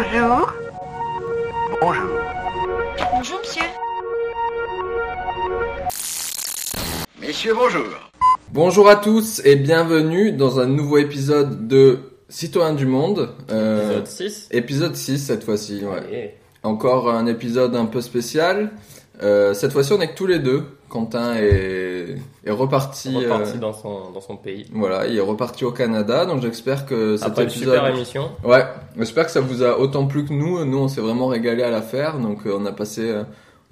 Bonjour. Bonjour. Bonjour, monsieur. Messieurs, bonjour. Bonjour à tous et bienvenue dans un nouveau épisode de Citoyens du Monde. Euh, Épisode 6 épisode 6 cette fois-ci, ouais. Allez. Encore un épisode un peu spécial. Euh, cette fois-ci, on est que tous les deux. Quentin est, est reparti. reparti euh, dans, son, dans son pays. voilà, il est reparti au Canada, donc j'espère que cet Après une épisode. super émission. Ouais, j'espère que ça vous a autant plu que nous. Nous, on s'est vraiment régalé à la faire, donc euh, on a passé. euh,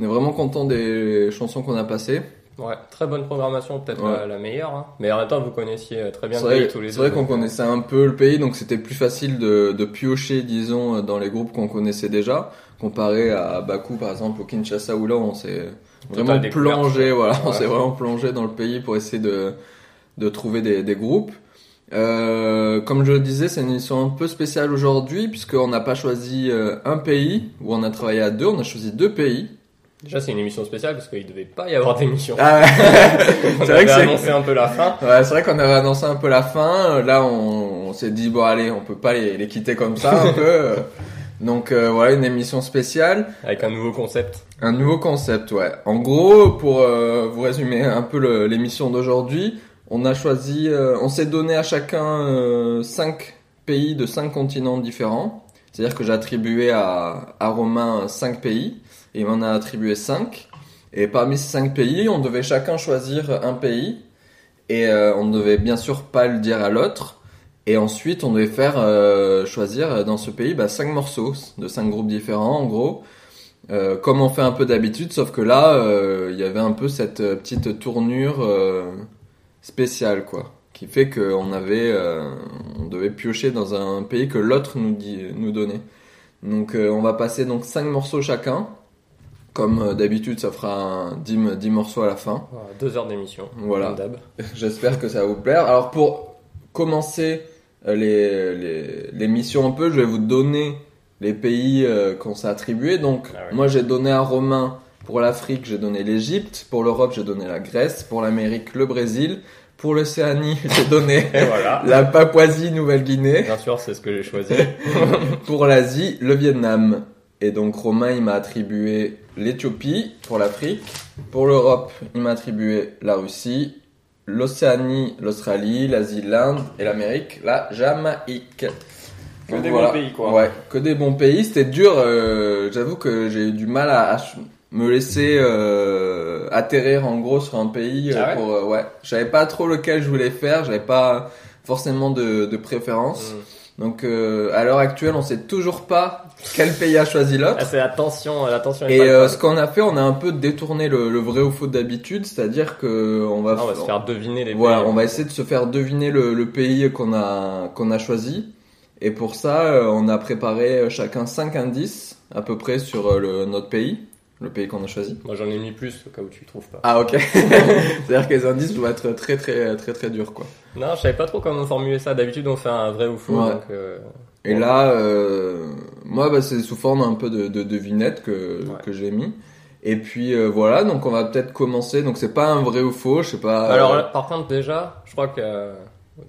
on est vraiment content des chansons qu'on a passées. Ouais, très bonne programmation, peut-être Ouais. la, la meilleure. hein. Mais en même temps, vous connaissiez euh, très bien le vrai, pays tous les c'est vrai qu'on connaissait un peu le pays, donc c'était plus facile de, de piocher, disons, dans les groupes qu'on connaissait déjà, comparé à Bakou, par exemple, au Kinshasa, où là, on s'est vraiment plongé, voilà, on Ouais. s'est vraiment plongé dans le pays pour essayer de, de trouver des, des groupes. Euh, comme je le disais, c'est une émission un peu spéciale aujourd'hui, puisqu'on n'a pas choisi euh, un pays, où on a travaillé à deux, on a choisi deux pays. Déjà, c'est une émission spéciale parce qu'il devait pas y avoir d'émission. Ah, on c'est vrai avait que annoncé un peu la fin. Ouais, c'est vrai qu'on avait annoncé un peu la fin. Là, on, on s'est dit bon allez, on peut pas les, les quitter comme ça un peu. Donc euh, voilà, une émission spéciale, Avec un nouveau concept. un nouveau concept. Ouais. En gros, pour euh, vous résumer un peu l'émission d'aujourd'hui, on a choisi, euh, on s'est donné à chacun euh, cinq pays de cinq continents différents. C'est-à-dire que j'ai attribué à, à Romain cinq pays et il m'en a attribué cinq. Et parmi ces cinq pays, on devait chacun choisir un pays et euh, on ne devait bien sûr pas le dire à l'autre. Et ensuite, on devait faire euh, choisir dans ce pays bah, cinq morceaux de cinq groupes différents, en gros, euh, comme on fait un peu d'habitude. Sauf que là, euh, il y avait un peu cette euh, petite tournure euh, spéciale, quoi, qui fait qu'on avait, euh, on devait piocher dans un pays que l'autre nous dit, nous donnait. Donc, euh, on va passer donc cinq morceaux chacun. Comme euh, d'habitude, ça fera un 10, 10 morceaux à la fin. Voilà, deux heures d'émission. Voilà. J'espère que ça va vous plaire. Alors pour commencer euh, les, les, les missions un peu, je vais vous donner les pays euh, qu'on s'est attribués. Donc Ah moi j'ai donné à Romain pour l'Afrique, j'ai donné l'Égypte. Pour l'Europe, j'ai donné la Grèce. Pour l'Amérique, le Brésil. Pour l'Océanie, j'ai donné voilà. la Papouasie-Nouvelle-Guinée. Bien sûr, c'est ce que j'ai choisi. Pour l'Asie, le Vietnam. Et donc Romain, il m'a attribué l'Éthiopie pour l'Afrique. Pour l'Europe, il m'a attribué la Russie, l'Océanie, l'Australie, l'Asie, l'Inde et l'Amérique, la Jamaïque. Que Donc des voilà. bons pays, quoi. Ouais, que des bons pays. C'était dur. euh, J'avoue que j'ai eu du mal à, me laisser euh, atterrir en gros sur un pays. euh, Ah ouais pour, euh, ouais. Je savais pas trop lequel je voulais faire. J'avais pas forcément de, de préférence. Mm. Donc euh, à l'heure actuelle, on sait toujours pas quel pays a choisi l'autre. Ah, c'est la tension, la tension est Et euh, ce qu'on a fait, on a un peu détourné le, le vrai ou faux d'habitude, c'est-à-dire que on va, Ah, on va se faire deviner les voilà, pays. on va essayer de se faire deviner le, le pays qu'on a qu'on a choisi. Et pour ça, euh, on a préparé euh, chacun cinq indices à peu près sur euh, le, notre pays, le pays qu'on a choisi. Moi, j'en ai mis plus au cas où tu trouves pas. Ah ok. c'est-à-dire que les indices doivent être très très très très durs quoi. Non, je savais pas trop comment formuler ça. D'habitude, on fait un vrai ou faux. Ouais. Donc, euh, Et Bon. là, euh, moi, bah, c'est sous forme un peu de, de devinette que, Ouais. que j'ai mis. Et puis euh, voilà, donc on va peut-être commencer. Donc c'est pas un vrai ou faux, je sais pas. Alors, par contre, déjà, je crois que,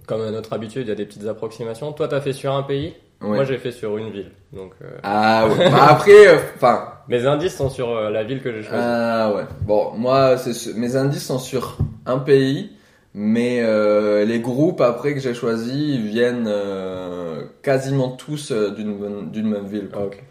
comme à notre habitude, il y a des petites approximations. Toi, t'as fait sur un pays. ouais. Moi, j'ai fait sur une ville. Donc, Ah ouais. Bah, après, enfin. Mes indices sont sur euh, la ville que j'ai choisie. ah ouais. Bon, moi, c'est mes indices sont sur un pays, mais euh, les groupes après que j'ai choisis viennent euh, quasiment tous d'une même ville. Ah, quoi. ok.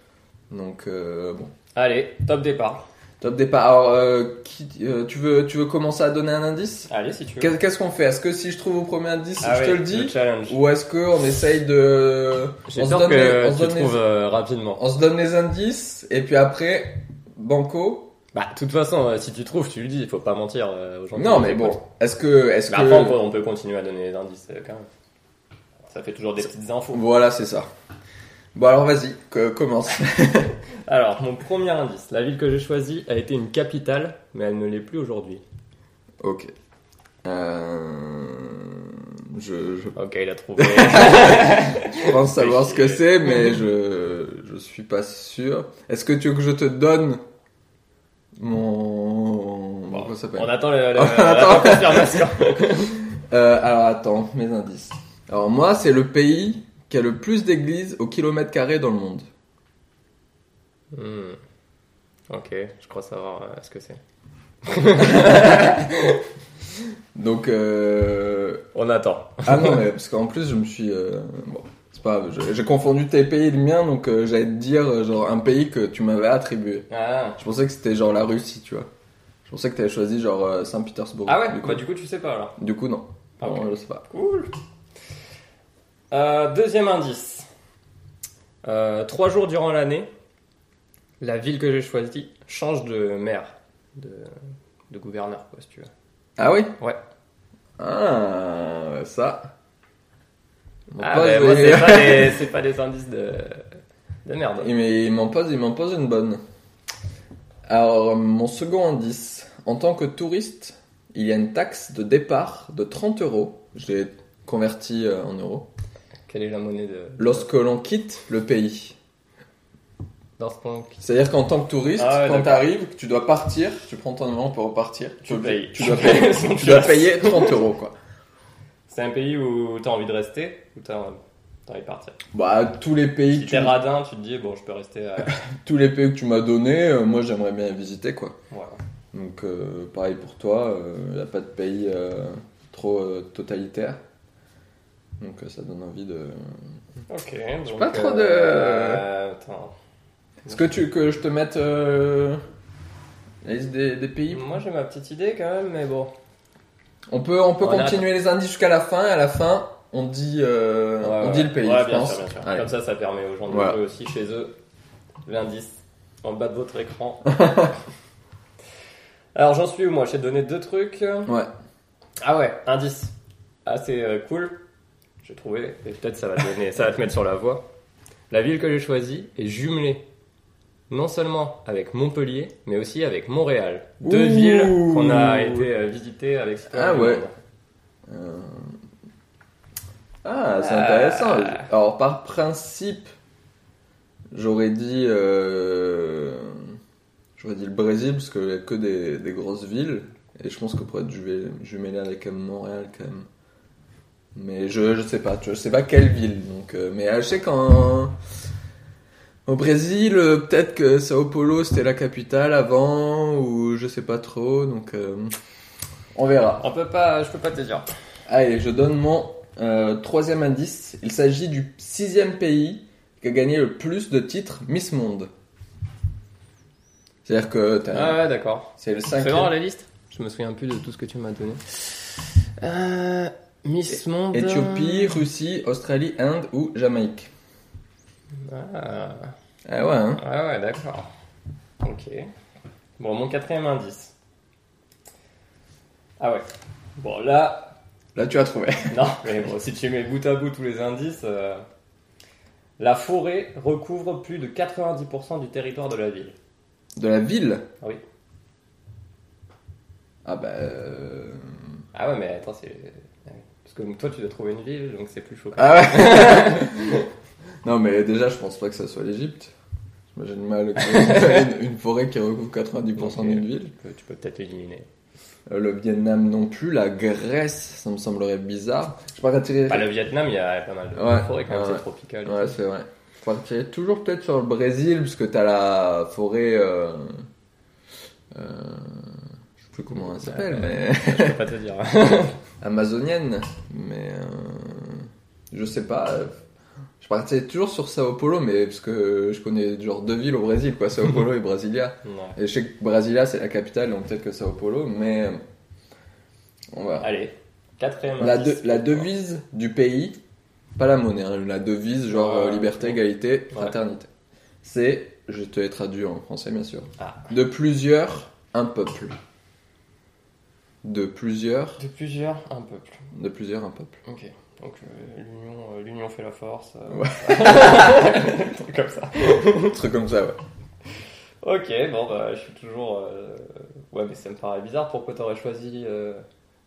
Donc bon. Allez, top départ. Top départ. Alors, euh, qui, euh, tu veux tu veux commencer à donner un indice? Allez, si tu veux. Qu'est- Qu'est-ce qu'on fait? Est-ce que si je trouve au premier indice, Ah je te le dis challenge. Ou est-ce qu'on essaye de. J'ai on se peur donne les- que on tu les- trouves euh, rapidement. On se donne les indices et puis après, banco. Bah, de toute façon, euh, si tu trouves, tu le dis. Il faut pas mentir aux gens. Non, mais bon, est-ce que. Est-ce Mais que... après, on peut, on peut continuer à donner les indices quand même. Ça fait toujours des petites infos. Voilà, c'est ça. Bon, alors vas-y, commence. Alors, mon premier indice. La ville que j'ai choisie a été une capitale, mais elle ne l'est plus aujourd'hui. ok. Euh... Je, je Ok, il a trouvé. pense savoir ce que c'est, mais je, je suis pas sûr. Est-ce que tu veux que je te donne mon. Bon, Comment ça s'appelle on attend, le, le- On attend. attend confirmation. Euh, alors attends, mes indices. Alors moi, c'est le pays qui a le plus d'églises au kilomètre carré dans le monde. Hmm. Ok, je crois savoir euh, ce que c'est. Donc, euh... On attend. ah non, mais parce qu'en plus, je me suis. euh, Bon, c'est pas grave, j'ai confondu tes pays et le mien, donc euh, j'allais te dire genre un pays que tu m'avais attribué. Ah, Je pensais que c'était genre la Russie, tu vois. Je pensais que t'avais choisi genre Saint-Pétersbourg. ah ouais du coup. Bah du coup tu sais pas alors. Du coup, non. Ah. Non, je sais pas. Cool. Euh, deuxième indice. Euh, trois jours durant l'année, la ville que j'ai choisie change de maire, de, de gouverneur, quoi, si tu veux. Ah oui? Ouais. Ah, ça. Mon Ah, ben, moi, c'est pas, des- c'est pas des indices de, de merde. Il m'en pose, il m'en pose une bonne. Alors, mon second indice. En tant que touriste, il y a une taxe de départ de 30 euros. Je l'ai converti euh, en euros. Quelle est la monnaie de. Lorsque l'on quitte le pays. Dans ce point C'est-à-dire qu'en tant que touriste, Ah ouais, quand tu arrives, que tu dois partir, tu prends ton avion pour repartir. Tu payes. Tu dois payer, tu dois payer 30 euros, quoi. C'est un pays où t'as envie de rester ou t'as t'as envie de partir? Bah, tous les pays Si que t'es tu, radin, tu te dis, bon, je peux rester à. tous les pays que tu m'as donné, euh, moi j'aimerais bien visiter, quoi. Voilà. Donc euh, pareil pour toi, il n'y a pas de pays euh, trop euh, totalitaire. Donc euh, ça donne envie de... Ok, donc. pas trop de- euh, attends. Est-ce que tu que je te mette euh, la liste des, des pays? Moi j'ai ma petite idée quand même, mais bon. On peut, on peut On continuer les indices jusqu'à la fin, et à la fin on dit, euh, Ouais, on ouais. dit le pays, Ouais, je bien pense. sûr, bien sûr. Allez. Comme ça, ça permet aux gens de Voilà. jouer aussi chez eux l'indice en bas de votre écran. Alors j'en suis où moi? J'ai donné deux trucs. Ouais. Ah ouais, indice. Assez euh, cool. J'ai trouvé, et peut-être ça va te donner, ça va te mettre sur la voie. La ville que j'ai choisie est jumelée non seulement avec Montpellier, mais aussi avec Montréal. Deux Ouh. villes qu'on a été euh, visiter avec Ah ouais. Euh, Ah, c'est Ah. intéressant. Alors par principe, j'aurais dit, euh, j'aurais dit le Brésil parce qu'il n'y a que des, des grosses villes et je pense que pour être jumelé, jumelé avec Montréal quand même. Mais je je sais pas, tu vois, je sais pas quelle ville. Donc, euh, mais euh, je sais qu'en au Brésil, euh, peut-être que Sao Paulo c'était la capitale avant ou je sais pas trop. Donc euh, on verra. On peut pas, je peux pas te dire. Allez, je donne mon euh, troisième indice. Il s'agit du sixième pays qui a gagné le plus de titres Miss Monde. C'est-à-dire que Ah ouais, d'accord. c'est le Fais voir cinquième. la liste? Je me souviens plus de tout ce que tu m'as donné. Euh, Miss Monde. Éthiopie, Russie, Australie, Inde ou Jamaïque. Ah, Ah ouais, hein ah ouais, d'accord. Ok. Bon, mon quatrième indice. Ah ouais. Bon, là, Là, tu as trouvé. non, mais bon, si tu mets bout à bout tous les indices, euh, la forêt recouvre plus de 90% du territoire de la ville. De la ville? Oui. Ah bah... euh, Ah ouais, mais attends, c'est. Que toi, tu dois trouver une ville, donc c'est plus chaud. Ah ouais Non, mais déjà, je pense pas que ça soit l'Égypte. J'imagine mal une, une forêt qui recouvre 90% Ok. d'une ville. Tu peux- Tu peux peut-être l'éliminer. Euh, Le Vietnam non plus, la Grèce, ça me semblerait bizarre. Je partirais... Bah, le Vietnam, il y a pas mal de Ouais, forêts quand même, ouais. c'est tropical. Ouais, c'est vrai. Je partirais toujours peut-être sur le Brésil, parce que t'as la forêt... Euh... euh, plus comment elle s'appelle, Ouais. mais... Je peux pas te dire. amazonienne, mais... euh, Je sais pas... euh, Je partirais toujours sur Sao Paulo, mais parce que je connais genre deux villes au Brésil, quoi, Sao Paulo et Brasilia. Ouais. Et je sais que Brasilia, c'est la capitale, donc peut-être que Sao Paulo, mais... On va... Allez, quatrième La, indice. de- la devise du pays, pas la monnaie, hein, la devise genre euh, liberté, égalité, Ouais. fraternité. C'est, je te l'ai traduit en français bien sûr, Ah. de plusieurs, un peuple. De plusieurs, De plusieurs, un peuple. de plusieurs, un peuple. Ok. Donc euh, l'union, euh, l'union fait la force. euh, Ouais. un truc comme ça. Un truc comme ça, ouais. Ok, bon bah je suis toujours. euh, Ouais, mais ça me paraît bizarre. Pourquoi t'aurais choisi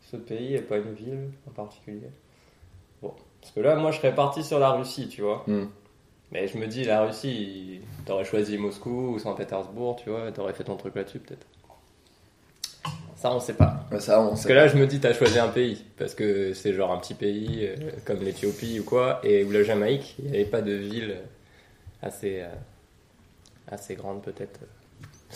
ce pays et pas une ville en particulier? Bon, parce que là, moi, je serais parti sur la Russie, tu vois. Hmm. Mais je me dis, la Russie, t'aurais choisi Moscou ou Saint-Pétersbourg, tu vois, t'aurais fait ton truc là-dessus peut-être. Ça, on sait pas. Ouais, ça, on Parce sait. que là, je me dis, t'as choisi un pays. Parce que c'est genre un petit pays euh, comme l'Éthiopie ou quoi, et où la Jamaïque, il n'y avait pas de ville assez, euh, assez grande peut-être.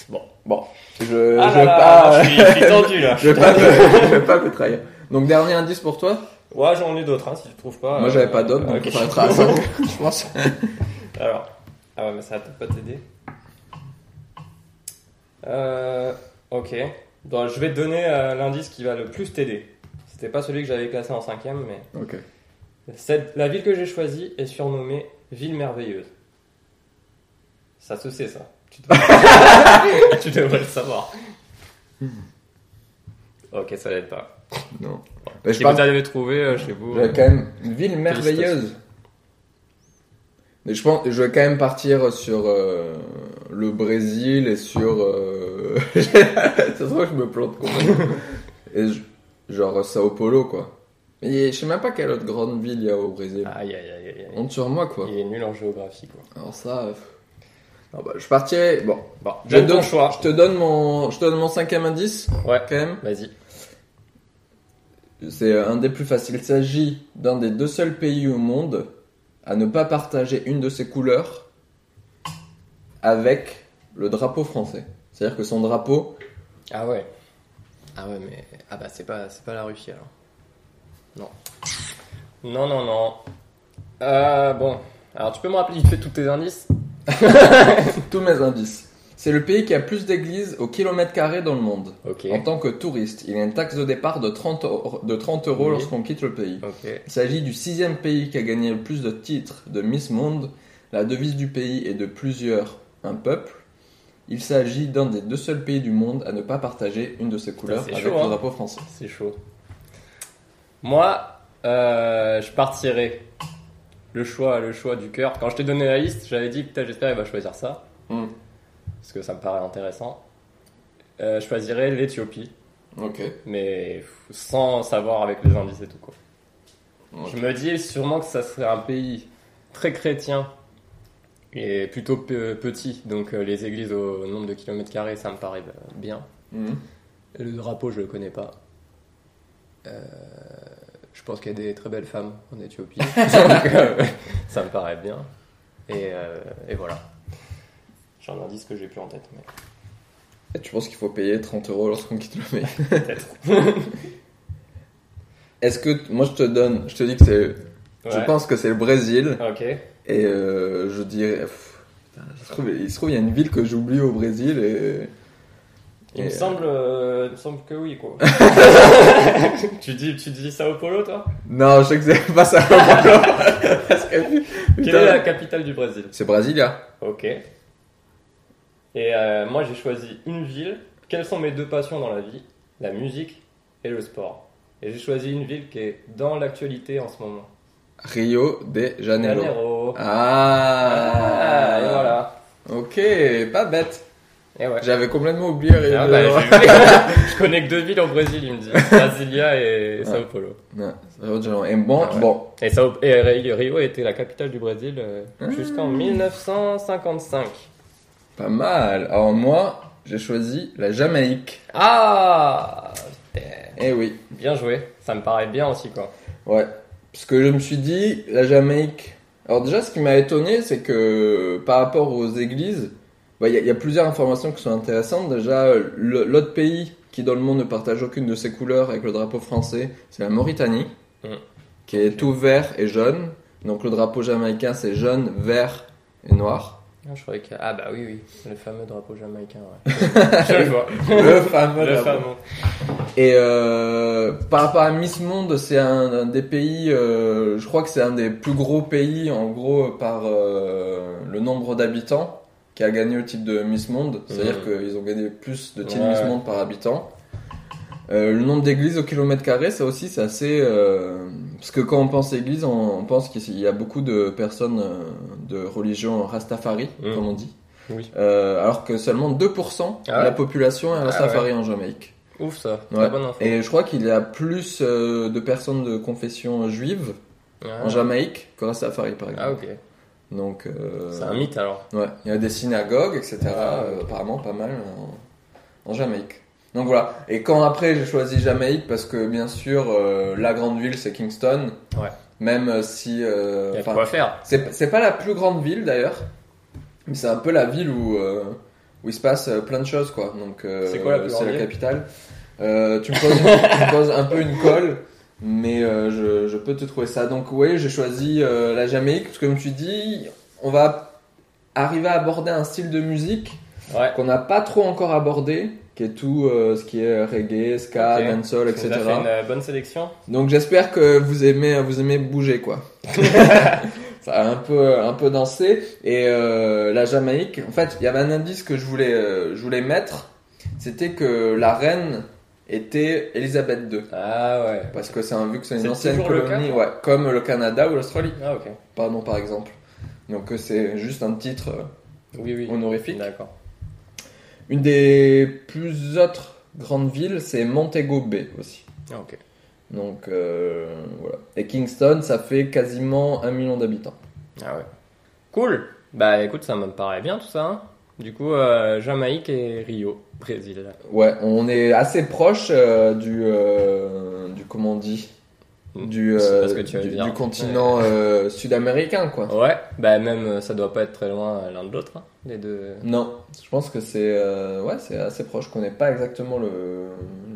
Bon. Bon, je, Ah je là veux là, pas, je, suis, je suis tendu là. je veux pas, je veux pas te trahir. Donc dernier indice pour toi? Ouais, j'en ai d'autres, hein, si tu trouves pas. Moi euh, j'avais pas d'autres, donc ok. on s'arrêtera à 5, je pense. Alors, ah ouais, mais ça va peut-être pas t'aider. Euh, ok. Je vais te donner euh, l'indice qui va le plus t'aider. C'était pas celui que j'avais classé en cinquième, mais Ok. cette, la ville que j'ai choisie est surnommée Ville merveilleuse. Ça se sait, ça. Tu devrais, tu devrais le savoir. Ok, ça l'aide pas. Non. Bah, je Si parle- vous avez trouvé euh, chez vous. J'avais quand même une ville merveilleuse. Mais je pense, je vais quand même partir sur euh, le Brésil et sur. Euh... Ça se trouve, je me plante complètement. et je- genre Sao Paulo, quoi. Mais je sais même pas quelle autre grande ville il y a au Brésil. Aïe aïe aïe aïe. aïe. Honte sur moi, quoi. Il est nul en géographie, quoi. Alors ça. euh, non, bah, je partirais. Bon, Bon, je, donne ton donne- choix. je te donne mon, je te donne mon cinquième indice, Ouais, quand même. vas-y. C'est euh, un des plus faciles. Il s'agit d'un des deux seuls pays au monde à ne pas partager une de ses couleurs avec le drapeau français. C'est-à-dire que son drapeau, Ah ouais. Ah ouais, mais ah bah c'est pas c'est pas la Russie alors. Non. Non non non. Euh, bon. Alors tu peux me rappeler vite fait tous tes indices? Tous mes indices. C'est le pays qui a plus d'églises au kilomètre carré dans le monde. Ok. En tant que touriste, il y a une taxe de départ de 30 euros, de 30 euros Oui. lorsqu'on quitte le pays. Ok. Il s'agit du sixième pays qui a gagné le plus de titres de Miss Monde. La devise du pays est de plusieurs un peuple. Il s'agit d'un des deux seuls pays du monde à ne pas partager une de ses couleurs avec chaud, le hein. drapeau français. C'est chaud. Moi, euh, je partirais le choix le choix du cœur. Quand je t'ai donné la liste, j'avais dit putain j'espère il va choisir ça Hmm. parce que ça me paraît intéressant. Euh, je choisirais l'Éthiopie, Ok. mais sans savoir avec les indices et tout quoi. Je me dis sûrement que ça serait un pays très chrétien et plutôt pe- petit, donc euh, les églises au nombre de kilomètres carrés, ça me paraît euh, bien. Mhm. Le drapeau, je le connais pas. Euh, je pense qu'il y a des très belles femmes en Éthiopie, donc euh, ça me paraît bien. Et, euh, et voilà. J'en ai un indice que j'ai plus en tête, mais Et tu penses qu'il faut payer 30 euros lorsqu'on quitte le pays peut-être. Est-ce que moi je te donne, je te dis que c'est, je pense que c'est le Brésil Ok. Et euh, je dirais, pff, putain, il se trouve- il se trouve il y a une ville que j'oublie au Brésil et. Il me semble, euh, il me semble que oui, quoi. tu dis, tu dis Sao Paulo, toi? Non, je sais que c'est pas ça. Parce que- Quelle est la capitale du Brésil? C'est Brasilia. Ok. Et euh, moi, j'ai choisi une ville. Quelles sont mes deux passions dans la vie? La musique et le sport. Et j'ai choisi une ville qui est dans l'actualité en ce moment. Rio de Janeiro. Janeiro. Ah, Ah, et voilà. Ok, pas bête. Ouais. J'avais complètement oublié Rio Ah de bah, je connais que deux villes au Brésil, il me dit. Brasilia et Sao Paulo. Ouais. Et bon, Ah ouais. bon, Et, Sao- et Rio était la capitale du Brésil euh, jusqu'en 1955. pas mal. Alors moi, j'ai choisi la Jamaïque. Ah putain. Eh oui, Bien joué. Ça me paraît bien aussi, quoi. ouais. Parce que je me suis dit, la Jamaïque. Alors déjà, ce qui m'a étonné, c'est que par rapport aux églises, bah, il y, a- il y a plusieurs informations qui sont intéressantes. Déjà, l'autre pays qui dans le monde ne partage aucune de ses couleurs avec le drapeau français, c'est la Mauritanie, Mm. qui est tout vert et jaune. Donc le drapeau jamaïcain, c'est jaune, vert et noir. Ah, je croyais que... Ah bah oui, oui. Le fameux drapeau jamaïcain, ouais. je le vois. Le fameux Le drapeau. fameux. Et euh, par rapport à Miss Monde, c'est un, un des pays, euh, je crois que c'est un des plus gros pays, en gros, par euh, le nombre d'habitants qui a gagné le titre de Miss Monde. C'est-à-dire Mhm. qu'ils ont gagné plus de titres Ouais. Miss Monde par habitant. Euh, le nombre d'églises au kilomètre carré, ça aussi, c'est assez... euh, parce que quand on pense église, on, on pense qu'il y a beaucoup de personnes euh, de religion Rastafari, Mhm. comme on dit. Oui. Euh, alors que seulement 2% Ah de la population est Rastafari en Jamaïque. Ouf ça. Ouais. Bonne info. Et je crois qu'il y a plus euh, de personnes de confession juive Ah. en Jamaïque que Rastafari, par exemple. Ah ok. Donc, euh, C'est un mythe alors. ouais, il y a des synagogues, etc. Ah. euh, apparemment pas mal en, en Jamaïque. Donc voilà. Et quand après j'ai choisi Jamaïque parce que bien sûr la grande ville c'est Kingston. Ouais. Même si, Il y a quoi faire. c'est pas la plus grande ville d'ailleurs. Mais c'est un peu la ville où, où il se passe euh, plein de choses, quoi. Donc, euh, C'est quoi la plus C'est grande la ville capitale. Euh, tu, me poses, tu me poses un peu une colle, mais euh, je, je peux te trouver ça. Donc, oui, j'ai choisi euh, la Jamaïque, parce que comme tu dis, on va arriver à aborder un style de musique Ouais. qu'on n'a pas trop encore abordé, qui est tout euh, ce qui est reggae, ska, Ok. dancehall, etc. fait une bonne sélection? Donc j'espère que vous aimez vous aimez bouger quoi. ça a un peu un peu dansé et euh, la Jamaïque. En fait, il y avait un indice que je voulais euh, je voulais mettre, c'était que la reine était Elisabeth II Ah ouais. parce que c'est un vu que c'est une ancienne colonie, ouais, comme le Canada ou l'Australie, Ah ok. pardon par exemple. Donc euh, c'est juste un titre Oui oui. honorifique. D'accord. Une des plus autres grandes villes, c'est Montego Bay aussi. Ah ok. Donc euh, voilà. Et Kingston, ça fait quasiment un million d'habitants. Ah ouais. Cool. Bah écoute, ça me paraît bien tout ça. hein. Du coup, euh, Jamaïque et Rio, Brésil. Ouais, on est assez proche euh, du, du comment on dit, du, sais euh, pas ce que tu vas du, dire. du continent euh, sud-américain quoi. Ouais. Bah même, euh, ça doit pas être très loin l'un de l'autre, hein, les deux. Non, je pense que c'est euh, ouais, c'est assez proche. Je connais pas exactement le,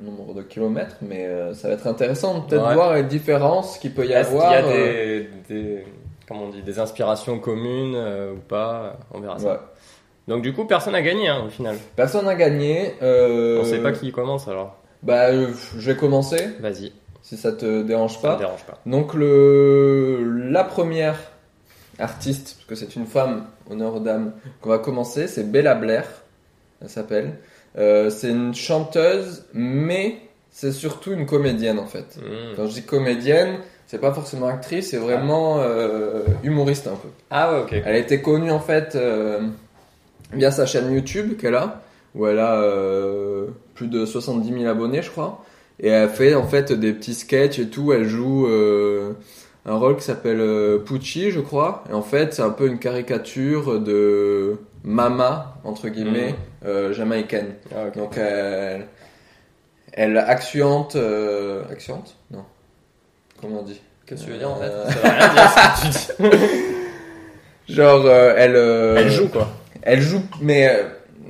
nombre de kilomètres, mais ça va être intéressant de peut-être Ouais. voir les différences qu'il peut y Est-ce qu'il avoir. y a des, des, comment on dit, des inspirations communes ou pas On verra ça. ouais. Donc du coup, personne n'a gagné hein, au final. Personne n'a gagné. On sait pas qui commence alors. Bah, je vais commencer Vas-y, si ça te dérange ça pas. me dérange pas. Donc le la première artiste, parce que c'est une femme, honneur aux dames, qu'on va commencer, c'est Bella Blair, elle s'appelle. Euh, c'est une chanteuse, mais c'est surtout une comédienne en fait. Hmm. Quand je dis comédienne, c'est pas forcément actrice, c'est vraiment euh, humoriste un peu. Ah ouais, ok. Elle a été connue en fait euh, via sa chaîne YouTube qu'elle a, où elle a plus de 70 000 abonnés, je crois. Et elle fait en fait des petits sketchs et tout. Elle joue euh, un rôle qui s'appelle euh, Pucci, je crois. Et en fait, c'est un peu une caricature de Mama entre guillemets euh, jamaïcaine. Ah. Donc elle, elle acciente, euh, acciente Non. Comment on dit? Qu'est-ce que tu veux dire en fait? Ça veut rien dire ce que tu dis. Genre elle. Elle joue quoi. Elle joue, mais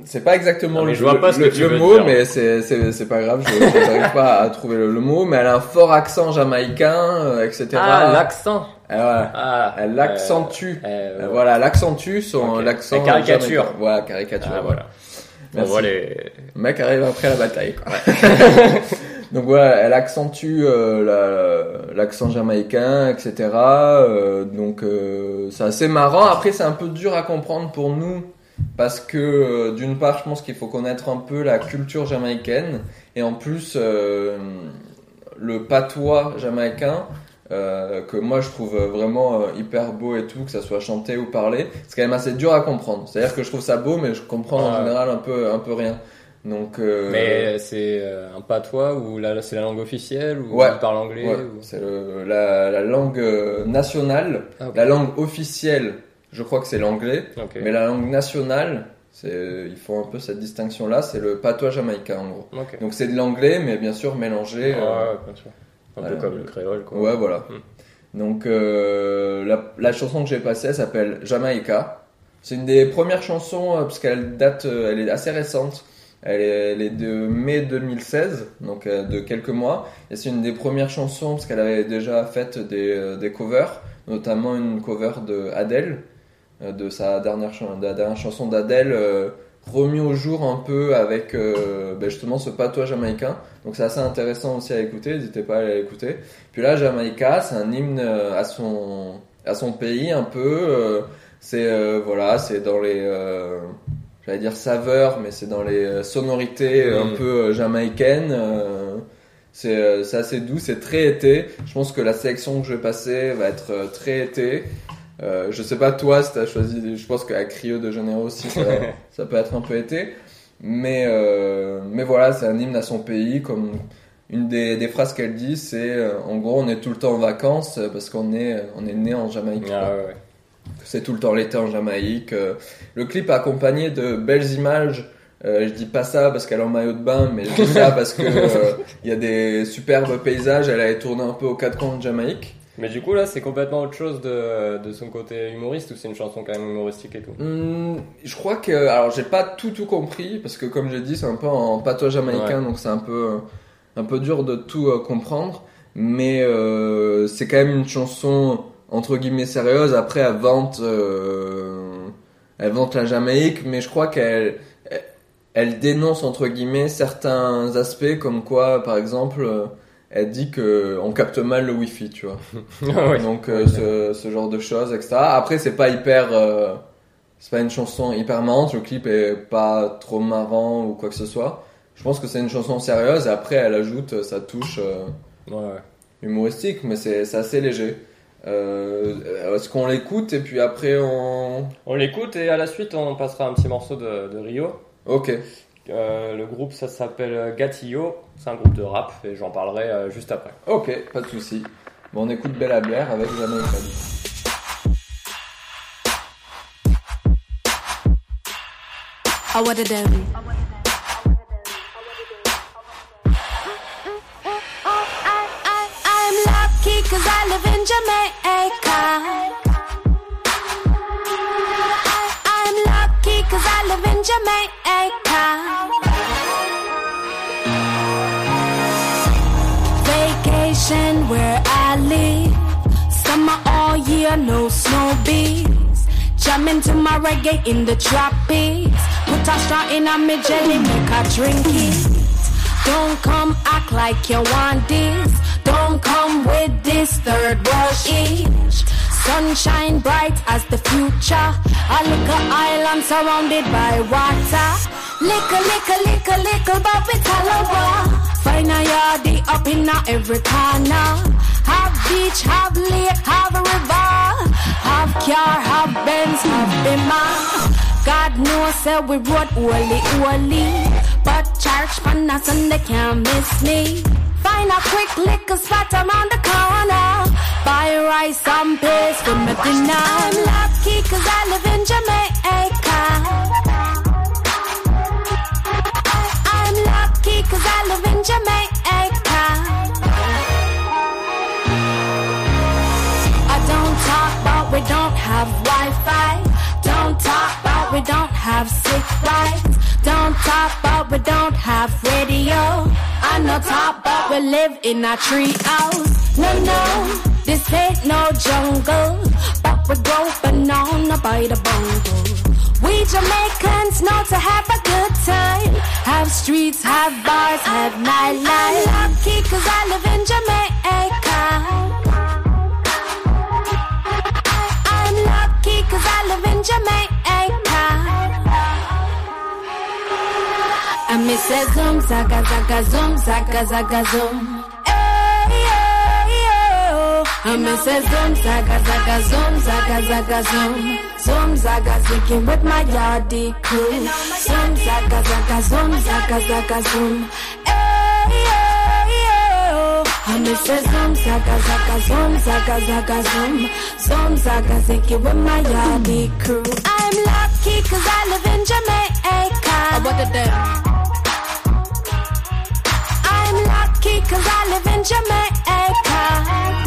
c'est pas exactement Non, le, je vois le- pas ce que le- tu le veux mot, dire. mais c'est c'est c'est pas grave, je n'arrive pas à trouver le, le mot, mais elle a un fort accent jamaïcain, euh, etc. Ah, l'accent. Voilà. Ah, Elle l'accentue. euh, Euh, voilà, elle accentue son Ok. l'accent. Elle caricature. jamaïcain. Voilà, caricature. Ah, voilà. On Merci. voit les. Le mec arrive après la bataille. Quoi. Donc voilà, elle accentue euh, la- l'accent jamaïcain, etc. Euh, donc euh, c'est assez marrant. Après c'est un peu dur à comprendre pour nous parce que euh, d'une part je pense qu'il faut connaître un peu la culture jamaïcaine et en plus euh, le patois jamaïcain. euh, que moi je trouve vraiment hyper beau et tout, que ça soit chanté ou parlé, c'est quand même assez dur à comprendre. C'est-à-dire que je trouve ça beau, mais je comprends en général un peu, un peu rien. Donc, euh, Mais c'est un patois ou là c'est la langue officielle ou Ouais. il parle anglais ouais, ou... c'est la, la langue nationale. Ah. La langue officielle, je crois que c'est l'anglais, mais la langue nationale, ils font un peu cette distinction-là, c'est le patois jamaïcain en gros. Donc c'est de l'anglais, mais bien sûr mélangé. Ouais, euh, bien sûr. Un peu comme le créole quoi. Ouais, voilà. Hmm. Donc euh, la, la chanson que j'ai passée, elle s'appelle Jamaica. C'est une des premières chansons euh, parce qu'elle date, elle est assez récente. Elle est, elle est de mai 2016, donc de quelques mois. Et c'est une des premières chansons parce qu'elle avait déjà fait des, des covers, notamment une cover de Adele, de sa dernière, chan- de la dernière chanson d'Adele, euh, remis au jour un peu avec euh, ben justement ce patois jamaïcain. Donc c'est assez intéressant aussi à écouter, n'hésitez pas à aller l'écouter. Puis là, Jamaïca, c'est un hymne euh, à son, à son pays un peu. euh, c'est euh, voilà, c'est dans les, euh, j'allais dire saveurs, mais c'est dans les euh, sonorités euh, un Mm. peu euh, jamaïcaines. euh, c'est euh, c'est assez doux, c'est très été. Je pense que la sélection que je vais passer va être euh, très été. Euh, je sais pas toi si t'as choisi, je pense qu'à Rio de Janeiro aussi ça, ça peut être un peu été. Mais, euh, mais voilà, c'est un hymne à son pays. Comme une des, des phrases qu'elle dit, c'est euh, en gros, on est tout le temps en vacances euh, parce qu'on est, on est né en Jamaïque. Ah, quoi. ouais, ouais. C'est tout le temps l'été en Jamaïque. Euh, Le clip est accompagné de belles images. Euh, je dis pas ça parce qu'elle est en maillot de bain, mais je dis ça parce que euh, il y a des superbes paysages. Elle a tourné un peu aux quatre coins de Jamaïque. Mais du coup, là, c'est complètement autre chose de, de son côté humoriste ou c'est une chanson quand même humoristique et tout? Hum, je crois que alors j'ai pas tout tout compris parce que comme j'ai dit c'est un peu en patois jamaïcain donc c'est un peu un peu dur de tout euh, comprendre. Mais euh, c'est quand même une chanson entre guillemets sérieuse. Après elle vante euh, elle vante la Jamaïque mais je crois qu'elle elle, elle dénonce entre guillemets certains aspects comme quoi par exemple euh, elle dit que on capte mal le wifi tu vois Ah ouais. donc euh, ce, ce genre de choses, etc. Après, c'est pas hyper, euh, c'est pas une chanson hyper marrante. Le clip est pas trop marrant ou quoi que ce soit. Je pense que c'est une chanson sérieuse. Et après, elle ajoute sa touche euh, Ouais, humoristique, mais c'est assez léger. Euh, Est-ce qu'on l'écoute et puis après on, On l'écoute et à la suite, on passera un petit morceau de, de Rio. ok, Euh, le groupe, ça s'appelle Gatillo. C'est un groupe de rap et j'en parlerai euh, juste après. ok, pas de souci. Bon, on écoute Bella Blair avec Jamais what a devil. I'm lucky cause I live in Jamming to my reggae in the tropics. Put a straw in a me jelly, make a drink it. Don't come act like you want this. Don't come with this third world ish. Sunshine bright as the future. I look a little island surrounded by water. Little, little, little, little, but we caliber. Find a yardie up in a every corner. Have beach, have lake, have river. Have car, have Benz, have bimmer. God knows say we road holy, holy. But church on a Sunday can't miss me. Find a quick liquor spot around the corner. Buy rice and paste for my dinner. I'm lucky cause I live in Jamaica. I'm lucky cause I live in Jamaica. Have Wi-Fi. Don't talk about we don't have sick rights. Don't talk about we don't have radio. I know talk about we live in a tree house. No, no, this ain't no jungle. But we grow banana by the bungle. We Jamaicans know to have a good time. Have streets, have bars, have nightlife. I'm lucky cause I live in Jamaica. live in Jamaica. I miss that zoom, zaga, zaga, zoom, zaga, zaga, zoom. Oh. I miss that zoom, zaga, zaga, zoom, zaga, zaga, zoom. Zoom, zaga, zikin with my yardie crew. Zoom, zaga, zaga, zoom, zaga, zaga, zoom. Hey, ay. And me say zoom, zaga, zaga, zoom, zaga, zaga, zoom. Zoom, zaga, zigging with my yardie crew. I'm lucky cause I live in Jamaica. Oh, what the damn? I'm lucky cause I live in Jamaica.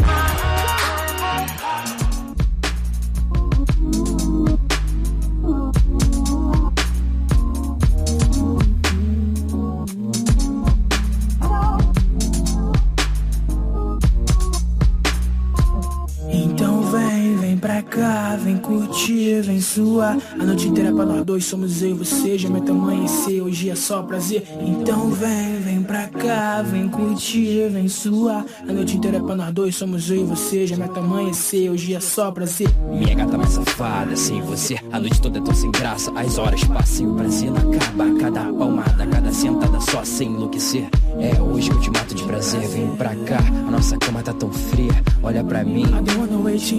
Pra cá, vem curtir, vem suar. A noite inteira é pra nós dois, somos eu e você. Já meu amanhecer, hoje é só prazer. Então vem, vem pra cá, vem curtir, vem suar. A noite inteira é pra nós dois, somos eu e você. Já meu amanhecer, hoje é só prazer. Minha gata mais safada, sem você A noite toda é tão sem graça As horas passam e o prazer não acaba Cada palmada, cada sentada só sem enlouquecer É hoje que eu te mato de prazer Vem pra cá, a nossa cama tá tão fria Olha pra mim,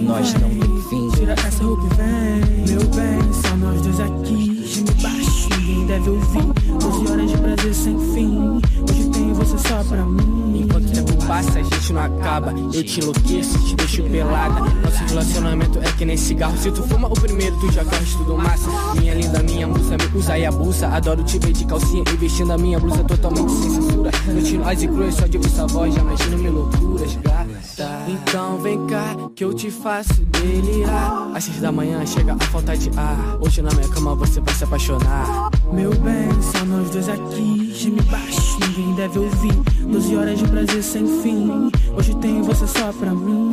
nós não tem fim Tira essa roupa e vem, meu bem, só nós dois aqui. Geme baixo, ninguém deve ouvir. 12 horas de prazer sem fim. Hoje tenho você só pra mim. Enquanto o tempo passa, a gente não acaba. Eu te enlouqueço, te deixo pelada. Nosso relacionamento é que nem cigarro. Se tu fuma o primeiro, tu já corres tudo massa. Minha linda, minha musa, me usa e abusa. Adoro te ver de calcinha e vestindo a minha blusa totalmente sem censura. Noite nós e cruz, só de ouvir sua voz, já imagino mil loucuras, gatas. Matar. Então vem cá que eu te faço delirar. Às seis da manhã chega a falta de ar. Hoje na minha cama você vai se apaixonar. Meu bem, só nós dois aqui. Geme baixo, ninguém deve ouvir. Doze horas de prazer sem fim. Hoje tenho você só pra mim.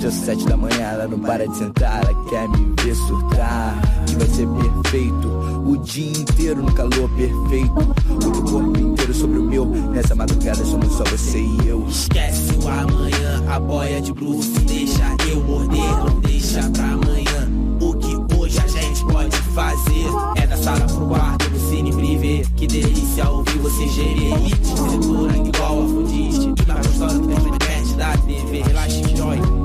Já são sete da manhã, ela não para de sentar, ela quer me ver surtar. Que vai ser perfeito, o dia inteiro no calor perfeito. O corpo inteiro sobre o meu, nessa madrugada somos só você e eu. Esquece o amanhã, a boia de blues. Deixa eu morder, não deixa pra amanhã. O que hoje a gente pode fazer é da sala pro quarto, no cine privê. Que delícia ouvir você gemer. Hit, cintura igual Afrodite. Tu tá gostosa, tem pet da TV. Relaxa e joy,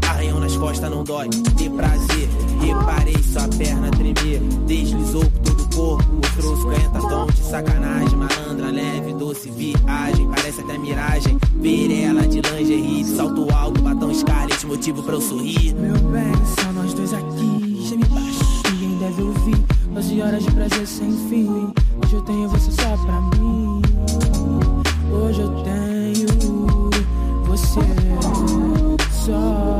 costas não dói. Ter prazer, reparei sua perna tremer. Deslizou por todo o corpo, mostrou 50 tons de sacanagem. Malandra, leve, doce viagem. Parece até miragem. Ver ela de lingerie, de salto alto, batom scarlet, motivo pra eu sorrir. Meu bem, só nós dois aqui. Geme baixo, ninguém deve ouvir. 12 horas de prazer sem fim. Hoje eu tenho você só pra mim. Hoje eu tenho você só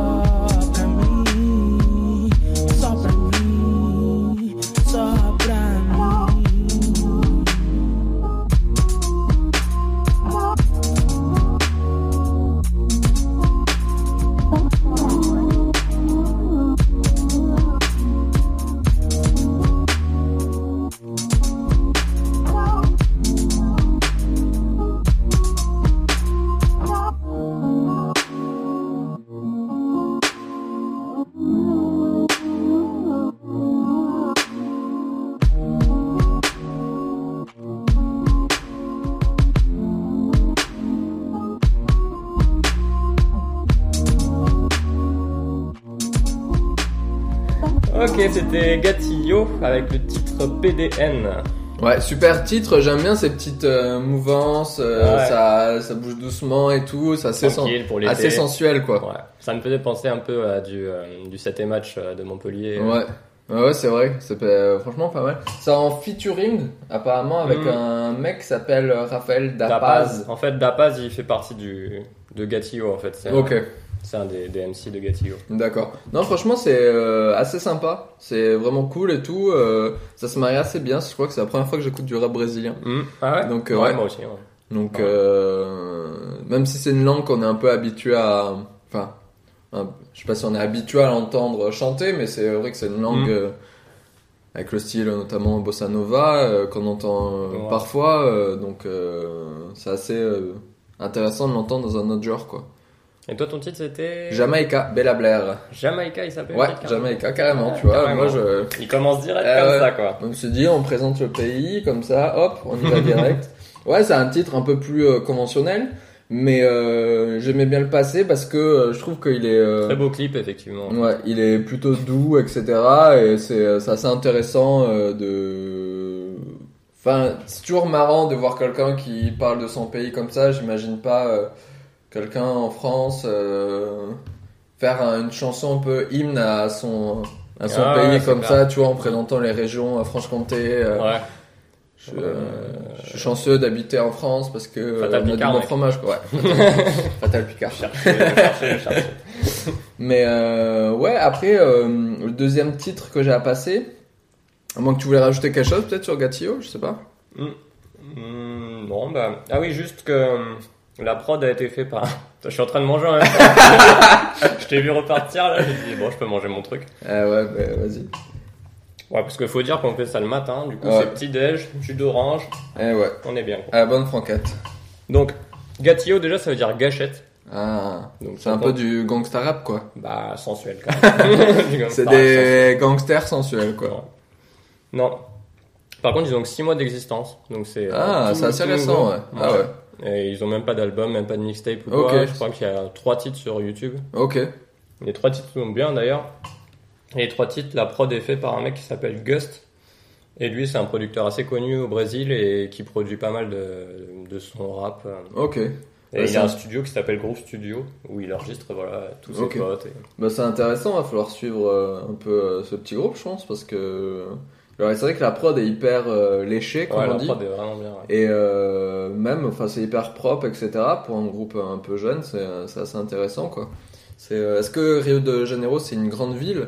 c'était Gatillo avec le titre PDN. Ouais, super titre, j'aime bien ces petites euh, mouvances, euh, Ouais. ça, ça bouge doucement et tout, c'est assez, sen- pour assez sensuel quoi. Ouais. Ça me faisait penser un peu à du, euh, du 7 match euh, de Montpellier. Ouais. Ouais, c'est vrai, c'est franchement pas mal. C'est en featuring, apparemment, avec Mm. un mec qui s'appelle Raphaël Dapaz. Dapaz. En fait, Dapaz, il fait partie du, de Gatillo, en fait. Ok, un, c'est un des, des MC de Gatillo. d'accord. Non, franchement, c'est euh, assez sympa, c'est vraiment cool et tout. euh, ça se marie assez bien, je crois que c'est la première fois que j'écoute du rap brésilien. Hmm. Ah ouais? Donc, euh, ouais, ouais. moi aussi. ouais. Donc, Ouais. euh, même si c'est une langue qu'on est un peu habitué à. Enfin, un- je sais pas si on est habitué à l'entendre chanter, mais c'est vrai que c'est une langue Mm. euh, avec le style notamment bossa nova qu'on entend parfois. donc, c'est assez intéressant de l'entendre dans un autre genre, quoi. Et toi, ton titre, c'était Jamaïca, Bella Blair. Jamaïca, il s'appelle Ouais. Jamaïca, carrément, tu vois. carrément. Moi, je. Il commence direct Ah comme ça, quoi. On se dit, on présente le pays, comme ça, hop, on y va direct. Ouais, c'est un titre un peu plus euh, conventionnel, mais euh, j'aimais bien le passer parce que euh, je trouve qu'il est, euh, Très beau clip, effectivement. ouais, il est plutôt doux, etc. Et c'est c'est assez intéressant euh, de. Enfin, c'est toujours marrant de voir quelqu'un qui parle de son pays comme ça. J'imagine pas euh, quelqu'un en France euh, faire un- une chanson un peu hymne à son à son Ah pays ouais, comme ça, tu vois, en présentant les régions, à Franche-Comté. euh, Ouais. je, euh, je suis chanceux d'habiter en France parce que Fatal on a du Picard, bon mec. fromage, quoi. Ouais, Fatal, Picard. Cherchez, cherchez, cherchez. Mais ouais, après le deuxième titre que j'ai à passer, à moins que tu voulais rajouter quelque chose peut-être sur Gatillo, je sais pas. Hmm, non, bah. Ah oui, juste que euh, la prod a été faite par. Je suis en train de manger en même temps. je t'ai vu repartir là, j'ai dit, bon, je peux manger mon truc. Ah ouais, bah, vas-y. Ouais, parce qu'il faut dire qu'on fait ça le matin, du coup, Ouais. c'est petit-déj, jus d'orange, Eh ouais, on est bien. quoi. à la bonne franquette. Donc, Gatillo, déjà, ça veut dire gâchette. Ah, Donc, c'est un peu du gangsta rap quoi. Bah, sensuel quand même. C'est des gangsters sensuels quoi. Ouais. Non. Par contre, ils ont que 6 mois d'existence. Donc c'est. euh, Ah, c'est assez récent, nouveau. ouais. Ah ouais. Et ils ont même pas d'album, même pas de mixtape ou quoi. Je crois qu'il y a 3 titres sur YouTube. Ok. Les 3 titres sont bien d'ailleurs. Et les 3 titres, la prod est faite par un mec qui s'appelle Gust. Et lui, c'est un producteur assez connu au Brésil et qui produit pas mal de, de son rap. Ok. Et il a ça- un studio qui s'appelle Groove Studio où il enregistre voilà, tous ses potes. et- Bah c'est intéressant, va falloir suivre euh, un peu euh, ce petit groupe je pense parce que c'est vrai que la prod est hyper euh, léchée, comme Ouais, on la dit. prod est vraiment bien. ouais. Et euh, même, enfin, c'est hyper propre, etc. Pour un groupe un peu jeune, c'est c'est assez intéressant, quoi. C'est, euh, Est-ce que Rio de Janeiro, c'est une grande ville?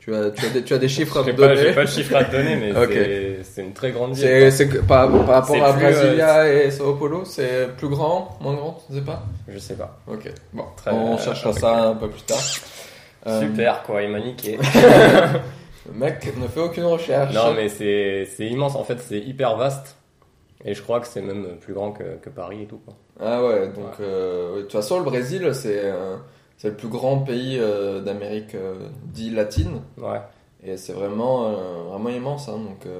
Tu as, tu, as des, tu as des chiffres à me pas, j'ai donner pas le chiffre à te donner, mais c'est- une très grande ville. C'est par, par rapport à plus, Brasilia et Sao Paulo, c'est plus grand, moins grand, tu sais pas? Je sais pas. Ok, bon, Très- on cherchera ça un peu plus tard. Euh, Super, quoi, il m'a niqué. Le mec ne fait aucune recherche. non, mais c'est immense. En fait, c'est hyper vaste. Et je crois que c'est même plus grand que, que Paris et tout. Quoi. Ah ouais, donc euh, de toute façon, le Brésil, c'est euh, le plus grand pays euh, d'Amérique euh, dit latine. Ouais. Et c'est vraiment, euh, vraiment immense. hein. Donc,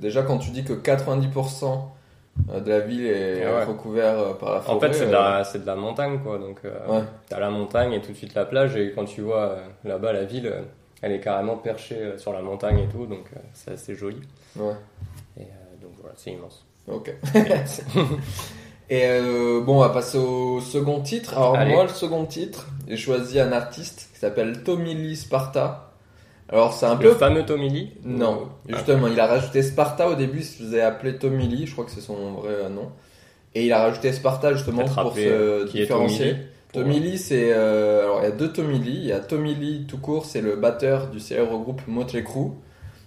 déjà, quand tu dis que 90% de la ville est Et ouais. recouvert euh, par la forêt. En fait, c'est de, de la montagne, quoi. Donc, Ouais. t'as la montagne et tout de suite la plage. Et quand tu vois là-bas la ville, elle est carrément perchée euh, sur la montagne et tout. Donc, euh, c'est assez joli. Ouais. Et euh, donc, voilà, c'est immense. Ok. Et bon, on va passer au second titre. Alors Allez. moi, le second titre, j'ai choisi un artiste qui s'appelle Tommy Lee Sparta. Alors c'est un Le peu... fameux Tommy Lee Non, Ah. justement, il a rajouté Sparta au début, il se faisait appeler Tommy Lee, je crois que c'est son vrai nom. Et il a rajouté Sparta justement pour se qui est Tommy différencier. Tommy Lee, c'est... euh, alors il y a deux Tommy Lee. Il y a Tommy Lee tout court, c'est le batteur du célèbre groupe Motley Crue.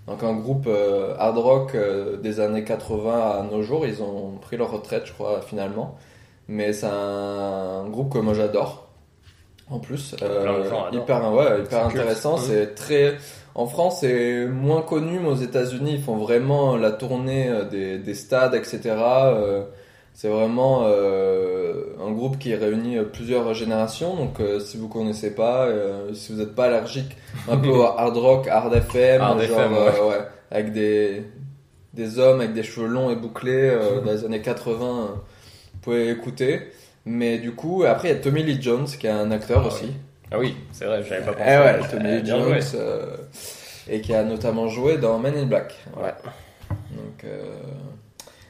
Donc un groupe euh, hard rock euh, des années 80 à nos jours. Ils ont pris leur retraite, je crois, finalement. Mais c'est un, groupe que moi j'adore. En plus, euh, de gens adorent. hyper, ouais, hyper intéressant. Mhm. C'est très. En France, c'est moins connu, mais aux États-Unis, ils font vraiment la tournée euh, des, des stades, etc. C'est vraiment euh, un groupe qui réunit euh, plusieurs générations. Donc, euh, si vous connaissez pas, si vous n'êtes pas allergique un peu au hard rock, hard FM, Hard genre, FM, ouais, avec des des hommes avec des cheveux longs et bouclés dans les années 80, euh, vous pouvez écouter. Mais du coup, après, il y a Tommy Lee Jones, qui est un acteur Ah aussi. Ah oui, c'est vrai, j'avais pas pensé. Eh ouais, Tommy Lee Jones, euh, et qui a notamment joué dans Men in Black. Ouais. Donc, euh,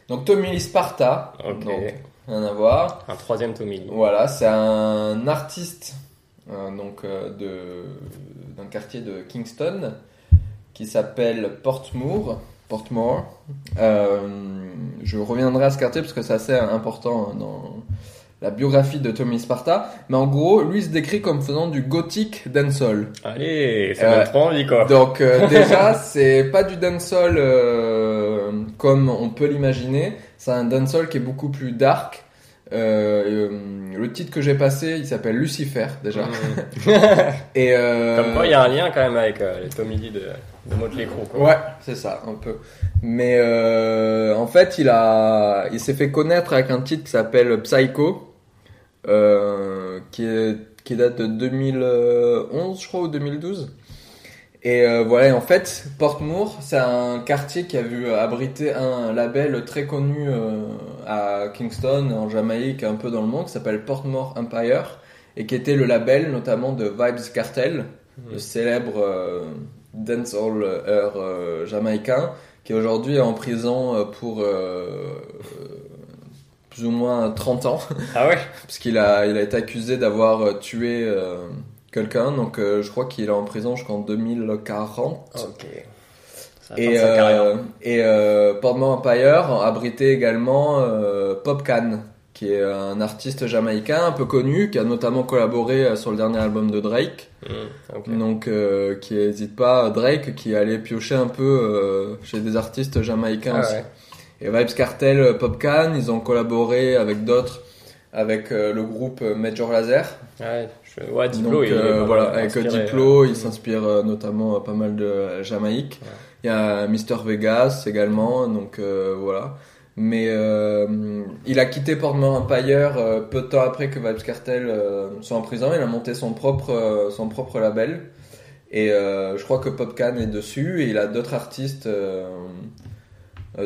donc Tommy Sparta, Ok. donc rien à voir. Un troisième Tommy. Voilà, c'est un artiste euh, donc euh, de d'un quartier de Kingston qui s'appelle Portmore. Portmore. Euh, je reviendrai à ce quartier parce que c'est assez important dans la biographie de Tommy Sparta. Mais en gros, lui se décrit comme faisant du gothic dancehall. Allez, ça Ouais. donne trop envie, quoi. Donc déjà, c'est pas du dancehall comme on peut l'imaginer. C'est un dancehall qui est beaucoup plus dark. Euh, euh, le titre que j'ai passé, il s'appelle Lucifer déjà. Et euh, Comme quoi, il y a un lien quand même avec les Tommy Lee de, de Motley Crue. Ouais, c'est ça, un peu. Mais en fait, il a, il s'est fait connaître avec un titre qui s'appelle Psycho, qui est, qui date de 2011, je crois, ou 2012. Et euh, voilà, et en fait, Portmore, c'est un quartier qui a vu abriter un label très connu euh, à Kingston, en Jamaïque, un peu dans le monde, qui s'appelle Portmore Empire, et qui était le label notamment de Vibes Cartel, le célèbre euh, dancehall euh, jamaïcain, qui aujourd'hui est en prison euh, pour euh, plus ou moins 30 ans, Ah ouais? Parce qu'il a, il a été accusé d'avoir euh, tué euh, quelqu'un, donc euh, je crois qu'il est en prison jusqu'en 2040. Ok. Et, euh, et euh, Portmore Empire abritait également euh, Pop Can, qui est un artiste jamaïcain un peu connu, qui a notamment collaboré euh, sur le dernier album de Drake. Mm, ok. Donc, qui hésite pas, Drake, qui allait piocher un peu chez des artistes jamaïcains Ah aussi. ouais. Et Vibes Cartel, euh, Popcan, ils ont collaboré avec d'autres, avec le groupe Major Laser. Ouais, je... ouais Diplo, Donc il est euh, voilà, avec inspiré, Diplo, euh, il s'inspire euh, notamment pas mal de Jamaïque. Ouais. Il y a Mister Vegas également, donc euh, voilà. Mais euh, il a quitté Portmore Empire euh, peu de temps après que Vibes Cartel soit en prison. Il a monté son propre son propre label et je crois que Popcan est dessus et il a d'autres artistes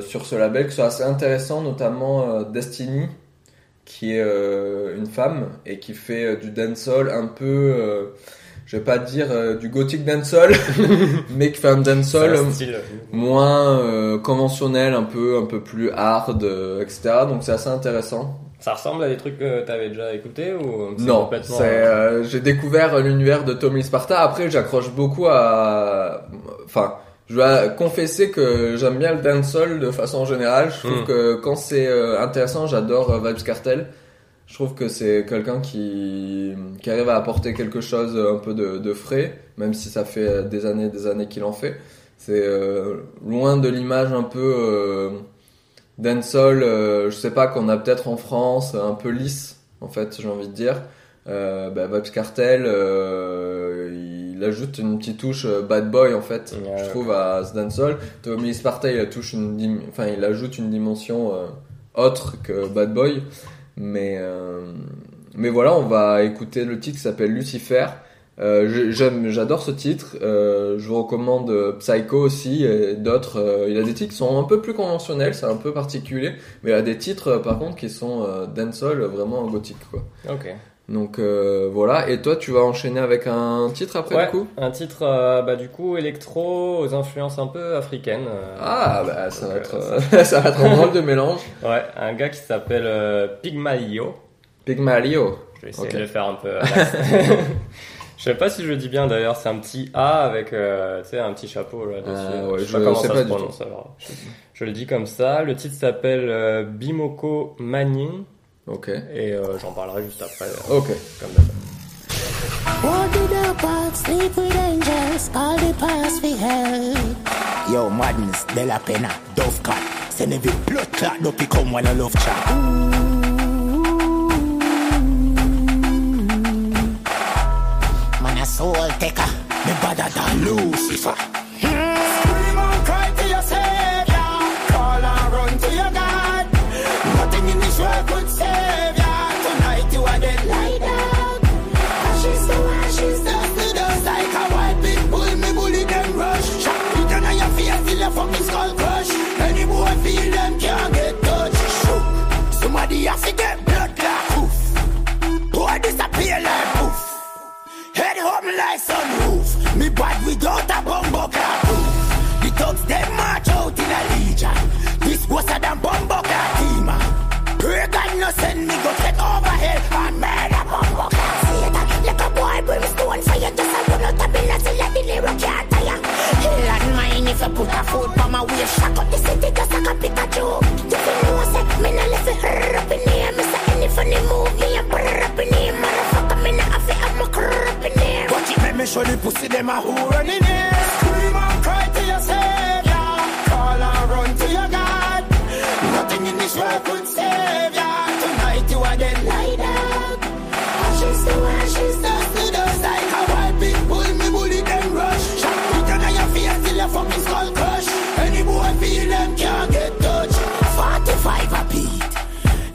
sur ce label qui sont assez intéressants, notamment Destiny qui est euh, une femme et qui fait euh, du dancehall un peu, euh, je vais pas dire euh, du gothic dancehall, mais qui fait un dancehall moins euh, conventionnel, un peu un peu plus hard, etc. Donc c'est assez intéressant. Ça ressemble à des trucs que t'avais déjà écouté ou Non, complètement c'est j'ai découvert l'univers de Tommy Sparta. Après, j'accroche beaucoup à, enfin, Je dois confesser que j'aime bien le dancehall de façon générale. Je trouve Mm. que quand c'est euh, intéressant, j'adore euh, Vibes Cartel. Je trouve que c'est quelqu'un qui, qui arrive à apporter quelque chose un peu de, de frais, même si ça fait euh, des années des années qu'il en fait. C'est euh, loin de l'image un peu euh, dancehall, euh, je sais pas, qu'on a peut-être en France, un peu lisse, en fait, j'ai envie de dire. Euh, bah, Vibes Cartel, euh, il ajoute une petite touche euh, bad boy en fait, Ouais. je trouve à ce dancehall. Tommy Sparta, il touche une, enfin, il ajoute une dimension euh, autre que bad boy, mais euh, mais voilà, on va écouter le titre qui s'appelle Lucifer. Euh, j'aime, j'adore ce titre. Euh, je vous recommande Psycho aussi et d'autres. Euh, il a des titres qui sont un peu plus conventionnels, c'est un peu particulier, mais il a des titres par contre qui sont dancehall vraiment gothique quoi. Ok. Donc euh, voilà. Et toi, tu vas enchaîner avec un titre après Ouais, du coup? un titre, euh, bah, du coup, électro aux influences un peu africaines. euh, Ah bah ça va être ça va être un drôle de mélange. Ouais, un gars qui s'appelle Pygmalion. Pygmalion. Je vais essayer de le faire un peu. je sais pas si je le dis bien d'ailleurs, c'est un petit A avec euh, un petit chapeau là dessus. Ah, ouais, je sais je pas comment sais ça pas se prononce alors. Je, le dis comme ça. Le titre s'appelle euh, Bimoko Manning Ok. et euh, j'en parlerai juste après. euh, Ok. Comme d'hab. Up. Yo, madness, de la pena, dove cut. Send every blood clot, don't become one a love chat. Man, a soul taker. Me better than Lucifer. Have to get blood clot poof. Boy disappear like poof. Head home like sunroof. Me bad without a bumbo clot. The thugs them march out in a legion. This was a damn bumbo clot. Pray God no send me go get over hell and murder bumbo clot. Satan, like a boy brimstone fire. Just a run out a bill till the lyric can't tire. Hell and mine if you put a foot for my way. Shock up the city just like a Pikachu. You feel no say, me no show the pussy them a who running here. Scream and cry to your savior. Call and run to your God. Nothing in this world could save ya. Tonight you are dead. Lie down. Ashes to ashes, dust to dust. Like a white pig bull, me bully them rush. Shot down on your face till your fucking skull crush. Any boy feel them can't get touched. 45 a beat.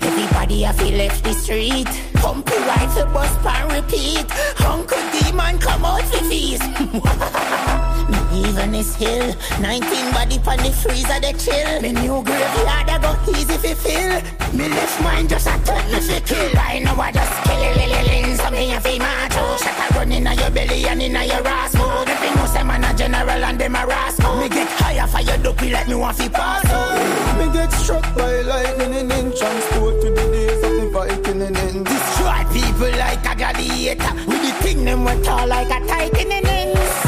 Everybody a feel left the street. Pumpy rifle bust and repeat. Uncle demon come out for feast. Me even is hill. 19 body pan the freezer they chill. Me new graveyard I go easy fi fill. Me left mind just a turn me fi kill. I know I just kill it, lily lily. So me a fi march out. Shot a run inna your belly and inna your ass mode. If you know say man a general and them a rascal. Me get higher for your dopey like me want fi pass. Me get struck by lightning and transport to the days Destroy people like a gladiator. With the thing them went tall like a titan and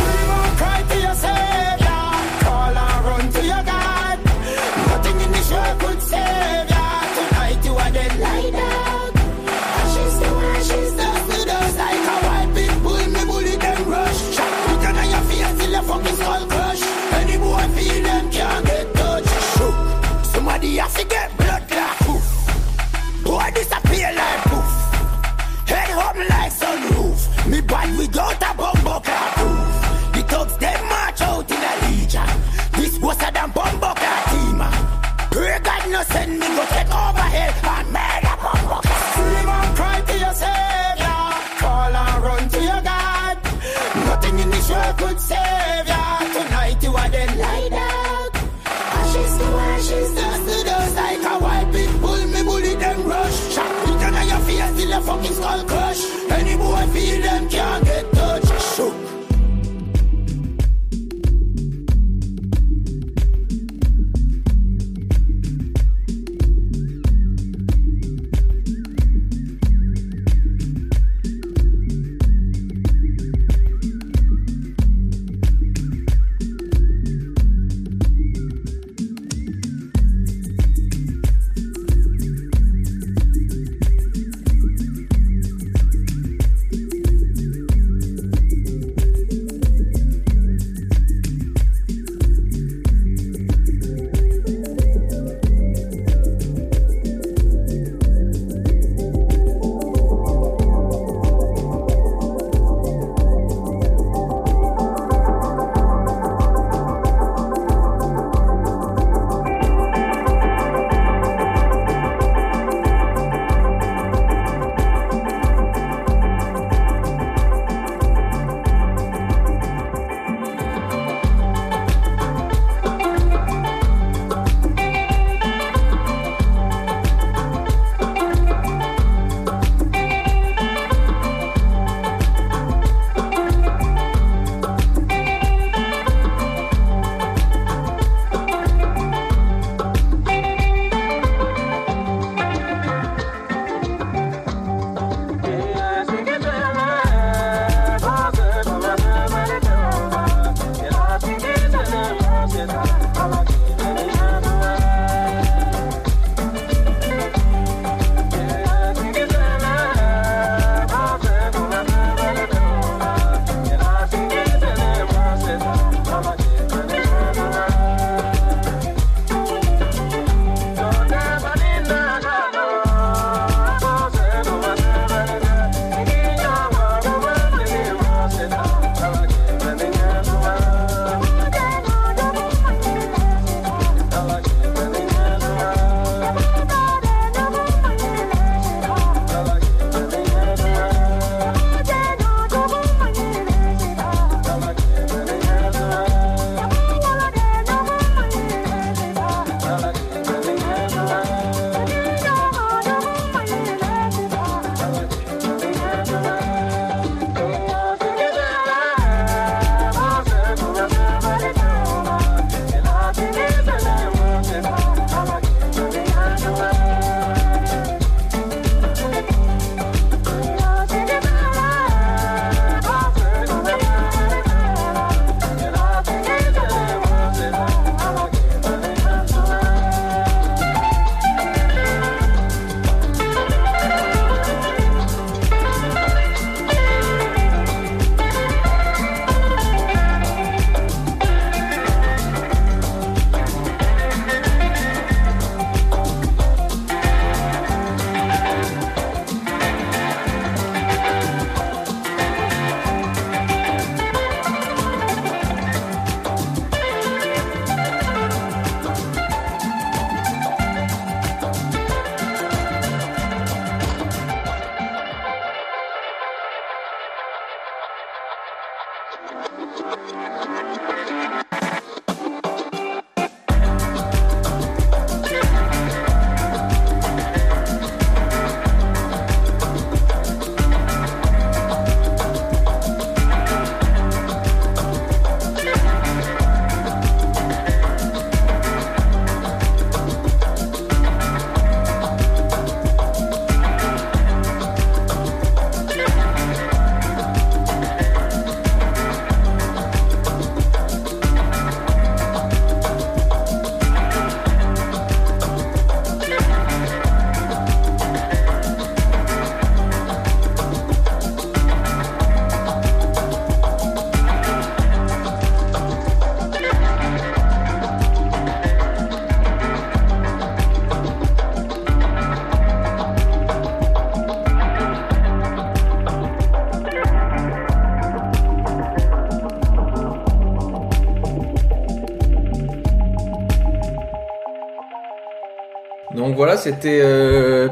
c'était euh,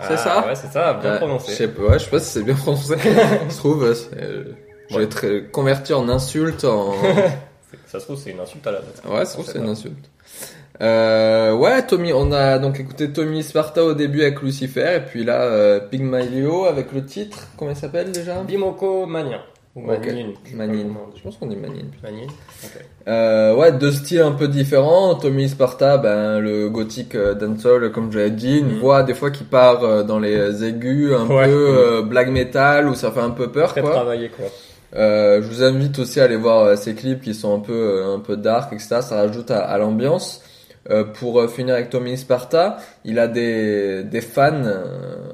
c'est Ah, ça? Ouais, c'est ça, bien prononcé. Je sais pas, ouais, je sais pas si c'est bien prononcé. je trouve, euh, c'est, euh, je vais être converti en insulte, en... Ça se trouve, c'est une insulte à la base. Ouais, ça se trouve, c'est une insulte. Euh, ouais, Tommy, on a donc écouté Tommy Sparta au début avec Lucifer, et puis là, euh, avec le titre, comment il s'appelle déjà? Bimoko Mania. Ou Ouais, Manine. ok. Manine. Je pense qu'on dit Manine. Manine. Ok. Euh, ouais, deux styles un peu différents. Tommy Sparta, ben, le gothique euh, dancehall, comme j'avais dit, une voix des fois qui part euh, dans les aigus, un Mm. Ouais. peu euh, black metal, où ça fait un peu peur, Très quoi. travaillé, quoi. Euh, je vous invite aussi à aller voir ces clips qui sont un peu un peu dark, etc. Ça rajoute à, à l'ambiance. Euh, pour euh, finir avec Tommy Sparta, il a des, des fans euh,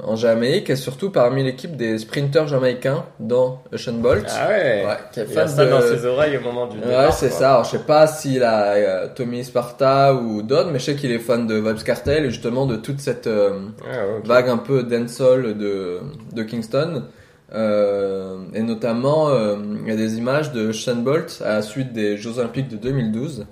en Jamaïque et surtout parmi l'équipe des sprinters jamaïcains dans Ocean Bolt. Ah ouais, qui est Il a fan ça de- dans ses oreilles au moment du Ouais, départ, c'est quoi. ça. Alors, je sais pas s'il a euh, Tommy Sparta ou d'autres, mais je sais qu'il est fan de Vibes Cartel et justement de toute cette euh, Ah, vague un peu dancehall de, de Kingston. Euh, et notamment, euh, il y a des images de Sean Bolt à la suite des Jeux Olympiques de 2012,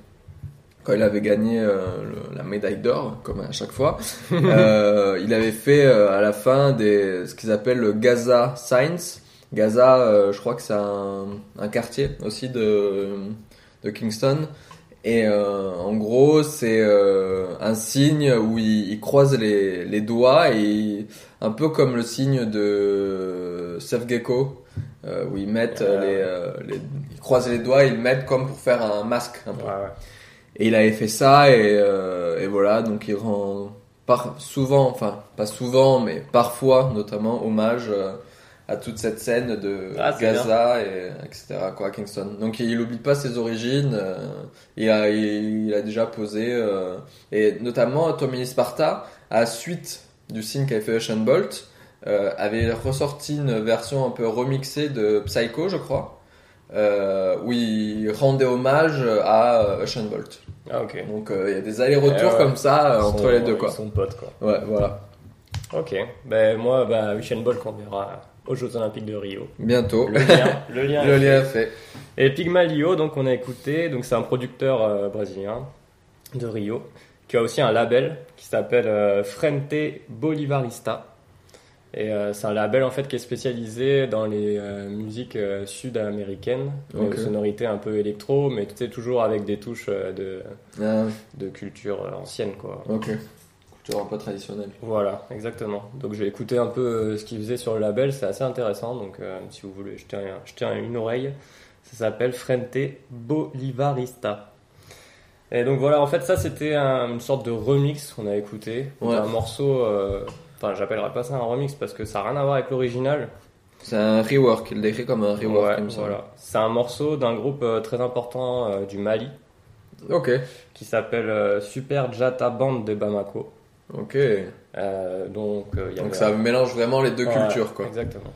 quand il avait gagné euh, le- la médaille d'or, comme à chaque fois. Euh, il avait fait euh, à la fin des, ce qu'ils appellent le Gaza Signs. Gaza, euh, je crois que c'est un, un quartier aussi de, de Kingston. Et euh, en gros, c'est euh, un signe où il, il croise les, les doigts et il- un peu comme le signe de Seth Gecko, euh, où ils mettent euh, les, euh, les, ils croisent les doigts, ils le mettent comme pour faire un masque. Un peu. Et il avait fait ça et, euh, et voilà, donc il rend par, souvent, enfin pas souvent, mais parfois notamment hommage euh, à toute cette scène de Ah, Gaza et etc. quoi Kingston. Donc il oublie pas ses origines. euh, il a il, il a déjà posé et notamment Tommy Sparta à la suite du signe qu'avait fait Ocean Bolt avait ressorti une version un peu remixée de Psycho, je crois. Euh, où il rendait hommage à euh, Ocean Bolt. Ah, ok. Donc euh, il y a des allers-retours Eh ouais. comme ça euh, entre sont- les deux quoi. Ils sont potes quoi. Ouais, voilà. Ok. Ben moi, bah, Usain Bolt qu'on verra aux Jeux Olympiques de Rio. Bientôt. Le lien, le lien, Le est lien est fait. Et Pygmalion, donc on a écouté, donc c'est un producteur brésilien de Rio qui a aussi un label qui s'appelle Frente Bolivarista. Et euh, c'est un label en fait qui est spécialisé dans les euh, musiques euh, sud-américaines, mais Ok. aux sonorités un peu électro, mais tu sais, toujours avec des touches de, Ah. de culture ancienne quoi. Ok. Culture un peu traditionnelle. Voilà, exactement. Donc j'ai écouté un peu ce qu'il faisait sur le label, c'est assez intéressant. Donc si vous voulez jeter, un- jeter un- une oreille, ça s'appelle Frente Bolivarista. Et donc voilà, en fait ça c'était un- une sorte de remix qu'on a écouté. Ouais. Un morceau, enfin j'appellerais pas ça un remix parce que ça n'a rien à voir avec l'original. C'est un rework, il le décrit comme un rework Ouais, comme ça. voilà. C'est un morceau d'un groupe euh, très important euh, du Mali. Ok. Qui s'appelle euh, Super Jata Band de Bamako. Ok. Euh, donc, euh, il y Donc avait ça mélange vraiment les deux Ouais, cultures quoi. Exactement.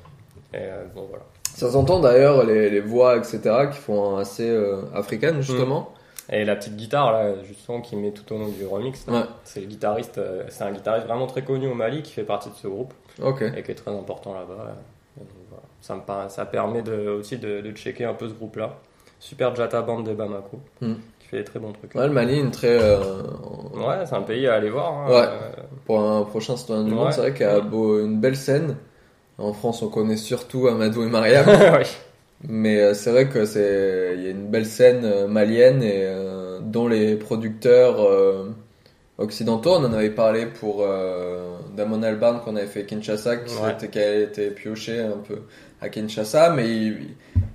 Et euh, bon voilà. Ça s'entend d'ailleurs les, les voix etc qui font assez africaines justement. Et la petite guitare là, justement, qui met tout au long du remix, Ouais. c'est le guitariste, euh, c'est un guitariste vraiment très connu au Mali qui fait partie de ce groupe et qui est très important là-bas. Voilà. Ça me paraît- ça permet de, aussi de, de checker un peu ce groupe-là. Super Jata Band de Bamako, Hmm. qui fait des très bons trucs. Ouais, le Mali, une très. euh, Ouais, c'est un pays à aller voir. hein. Ouais. Euh, Pour un prochain citoyen du Ouais. monde, c'est vrai qu'il y a beau- une belle scène. En France, on connaît surtout Amadou et Mariam. Mais euh, c'est vrai que c'est il y a une belle scène euh, malienne et euh, dont les producteurs euh, occidentaux, on en avait parlé pour euh, Damon Albarn qu'on avait fait Kinshasa, qui, Ouais. était- qui a été pioché un peu à Kinshasa, mais il,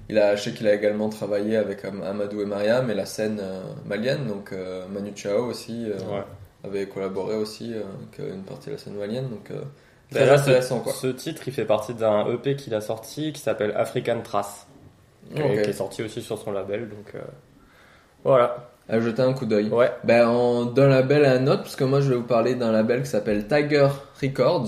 il a, je sais qu'il a également travaillé avec Am- Amadou et Mariam et la scène malienne, donc Manu Chao aussi Ouais. avait collaboré aussi avec une partie de la scène malienne, donc très D'ailleurs, intéressant ce, quoi. ce titre, il fait partie d'un EP qu'il a sorti qui s'appelle African Trace, qui, est sorti aussi sur son label. Donc euh, voilà. À jeter un coup d'œil. Ouais. Ben, en- d'un label à un autre, parce que moi je vais vous parler d'un label qui s'appelle Tiger Records.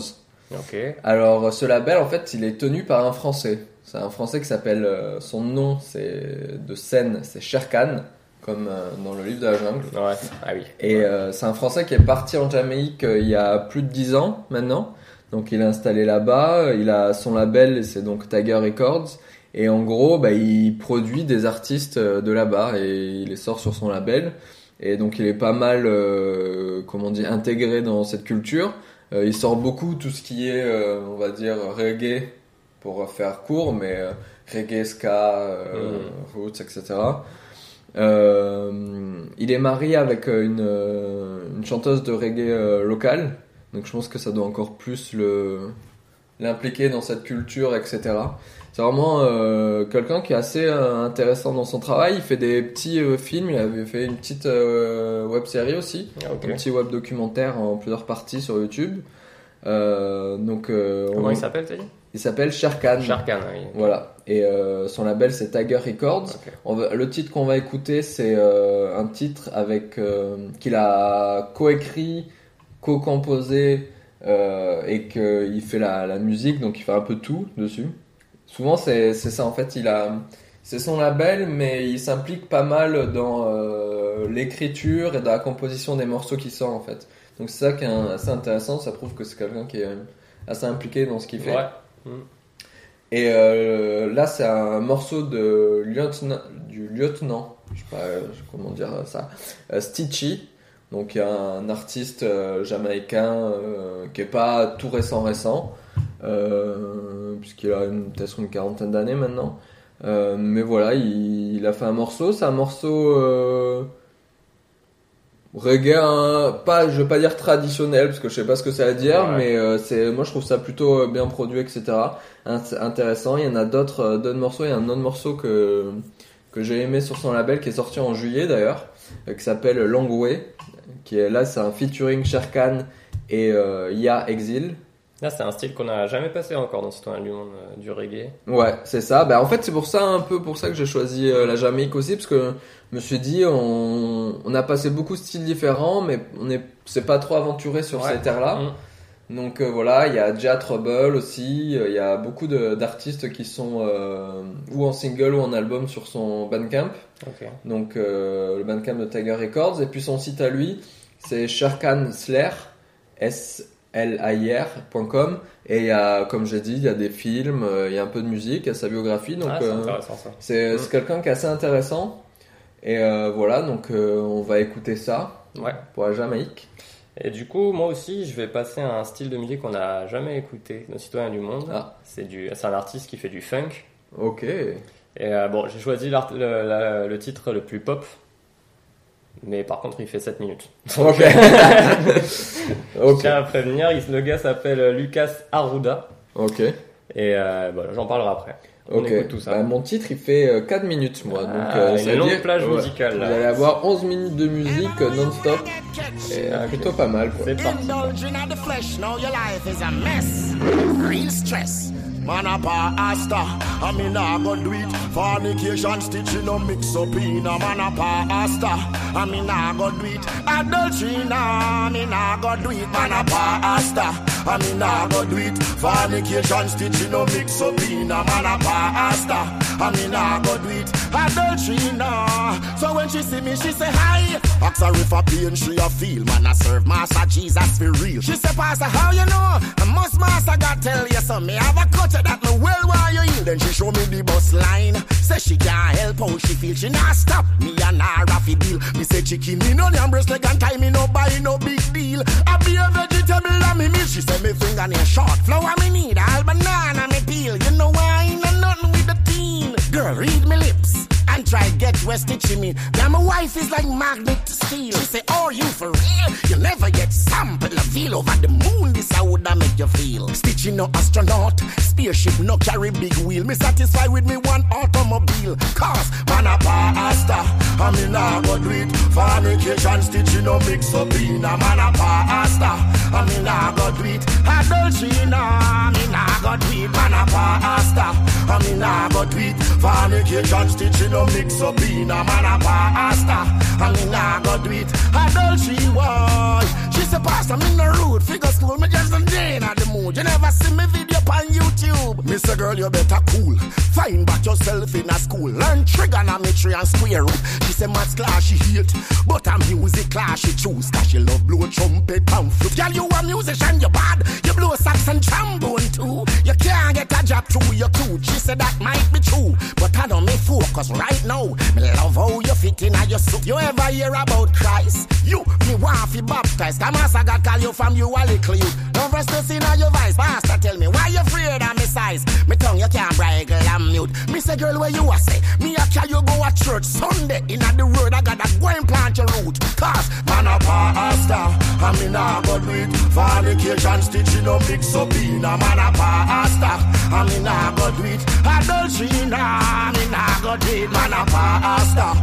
Ok. Alors ce label en fait il est tenu par un français. C'est un français qui s'appelle, euh, son nom c'est de scène, c'est Sherkan, comme euh, dans le livre de la jungle. Ouais. Ah oui. Et euh, c'est un français qui est parti en Jamaïque euh, il y a plus de 10 ans maintenant. Donc il est installé là-bas, il a son label, c'est donc Tiger Records. Et en gros, bah, il produit des artistes euh, de là-bas et il les sort sur son label. Et donc il est pas mal, euh, comment dire, intégré dans cette culture. Euh, il sort beaucoup tout ce qui est, euh, on va dire, reggae, pour faire court, mais euh, reggae, ska, euh, roots, etc. Euh, il est marié avec une, une chanteuse de reggae locale, donc je pense que ça doit encore plus le l'impliquer dans cette culture, etc. C'est vraiment euh, quelqu'un qui est assez euh, intéressant dans son travail. Il fait des petits euh, films, il avait fait une petite web série aussi, Ah, un petit web documentaire en plusieurs parties sur YouTube. Donc, Comment on- il s'appelle, t'as dit? Il s'appelle Sharkan. Sharkan, oui. Voilà. Et son label c'est Tiger Records. Ok. On va- le titre qu'on va écouter c'est un titre avec qu'il a coécrit, co-composé euh, et qu'il fait la, la musique, donc il fait un peu tout dessus. Souvent c'est ça en fait. Il a c'est son label, mais il s'implique pas mal dans euh, l'écriture et dans la composition des morceaux qu'il sort en fait. Donc c'est ça qui est un- assez intéressant. Ça prouve que c'est quelqu'un qui est assez impliqué dans ce qu'il fait. Ouais. Et euh, là, c'est un morceau de lieutenant, du lieutenant, je sais pas comment dire ça, Stitchy. Donc, il y a un artiste euh, jamaïcain euh, qui est pas tout récent récent, euh, puisqu'il a peut-être une quarantaine d'années maintenant. Mais voilà, il, il a fait un morceau. C'est un morceau reggae, hein, pas, je vais pas dire traditionnel parce que je sais pas ce que ça veut dire, Ouais. mais euh, c'est, moi je trouve ça plutôt euh, bien produit, etc. Int- intéressant. Il y en a d'autres, euh, d'autres morceaux. Il y a un autre morceau que que j'ai aimé sur son label qui est sorti en juillet d'ailleurs, qui s'appelle Long Way, qui est là, c'est un featuring Sherkan et euh, Ya Exil. Là, c'est un style qu'on n'a jamais passé encore dans Citoyen du Monde, euh, du reggae. Ouais, c'est ça. Bah, en fait, c'est pour ça, un peu pour ça que j'ai choisi euh, la Jamaïque aussi, parce que je me suis dit, on, on a passé beaucoup de styles différents, mais on est, c'est pas trop aventuré sur Ouais. ces terres-là. Mm. Donc euh, voilà, il y a Jia Trouble aussi, euh, il y a beaucoup d'artistes qui sont euh, ou en single ou en album sur son Bandcamp. Donc euh, le Bandcamp de Tiger Records. Et puis son site à lui, c'est Sharkan Slayer, S-L-A-I-R.com. Et il y a, comme j'ai dit, il y a des films, il y a un peu de musique, il y a sa biographie. Donc Ah, c'est euh, Mm. c'est quelqu'un qui est assez intéressant. Et voilà, donc on va écouter ça Ouais. pour la Jamaïque. Et du coup, moi aussi, je vais passer à un style de musique qu'on n'a jamais écouté dans Citoyen du Monde. Ah. C'est du, c'est un artiste qui fait du funk. Ok. Et euh, bon, j'ai choisi le, la- le titre le plus pop. Mais par contre, il fait 7 minutes. Ok. Je ok. tiens à prévenir, le gars s'appelle Lucas Arruda. Ok. Et euh, voilà, j'en parlerai après. On Ok. écoute tout ça. Bah, mon titre il fait euh, 4 minutes moi. donc, Ah, euh, une ça veut longue dire- plage ouais. musicale, là. Vous allez avoir 11 minutes de musique euh, non-stop. Et euh, Ok. plutôt pas mal quoi. C'est parti. Man a pastor, I mean I go do it. Fornication, stitching no mix up in a man a pastor. I mean I go do it. Adultery, nah, I mean I go do it. Man a pastor, I mean I go do it. Fornication, stitching no mix up in a man a pastor. I mean I go do it. Adultery, nah. So when she see me, she say hi. Ask her if a pain she a feel. Man I serve Master Jesus for real. She say Pastor, how you know? I must Master God tell you so. Me have a culture that me well while you in. Then she show me the bus line. Say she can't help how she feel. She not stop me and her raffy deal. Me say chicken me no damn breast leg and tie me no buy no big deal. I be a vegetable and me meal. She say me finger nail short. Flour me need all banana me peel. You know I ain't no nothing with the teen. Girl, where stitching me. Now my wife is like magnet to steel. She say, "Oh, you for real? You never get sample a feel over the moon. This how would I make you feel? Stitching no astronaut, spaceship no carry big wheel. Me satisfied with me one automobile. Cause man a pasta, I mean nah go do it. Fornication stitching no mix up in a man a pasta. I mean nah go do it. Adultery I me nah go it. Man a pasta, I mean nah go do it. Fornication stitching no mix up in a man a pasta. I mean nah go do it. Adultery why? She say pastor me no rude. Figure school me just a day at the mood. You never see me video on YouTube. Mr. Girl you better cool. Find back yourself in a school. Learn trigonometry and square root. She say maths class she hate, but a music class she choose. Cause she love blow trumpet and flute. Girl you a musician you bad. You blow sax and trombone too. You can't get a job through your cute. She said that might be true, but I don't me focus right now. Me love how you fit in your suit. You ever hear about Christ? You me want fi baptize. Come on, I got call you from you a little you. Don't rest see now your vice. Pastor tell me why you afraid of me size. Me tongue you can't bridle and mute. Me say girl where you a say? Me a carry you go a church Sunday in the road. I gotta go and plant your root. Cause man a pastor, me nah go do it. Fornication stitching no mix up in a man a pastor, me nah go do it. Adultery nah, me nah go do it. Man a pastor,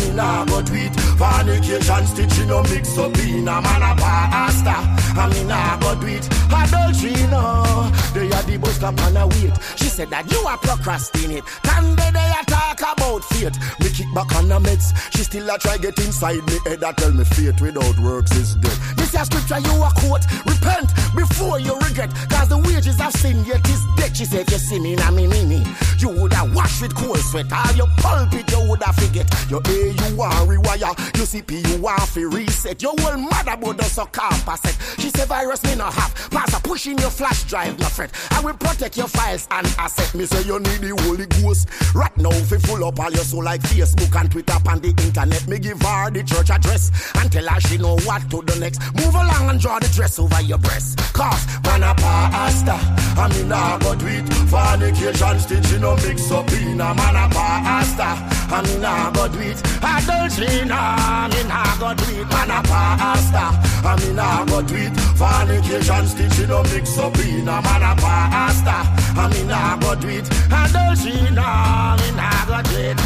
me nah go do it. Fornication stitching no mix up in a man a pastor, and me nah go do it. Adultery no, they are the bus stop and a wait. She said that you are procrastinate. Can they they a talk about fate? Me kick back on the meds. She still a try get inside me head. I tell me fate without works is dead. This is scripture you a quote. Repent before you regret. Cause the wages of sin yet is dead. She said you see me na me me me. You woulda wash with cold sweat. All your pulpit you woulda forget. Your A you want rewire. You CP you want fi reset. Your whole motherboard does a. She said virus me no have. Pass a pushing your flash drive no fret. I will protect your files and asset. Me say you need the Holy Ghost. Right now fi full up all your soul like Facebook and Twitter and the internet. Me give her the church address and tell her she know what to do next. Move along and draw the dress over your breast. Cause man a pastor, I mean nah go do it. Fornication stitching no mix up in a man a pastor, I mean nah go do it. Adultery nah, me nah go do it. Man a pastor, I mean nah go it. Fornication stitching no mix up in a man a pastor, I mean nah go do it. Adultery nah, me nah go it.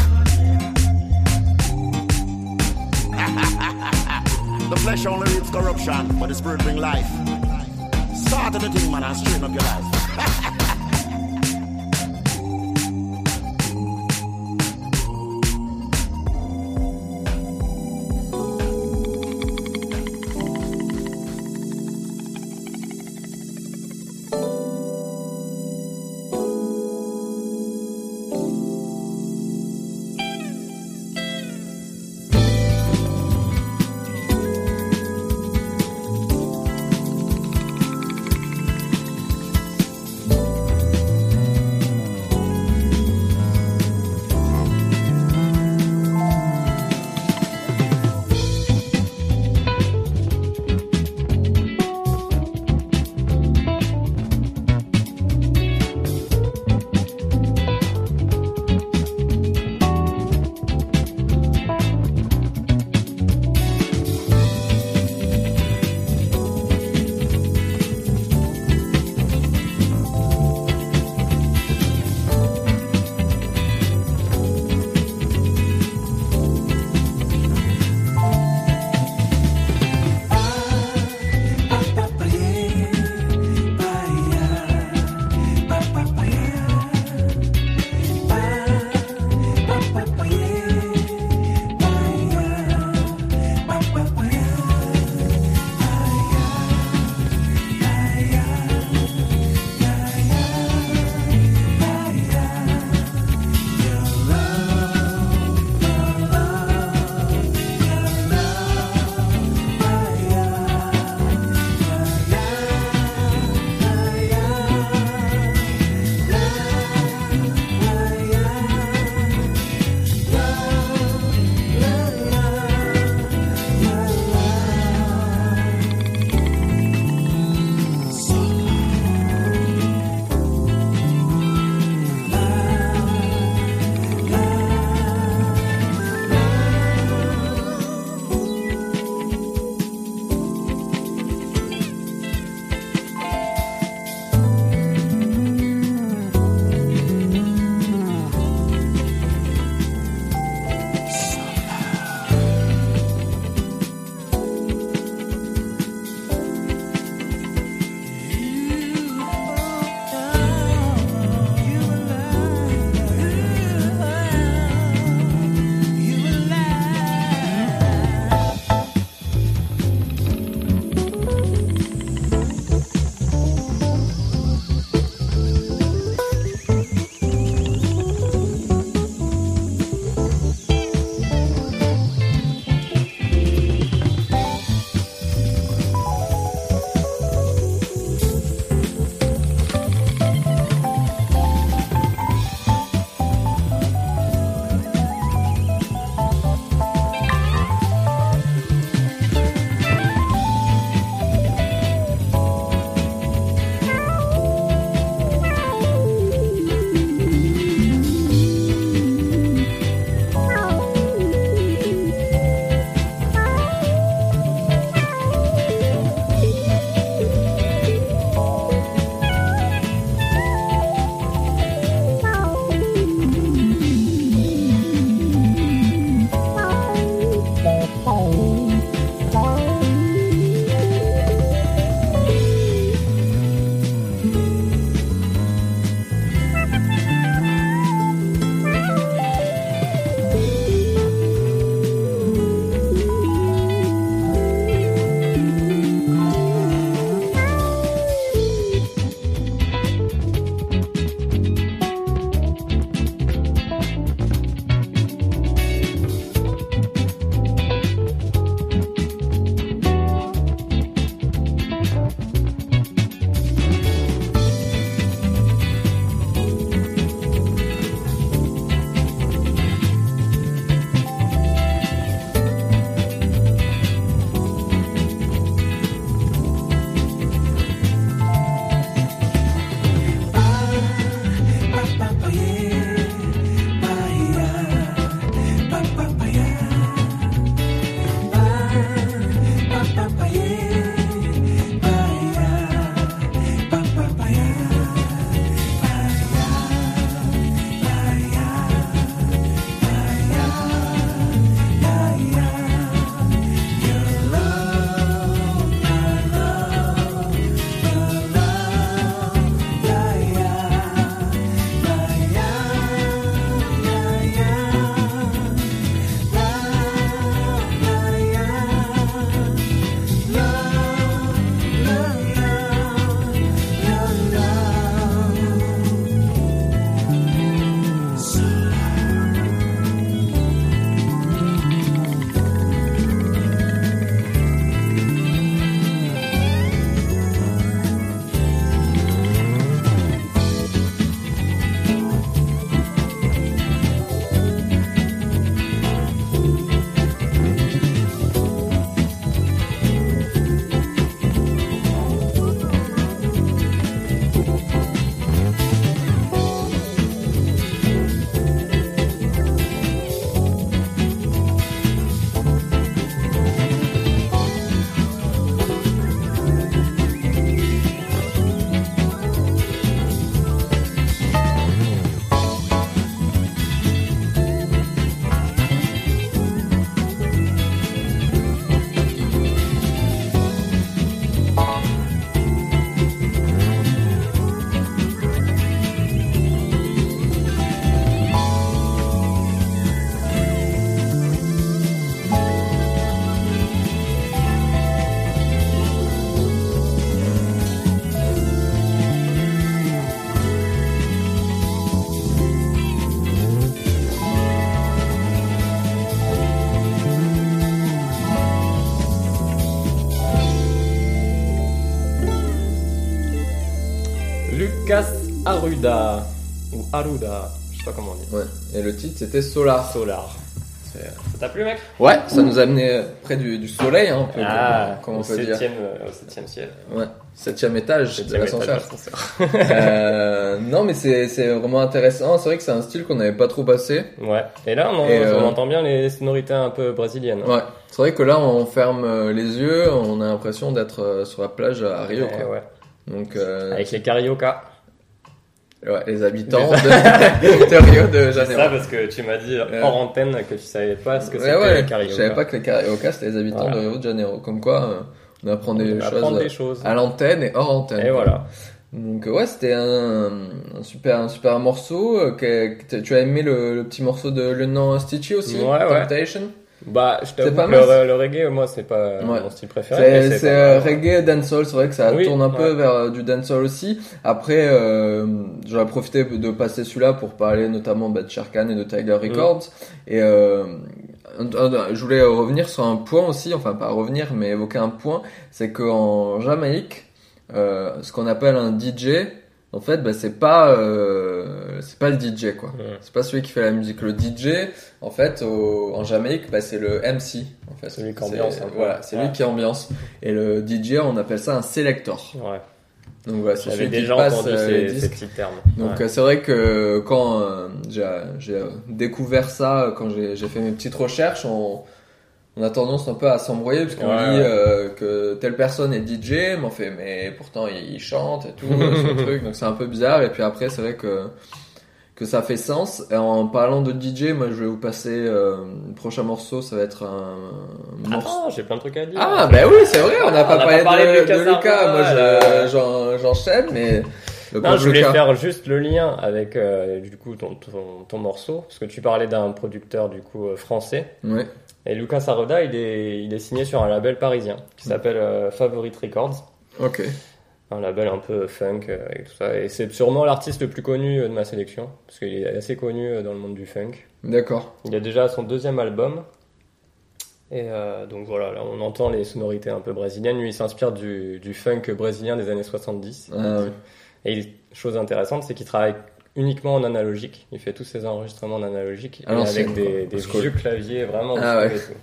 the flesh only reaps corruption, but the spirit bring life. Start the thing, man, and straighten up your life. Aruda. Ou Aruda. Je sais pas comment on dit. Ouais. Et le titre c'était Solar. Solar. C'est- Ça t'a plu, mec? Ouais, ça nous a amené près du, du soleil, hein, peu, Ah, on peut dire. septième, euh, au septième ciel. Ouais, septième étage de Septième l'ascenseur. étage d'ascenseur. euh, non, mais c'est vraiment intéressant. C'est vrai que c'est un style qu'on n'avait pas trop passé. Ouais. Et là, on, euh, on entend bien les sonorités un peu brésiliennes. Ouais, c'est vrai que là, on ferme euh, les yeux, on a l'impression d'être euh, sur la plage à Rio. Ouais, quoi. ouais. Donc, euh, Avec les carioca. Ouais, les habitants de, de Rio de C'est Janeiro. ça parce que tu m'as dit Euh, hors antenne que tu savais pas ce que c'était ouais, les carioca. je savais pas que les Carioca c'était les habitants Voilà. de Rio de Janeiro. Comme quoi, euh, on apprend des, On choses, apprend des euh, choses. à l'antenne et hors antenne. Et voilà. Donc euh, ouais, c'était un, un super un super morceau. euh, que, que tu as aimé le, le petit morceau de Lieutenant Stitchy aussi, Ouais, ouais. Bah, je t'avoue pas que le, le reggae, moi, c'est pas Ouais. mon style préféré. C'est c'est, pas euh, reggae dancehall, c'est vrai que ça Oui, tourne un peu vers euh, du dancehall aussi. Après, euh, j'aurais profité de passer celui-là pour parler notamment bah, de Sharkan et de Tiger Mm. Records. Et euh, je voulais revenir sur un point aussi, enfin pas revenir, mais évoquer un point, c'est qu'en Jamaïque, euh, ce qu'on appelle un DJ, en fait, bah, c'est pas euh, c'est pas le DJ quoi. Ouais. C'est pas celui qui fait la musique. Le DJ, en fait, au- en Jamaïque, bah, c'est le MC. En fait, Celui qui C'est- ambiance. Voilà, c'est Ouais. lui qui ambiance. Et le DJ, on appelle ça un selector. Ouais. Donc voilà, c'est celui qui déjà passe entendu euh, ces, les ces disques. petits termes. Donc Ouais. euh, c'est vrai que quand euh, j'ai découvert ça, quand j'ai j'ai fait mes petites recherches, on, on a tendance un peu à s'embrouiller parce qu'on Ouais, dit euh, que telle personne est DJ, mais on fait mais pourtant il chante et tout ce truc, donc c'est un peu bizarre. Et puis après c'est vrai que que ça fait sens. Et en parlant de DJ, moi je vais vous passer euh, le prochain morceau, ça va être un, un morceau. J'ai plein de trucs à dire. Ah bah oui c'est vrai, on n'a pas parlé, pas parlé de, de Lucas de Lucas. Arruda, Moi j'en- j'enchaîne, mais Non, je voulais Lucas. faire juste le lien avec euh, du coup ton, ton, ton morceau, parce que tu parlais d'un producteur du coup euh, français. Ouais. Et Lucas Arruda, il est, il est signé sur un label parisien qui s'appelle euh, Favorite Records, Ok. un label un peu funk euh, et tout ça. Et c'est sûrement l'artiste le plus connu euh, de ma sélection, parce qu'il est assez connu dans le monde du funk. D'accord. Il a déjà son deuxième album. Et donc voilà, là on entend les sonorités un peu brésiliennes. Lui, il s'inspire du, du funk brésilien des années 70. Ah ouais. Et chose intéressante, c'est qu'il travaille uniquement en analogique. Il fait tous ses enregistrements en analogique À et l'ancienne, avec des, vieux claviers vraiment. Ah ouais. et tout.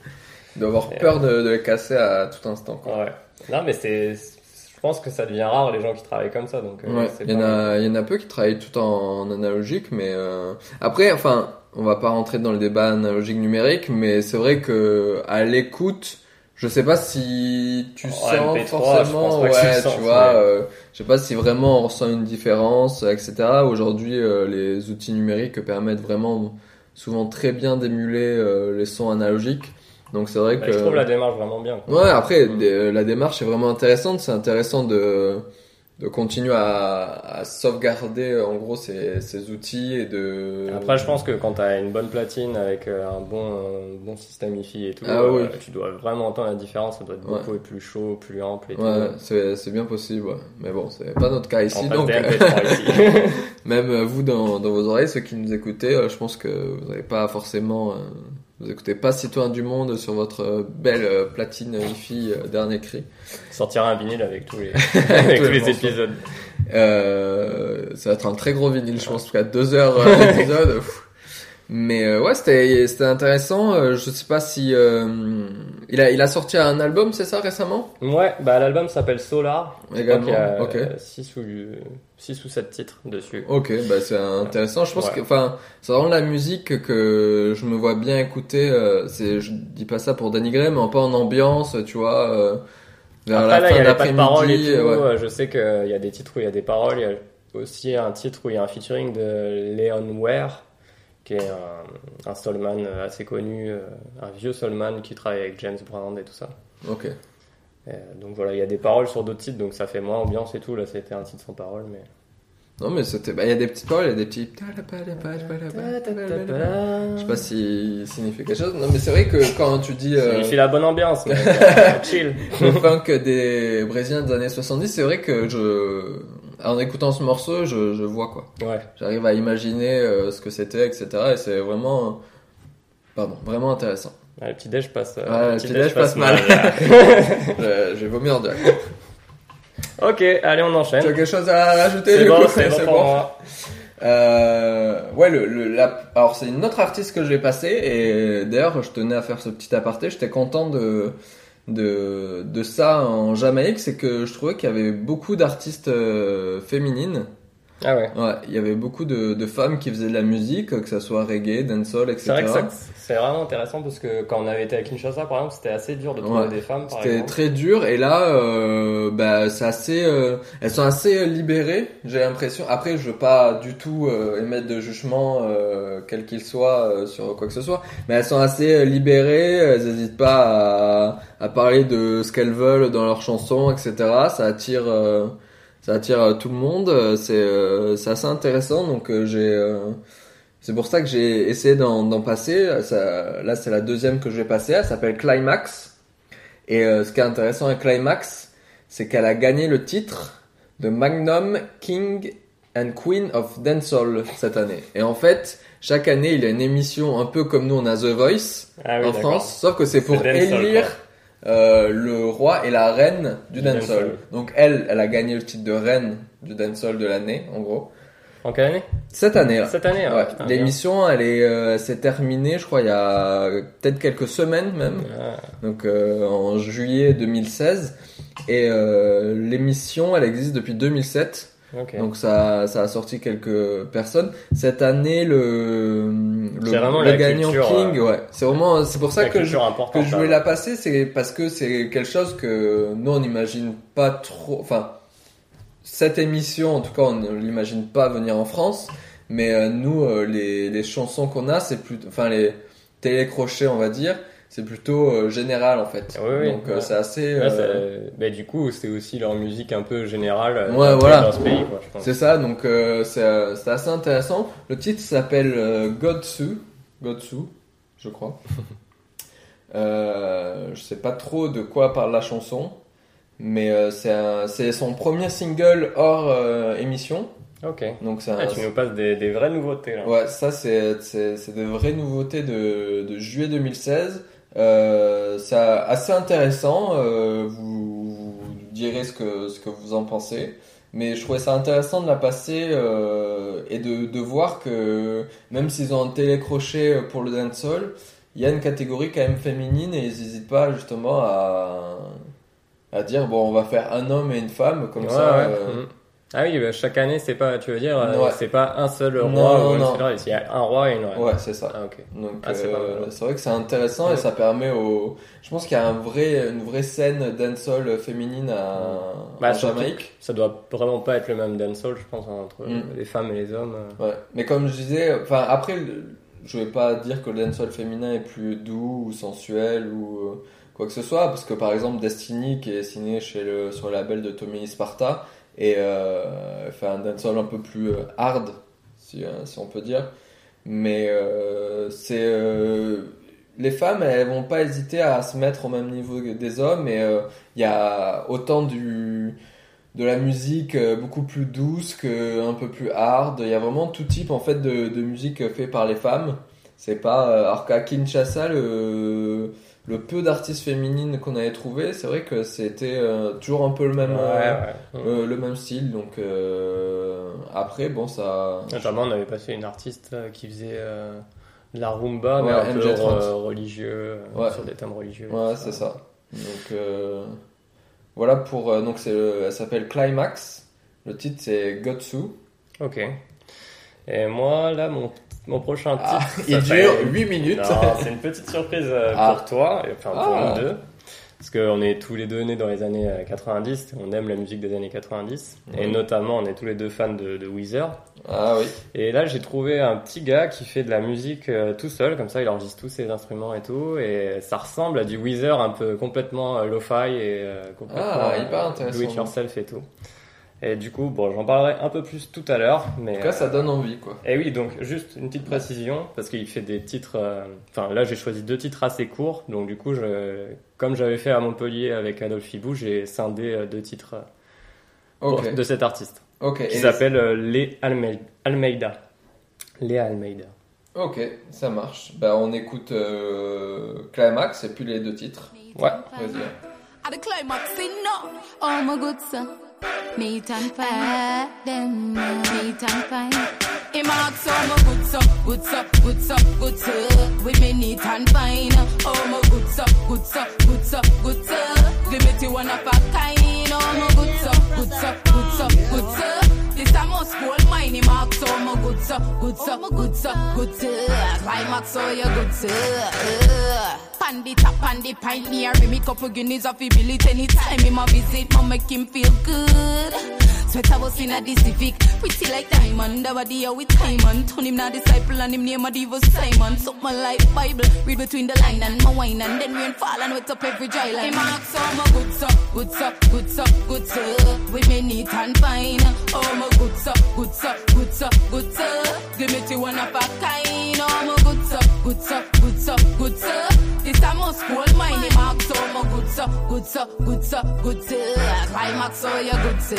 Il doit avoir Et, peur de, de les casser à tout instant. Quoi. Ouais. Non, mais c'est. Je pense que ça devient rare les gens qui travaillent comme ça. Donc, euh, Ouais, il y, en a, il y en a peu qui travaillent tout en analogique, mais euh, après, enfin, on va pas rentrer dans le débat analogique numérique, mais c'est vrai que à l'écoute, je sais pas si tu En sens MP3, je forcément, tu ouais, sens, tu vois, mais- euh, je sais pas si vraiment on ressent une différence, etc. Aujourd'hui, euh, les outils numériques permettent vraiment souvent très bien d'émuler euh, les sons analogiques, donc c'est vrai Bah, que Je trouve la démarche vraiment bien. quoi. Ouais, après, Mm. des- la démarche est vraiment intéressante. C'est intéressant de, de continuer à, à sauvegarder, en gros, ces, ces outils et de... Après, je pense que quand tu as une bonne platine avec euh, un bon, un bon système et tout, Ah euh, oui. tu dois vraiment entendre la différence. Ça doit être Ouais. beaucoup plus chaud, plus ample et tout. Ouais, c'est, c'est bien possible, ouais. Mais bon, c'est pas notre cas ici, donc... des MP3 ici. même euh, vous, dans, dans vos oreilles, ceux qui nous écoutez, euh, je pense que vous n'avez pas forcément... euh, vous écoutez pas Citoyen du Monde sur votre euh, belle euh, platine hi-fi euh, dernier cri. Sortira un vinyle avec tous les, avec Tous les épisodes. Euh, ça va être un très gros vinyle, je pense, parce qu'à deux heures d'épisode. Mais euh, ouais, c'était c'était intéressant. Euh, je sais pas si euh, il a il a sorti un album, c'est ça récemment? Ouais, bah l'album s'appelle Solar. Également, qu'il y a ok. 6 ou, 6 ou 7 titres dessus. Ok, bah c'est intéressant. Je pense Ouais. que, enfin, c'est vraiment la musique que je me vois bien écouter. euh, c'est, je dis pas ça pour dénigrer, mais un peu en ambiance, tu vois. vers Après la là, fin il tout. ouais. Je sais qu'il y a des titres où il y a des paroles. Il y a aussi un titre où il y a un featuring de Leon Ware, qui est un, un soulman assez connu, euh, un vieux soulman qui travaille avec James Brown et tout ça. Ok. Euh, donc voilà, il y a des paroles sur d'autres titres, donc ça fait moins ambiance et tout. Là, c'était un titre sans paroles, mais. Non, mais c'était, bah, il y a des petites paroles, il y a des petits. Je sais pas si signifie quelque chose. Non, mais c'est vrai que quand tu dis. Euh, signifie la bonne ambiance. Euh, chill. le funk des Brésiliens des années 70, c'est vrai que je, en écoutant ce morceau, je, je vois quoi. Ouais. J'arrive à imaginer euh, ce que c'était, etc. Et c'est vraiment, pardon, vraiment intéressant. Ah, le petit déj passe. euh, le petit déj passe mal. là. je, je vais vomir. Ok, allez, on enchaîne. Tu as quelque chose à rajouter C'est bon, c'est bon moi. Euh, ouais, le, le, la- alors c'est une autre artiste que je vais passer et d'ailleurs je tenais à faire ce petit aparté. J'étais content de, de de ça en Jamaïque, c'est que je trouvais qu'il y avait beaucoup d'artistes euh, féminines. Ah ouais. Ouais, il y avait beaucoup de, de femmes qui faisaient de la musique, que ça soit reggae, dancehall, etc. C'est vrai que c'est vraiment intéressant parce que quand on avait été à Kinshasa, par exemple, c'était assez dur de trouver Ouais. des femmes, C'était très dur et là, euh, bah, c'est assez, euh, elles sont assez euh, libérées. J'ai l'impression. Après, je veux pas du tout euh, émettre de jugement euh, quel qu'il soit euh, sur quoi que ce soit, mais elles sont assez libérées. Elles n'hésitent pas à, à parler de ce qu'elles veulent dans leurs chansons, etc. Ça attire, euh, ça attire euh, tout le monde. Euh, C'est, euh, c'est assez intéressant. Donc euh, j'ai euh, c'est pour ça que j'ai essayé d'en passer. Ça, là, c'est la deuxième que je vais passer. Elle s'appelle Climax. Et euh, ce qui est intéressant avec Climax, c'est qu'elle a gagné le titre de Magnum King and Queen of Dancehall cette année. Et en fait, chaque année, il y a une émission un peu comme nous, on a The Voice Ah oui, en. France, sauf que c'est pour élire. Euh, le roi et la reine du Du dancehall. dancehall. Donc elle, elle a gagné le titre de reine du dancehall de l'année, en gros. En quelle année? Cette année là. Cette année, ah, ouais. bien. L'émission, elle est, euh, s'est terminée, je crois, il y a peut-être quelques semaines même. Ah. Donc euh, en juillet 2016. Et euh, l'émission, elle existe depuis 2007. Ok. Donc ça, ça a sorti quelques personnes. Cette année, le, le, la gagnant culture, King, euh, ouais. C'est vraiment, c'est pour ça que je, que je voulais là. la passer, c'est parce que c'est quelque chose que nous on n'imagine pas trop. Enfin, cette émission, en tout cas, on ne l'imagine pas venir en France. Mais euh, nous, euh, les, les chansons qu'on a, c'est plutôt, enfin les télécrochets, on va dire, c'est plutôt euh, général en fait. Oui, oui, Donc euh, ouais. c'est assez. Là, euh, ça- bah, du coup, c'est aussi leur musique un peu générale Ouais, dans- voilà. dans ce pays, quoi, je pense. C'est ça, donc c'est c'est assez intéressant. Le titre s'appelle Godsu, Godsu, je crois. euh, je sais pas trop de quoi parle la chanson, mais euh, c'est son premier single hors euh, émission. Ok. Donc un- Ah, tu nous passes des, des vraies nouveautés là. Ouais, ça c'est c'est c'est de vraies nouveautés de, de juillet 2016. Euh, c'est assez intéressant. euh, vous, vous direz ce que ce que vous en pensez. Mais je trouvais ça intéressant de la passer euh, et de, de voir que même s'ils ont un télécrochet pour le dancehall, il y a une catégorie quand même féminine et ils n'hésitent pas justement à, à dire bon on va faire un homme et une femme comme Ouais, ça. ouais. euh, Mhm. Ah oui, bah, chaque année, c'est pas, tu veux dire, euh, Ouais. c'est pas un seul roi Non, ou une non. seule reine, il y a un roi et une reine. Ouais, c'est ça. Ah, ok. Donc Ah, c'est euh, vrai que c'est intéressant Ouais. et ça permet au. Je pense qu'il y a un vrai, une vraie scène dancehall féminine à, Bah, surtout, Jamaïque. ça doit vraiment pas être le même dancehall, je pense, entre Mm. les femmes et les hommes. euh. Ouais. Mais comme je disais, enfin après, je vais pas dire que le dancehall féminin est plus doux ou sensuel ou quoi que ce soit, parce que par exemple Destiny qui est signé chez le sur le label de Tommy Sparta et euh, fait un dancehall un peu plus euh, hard, si, euh, si on peut dire. Mais euh, c'est euh, les femmes, elles vont pas hésiter à se mettre au même niveau que des hommes et euh, il y a autant du de la musique euh, beaucoup plus douce que un peu plus hard. Il y a vraiment tout type en fait de, de musique fait par les femmes. C'est pas euh, alors qu'à Kinshasa le le peu d'artistes féminines qu'on avait trouvé, c'est vrai que c'était euh, toujours un peu le même Ouais, euh, ouais. euh, le même style. Donc après bon ça Notamment, on avait passé une artiste qui faisait de la rumba, mais un peu MJ30. euh, religieux, Ouais. sur des thèmes religieux. Ouais, c'est ça. Donc voilà pour donc c'est le- elle s'appelle Climax. Le titre c'est Gotsu. Ok. Et moi, là, mon, mon prochain titre. Ah, il fait- dure huit minutes. Non, c'est une petite surprise euh, Ah. pour toi, enfin pour Ah. nous deux. Parce qu'on est tous les deux nés dans les années euh, 90, on aime la musique des années 90, et Mhm. notamment on est tous les deux fans de, de Weezer. Ah oui. Et là j'ai trouvé un petit gars qui fait de la musique euh, tout seul, comme ça il enregistre tous ses instruments et tout, et ça ressemble à du Weezer un peu complètement euh, lo-fi et euh, complètement Ah, hyper do it yourself et tout. Et du coup, bon, j'en parlerai un peu plus tout à l'heure, mais En tout cas, ça donne envie quoi. et oui, donc juste une petite précision, parce qu'il fait des titres. euh, Enfin, là, j'ai choisi deux titres assez courts, donc du coup, je, comme j'avais fait à Montpellier avec Adolphe Hibou, j'ai scindé euh, deux titres euh, pour- de cet artiste. Ok. Qui s'appelle euh, Les Alme- Almeida. Léa Almeida. Ok, ça marche. Bah on écoute euh, Climax et puis les deux titres. Ouais. Vas-y. Meat and fight them, meat and fight. Him ask how my good so, good so, good so, good so. With me neat and fine. Oh my good so, good so, good so, good so. Limit you one of a kind. Oh my good so, good so, good so, good so. This a must gold Minimax, oh my good sir, good sir, good sir, good sir. Climax, oh your good sir. Pan the top, pan pint near me. Couple guineas off the billet anytime him a visit, mama make him feel good. Sweater was in a Pacific, pretty like diamond. The body with time turn him now disciple and him name a diva Simon. Suck my life Bible, read between the line and my wine and then rain fall and wet up every dry line. Him ask how my good so, good so, good so, good so. With me neat and fine. Oh my good so, good so, good so, good so. Give me to one of a kind. Oh my good so, good so, good so, good so. This a must gold mine. So, good so, good so, good so. Climax so oh, you good so.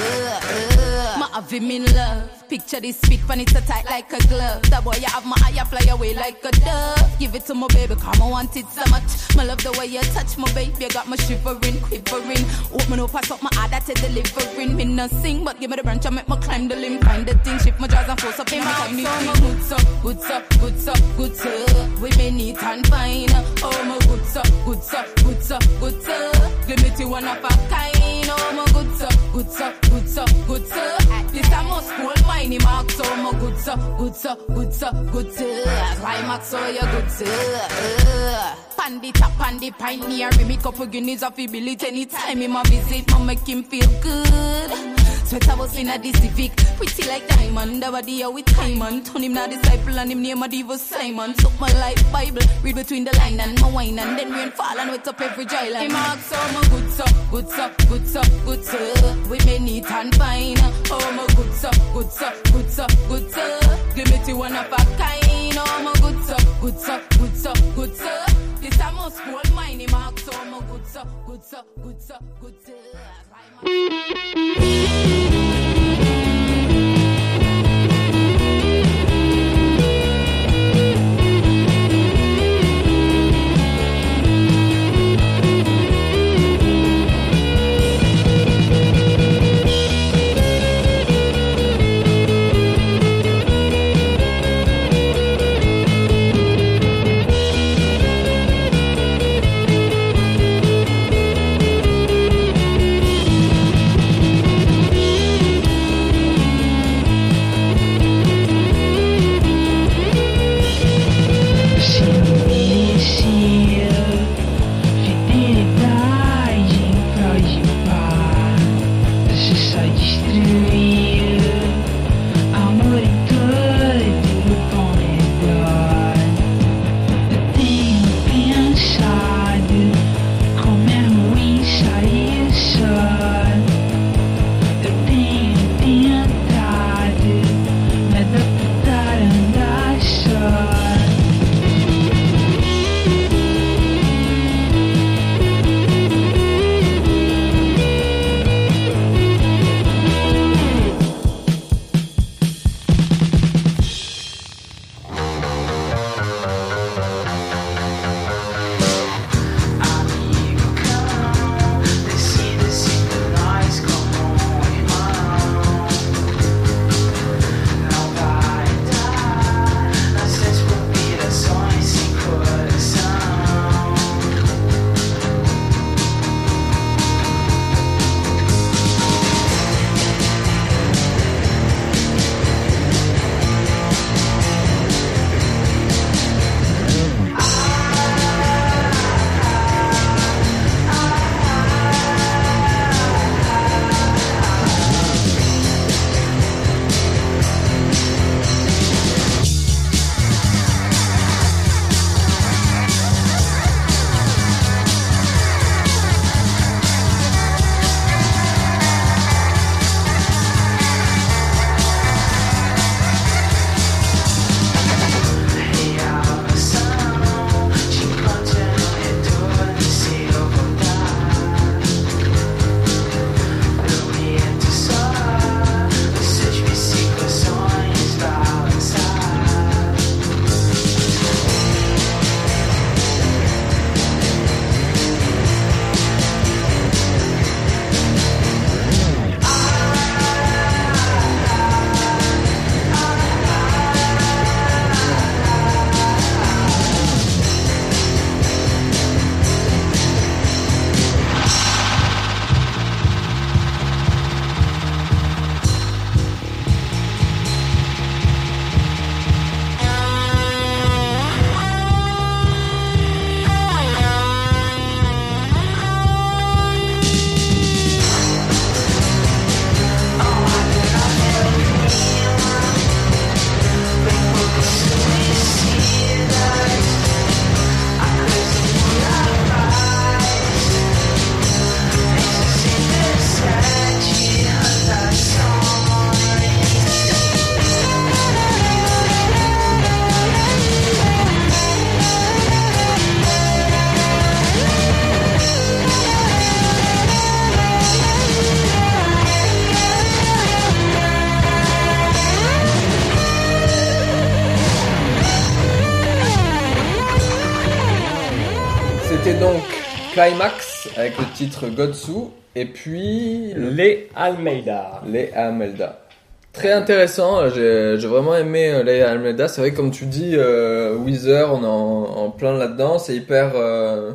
Ma have him in love. Picture this fit when it's a tight like a glove. That boy, you have my eye, I fly away like a dove. Give it to my baby, come I want it so much. My love the way you touch my baby, you got my shivering, quivering. Open up, pass up my eye, that's a delivering. Me no sing, but give me the branch, I make my climb the limb. Find the thing, shift my jaws and force up in my tiny thing. Oh, good so, good so, good so, good so. We may neat and fine. Oh my good so, good so, good so, good so sir. Give me to one of a kind, oh my good sir, good sir, good sir, good sir. This I must hold mine mark, so my good sir, good sir, good sir, good sir. Why max so your good sir? Uh. Pandy tap on the pioneer, me couple guineas off he believe anytime him a visit, ma make him feel good. Sweater was in a Pacific, pretty like diamond. The body out with and turn him now disciple and him name a diva Simon. Took my life Bible, read between the line and my wine and then rain fall and wet up every dry line. Him ask so my good so, good so, good so, good so. Me neat and fine. Oh my good so, good so, good so, good so. To one of a kind. Oh my good so, good so, good so, good so. This a must gold mine. Him ask so my good so, good so, good so, good so. Thank you. Climax avec le titre Godsu et puis Les Almeida. Les Almeida. Très intéressant, j'ai j'ai vraiment aimé euh, les Almeida. C'est vrai que comme tu dis, euh, Weezer, on est en, en plein là-dedans. C'est hyper euh,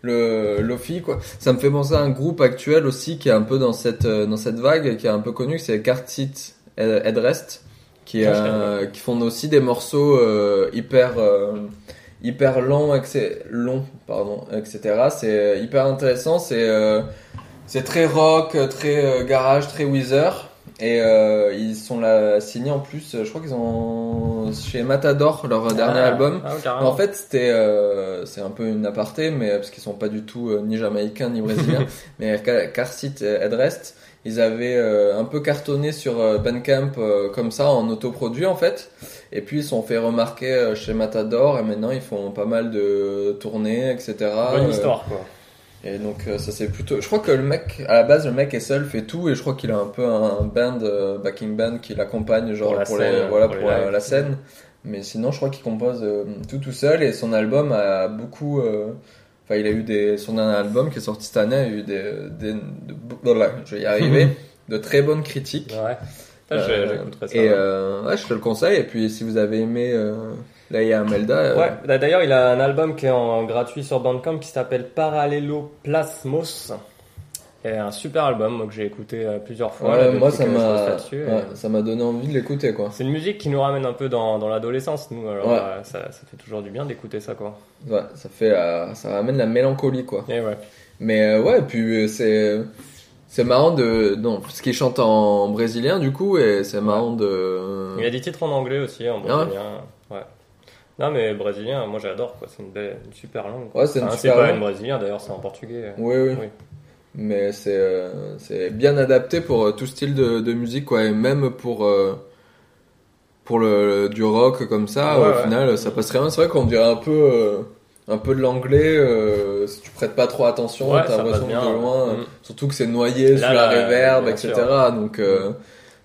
le lofi quoi. Ça me fait penser à un groupe actuel aussi qui est un peu dans cette euh, dans cette vague, qui est un peu connu, c'est Cartit Headrest, qui Ah, euh, qui font aussi des morceaux euh, hyper euh, hyper etc. long, pardon, etc. C'est hyper intéressant. C'est euh, c'est très rock, très euh, garage, très Weezer. Et euh, ils sont là signés en plus. Je crois qu'ils ont chez Matador leur dernier Ah, album. ah, en fait, c'était euh, c'est un peu une aparté, mais parce qu'ils sont pas du tout euh, ni jamaïcains ni brésiliens. mais Car- Carcit et Headrest, ils avaient euh, un peu cartonné sur euh, Bandcamp euh, comme ça en autoproduit en fait. Et puis ils sont fait remarquer euh, chez Matador et maintenant ils font pas mal de tournées, etc. Bonne Euh, histoire, quoi. Et donc euh, ça c'est plutôt. Je crois que le mec, à la base, le mec est seul, fait tout, et je crois qu'il a un peu un band, euh, backing band, qui l'accompagne genre Pour pour, la les, scène, voilà pour la, scène. Mais sinon, je crois qu'il compose euh, tout tout seul, et son album a beaucoup. euh, Enfin, il a eu des. Son dernier album qui est sorti cette année a eu des. des de- voilà, je vais y arriver. de très bonnes critiques. Ouais. Je- j'écouterai ça, Et ouais. euh, ouais, je te le conseille. Et puis, si vous avez aimé euh, Laia Melda. euh, Ouais, bah, d'ailleurs, il a un album qui est en gratuit sur Bandcamp qui s'appelle Parallelo Plasmos. Et un super album que j'ai écouté euh, plusieurs fois. Ouais, là, moi ça m'a ouais, et- donné envie de l'écouter quoi. C'est une musique qui nous ramène un peu dans, dans l'adolescence, nous. Alors, Ouais. euh, ça, ça fait toujours du bien d'écouter ça, quoi. Ouais, ça fait euh, ça ramène la mélancolie quoi. Et ouais. Mais euh, ouais, puis euh, c'est c'est marrant de non, parce qu'il chante en brésilien du coup et c'est marrant de Il y a des titres en anglais aussi, en Ah ouais brésilien. ouais. Non, mais brésilien, moi j'adore, quoi. C'est une, belle, une super langue. quoi. Ouais, c'est une Enfin, pas langue. une brésilien, d'ailleurs, c'est en portugais. Oui, oui. Mais c'est euh, c'est bien adapté pour euh, tout style de, de musique quoi et même pour euh, pour le du rock comme ça Ouais, au final ça passe très bien. C'est vrai qu'on dirait un peu un peu de l'anglais euh, si tu prêtes pas trop attention, Ouais, t'as l'impression de loin, Mm. surtout que c'est noyé Là, sous la bien etc. sûr. Donc euh,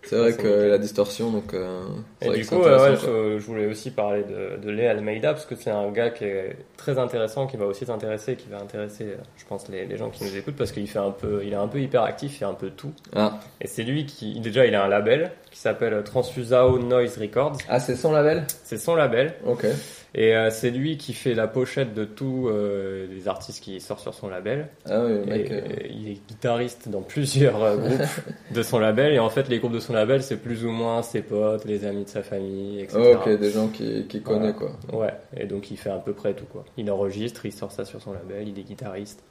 c'est vrai que la distorsion donc euh, Et du coup, euh, ouais, je, je voulais aussi parler de, de Lé Almeida parce que c'est un gars qui est très intéressant, qui va aussi t'intéresser, qui va intéresser, euh, je pense, les, les gens qui nous écoutent parce qu'il fait un peu, il est un peu hyperactif, il fait un peu tout. Ah. Et c'est lui qui, déjà, il a un label qui s'appelle Transfusao Noise Records. Ah, c'est son label? C'est son label. Ok. Et euh, c'est lui qui fait la pochette de tous euh, les artistes qui sortent sur son label. Ah oui, Et, mec, euh, il est guitariste dans plusieurs groupes de son label. Et en fait, les groupes de son label, c'est plus ou moins ses potes, les amis de sa famille, etc. Oh, ok, des gens qui, qui connaissent quoi. Ouais, et donc il fait à peu près tout quoi. Il enregistre, il sort ça sur son label, il est guitariste.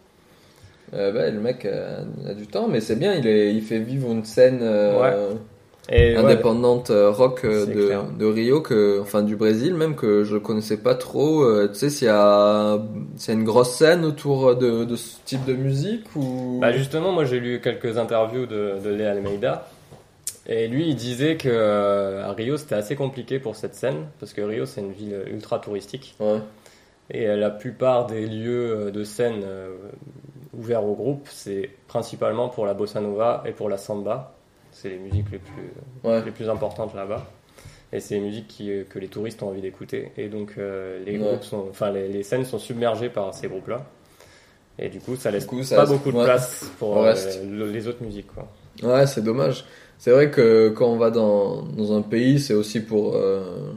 Euh, bah, le mec a, a du temps, mais c'est bien, il, est, il fait vivre une scène euh, Et indépendante euh, rock euh, de, Rio, que, enfin du Brésil même, que je connaissais pas trop. Euh, tu sais, s'il y, a, s'il y a une grosse scène autour de, de ce type de musique ou... Bah justement, moi j'ai lu quelques interviews de, de Lé Almeida. Et lui, il disait que euh, à Rio, c'était assez compliqué pour cette scène, parce que Rio, c'est une ville ultra touristique. Ouais. Et euh, la plupart des lieux euh, de scène euh, ouverts au groupe, c'est principalement pour la bossa nova et pour la samba. C'est les musiques les plus, Ouais. les plus importantes là-bas. Et c'est les musiques qui, que les touristes ont envie d'écouter. Et donc euh, les Ouais. groupes sont, enfin les, les scènes sont submergées par ces groupes-là. Et du coup, ça laisse coup, ça pas beaucoup de place pour les autres musiques. Quoi. Ouais, c'est dommage. C'est vrai que quand on va dans, dans un pays, c'est aussi pour euh,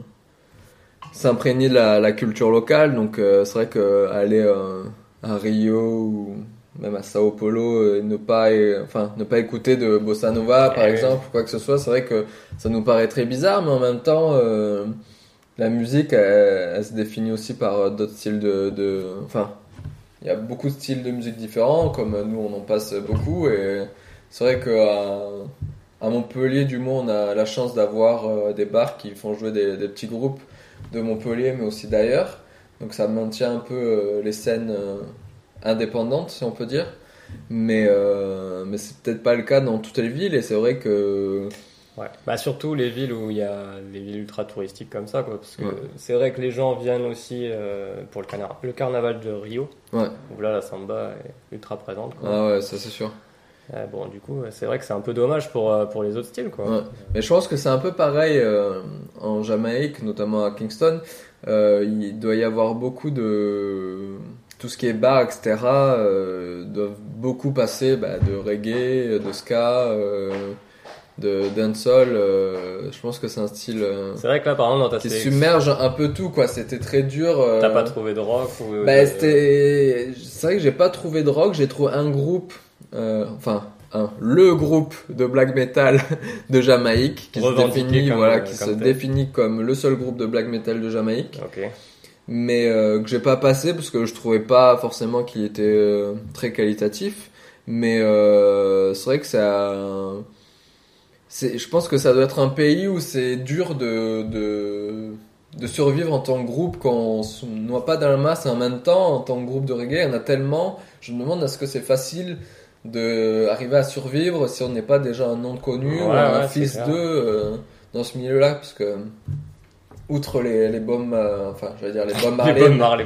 s'imprégner de la, la culture locale. Donc euh, c'est vrai que aller euh, à Rio ou même à Sao Paulo et ne pas enfin ne pas écouter de bossa nova par Eh oui. exemple ou quoi que ce soit, c'est vrai que ça nous paraît très bizarre, mais en même temps la musique elle, elle se définit aussi par d'autres styles de, de enfin il y a beaucoup de styles de musique différents, comme nous on en passe beaucoup, et c'est vrai qu'à à Montpellier, du moins, on a la chance d'avoir euh, des bars qui font jouer des, des petits groupes de Montpellier, mais aussi d'ailleurs. Donc ça maintient un peu euh, les scènes euh, indépendantes, si on peut dire. Mais, euh, mais c'est peut-être pas le cas dans toutes les villes, et c'est vrai que. Ouais. Bah surtout les villes où il y a les villes ultra touristiques comme ça, quoi. Parce que Ouais. c'est vrai que les gens viennent aussi euh, pour le, le carnaval de Rio. Ouais. Où là, la samba est ultra présente. Quoi. Ah ouais, ça c'est sûr. Euh, bon, du coup, c'est vrai que c'est un peu dommage pour, euh, pour les autres styles, quoi. Ouais. Mais je pense que c'est un peu pareil euh, en Jamaïque, notamment à Kingston. Il doit y avoir beaucoup de tout ce qui est bar, etc., doivent beaucoup passer bah, de reggae, de ska, de dancehall. je pense que c'est un style C'est vrai que là, par exemple, dans ta qui submerge un peu tout, quoi. C'était très dur. t'as pas trouvé de rock ou. bah. C'est vrai que j'ai pas trouvé de rock, j'ai trouvé un groupe, euh, enfin, un, le groupe de black metal de Jamaïque, qui se définit, comme, voilà, euh, qui se tel. définit comme le seul groupe de black metal de Jamaïque, mais euh, que j'ai pas passé parce que je trouvais pas forcément qu'il était euh, très qualitatif. Mais c'est vrai que ça. Je pense que ça doit être un pays où c'est dur de, de, de survivre en tant que groupe quand on se noie pas dans la masse et en même temps, en tant que groupe de reggae, il y en a tellement. Je me demande est-ce que c'est facile de arriver à survivre si on n'est pas déjà un nom connu ou un ouais, fils d'eux euh, dans ce milieu-là, parce que outre les, les bombes, euh, enfin, je vais dire les bombes Les Marley, Bob Marley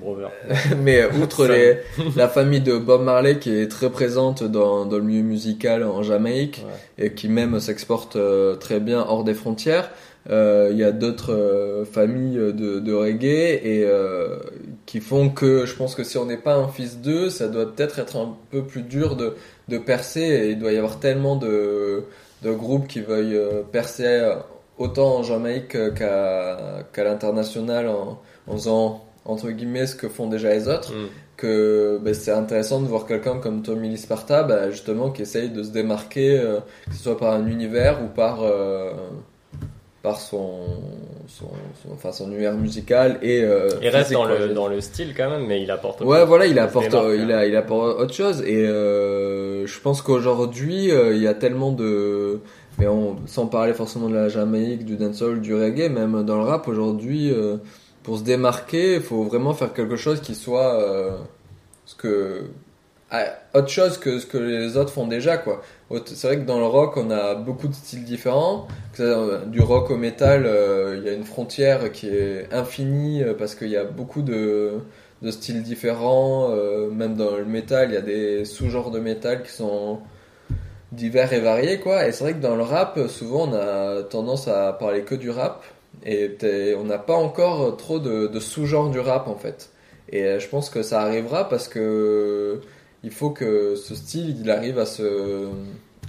Bro- Brothers. mais outre Ça. les, la famille de Bob Marley qui est très présente dans, dans le milieu musical en Jamaïque et qui même s'exporte euh, très bien hors des frontières, euh, il y a d'autres euh, familles de, de reggae et euh, qui font que je pense que si on n'est pas un fils d'eux, ça doit peut-être être un peu plus dur de, de percer et il doit y avoir tellement de, de groupes qui veuillent euh, percer autant en Jamaïque qu'à qu'à l'international en, en faisant entre guillemets ce que font déjà les autres Mm. que ben, c'est intéressant de voir quelqu'un comme Tommy Lee Sparta ben, justement qui essaye de se démarquer euh, que ce soit par un univers ou par euh, par son, son, son- enfin son univers musical et euh, Il reste dans le, dans le style quand même, mais il apporte. autre Ouais, chose. voilà, il apporte, euh, il hein. a, il apporte autre chose. Et euh, je pense qu'aujourd'hui, il y a tellement de, mais on, sans parler forcément de la Jamaïque, du dancehall, du reggae, même dans le rap aujourd'hui, pour se démarquer, il faut vraiment faire quelque chose qui soit ce que ah, autre chose que ce que les autres font déjà, quoi. C'est vrai que dans le rock, on a beaucoup de styles différents. Euh, Du rock au métal, euh, il y a une frontière qui est infinie euh, parce qu'il y a beaucoup de, styles différents. même dans le métal, il y a des sous-genres de métal qui sont divers et variés, quoi. Et c'est vrai que dans le rap, souvent, on a tendance à parler que du rap. Et on n'a pas encore trop de, de sous-genres du rap, en fait. Et je pense que ça arrivera parce que il faut que ce style il arrive à se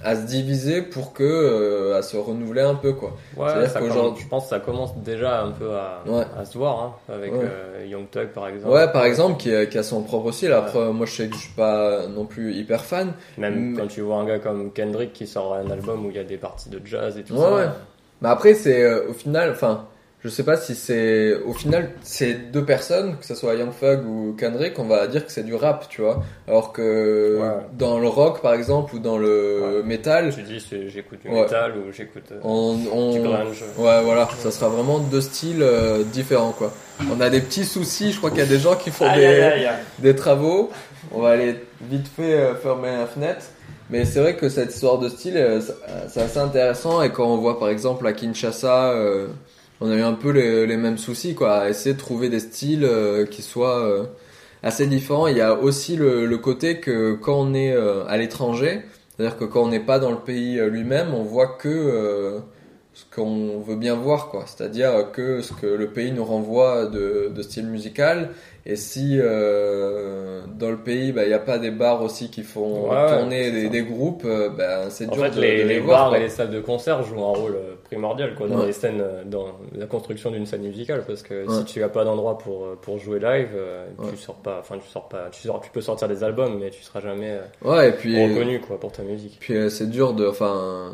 à se diviser pour que euh, à se renouveler un peu quoi. Ouais, ça commence- je pense que ça commence déjà un peu à, Ouais. à se voir hein, avec Ouais. euh, Young Thug par exemple. Ouais, par exemple, qui a, qui a son propre style. Après, moi, je sais que je suis pas non plus hyper fan. Même Mais- quand tu vois un gars comme Kendrick qui sort un album où il y a des parties de jazz et tout ça. ouais. Mais après, c'est euh, au final, enfin, je sais pas si c'est au final ces deux personnes, que ce soit Young Thug ou Kendrick, on va dire que c'est du rap, tu vois. Alors que Ouais. dans le rock, par exemple, ou dans le métal, Tu dis c'est- j'écoute du Ouais. métal ou j'écoute euh, on, on- du grunge. Ouais, voilà, ça sera vraiment deux styles euh, différents, quoi. On a des petits soucis, je crois qu'il y a des gens qui font Aïe, des, aïe, aïe, aïe. des travaux. On va aller vite fait euh, fermer la fenêtre. Mais c'est vrai que cette histoire de style, euh, c'est- c'est assez intéressant. Et quand on voit par exemple à Kinshasa, euh, on a eu un peu les, mêmes soucis, quoi, à essayer de trouver des styles euh, qui soient euh, assez différents. Il y a aussi le, côté que quand on est euh, à l'étranger, c'est-à-dire que quand on n'est pas dans le pays lui-même, on voit que ce qu'on veut bien voir, quoi. C'est-à-dire que ce que le pays nous renvoie de style musical. Et si euh, dans le pays, bah, il n'y a pas des bars aussi qui font Ouais, tourner des, groupes, euh, bah, c'est En dur fait, de, les, de les, les voir. bars quoi. et les salles de concert jouent un rôle euh, primordial quoi, dans Ouais. les scènes, dans la construction d'une scène musicale, parce que Ouais. si tu as pas d'endroit pour pour jouer live, Ouais. tu sors pas, enfin tu sors pas, tu sors, tu peux sortir des albums, mais tu seras jamais Ouais, et puis reconnu quoi pour ta musique. Puis c'est dur de, enfin,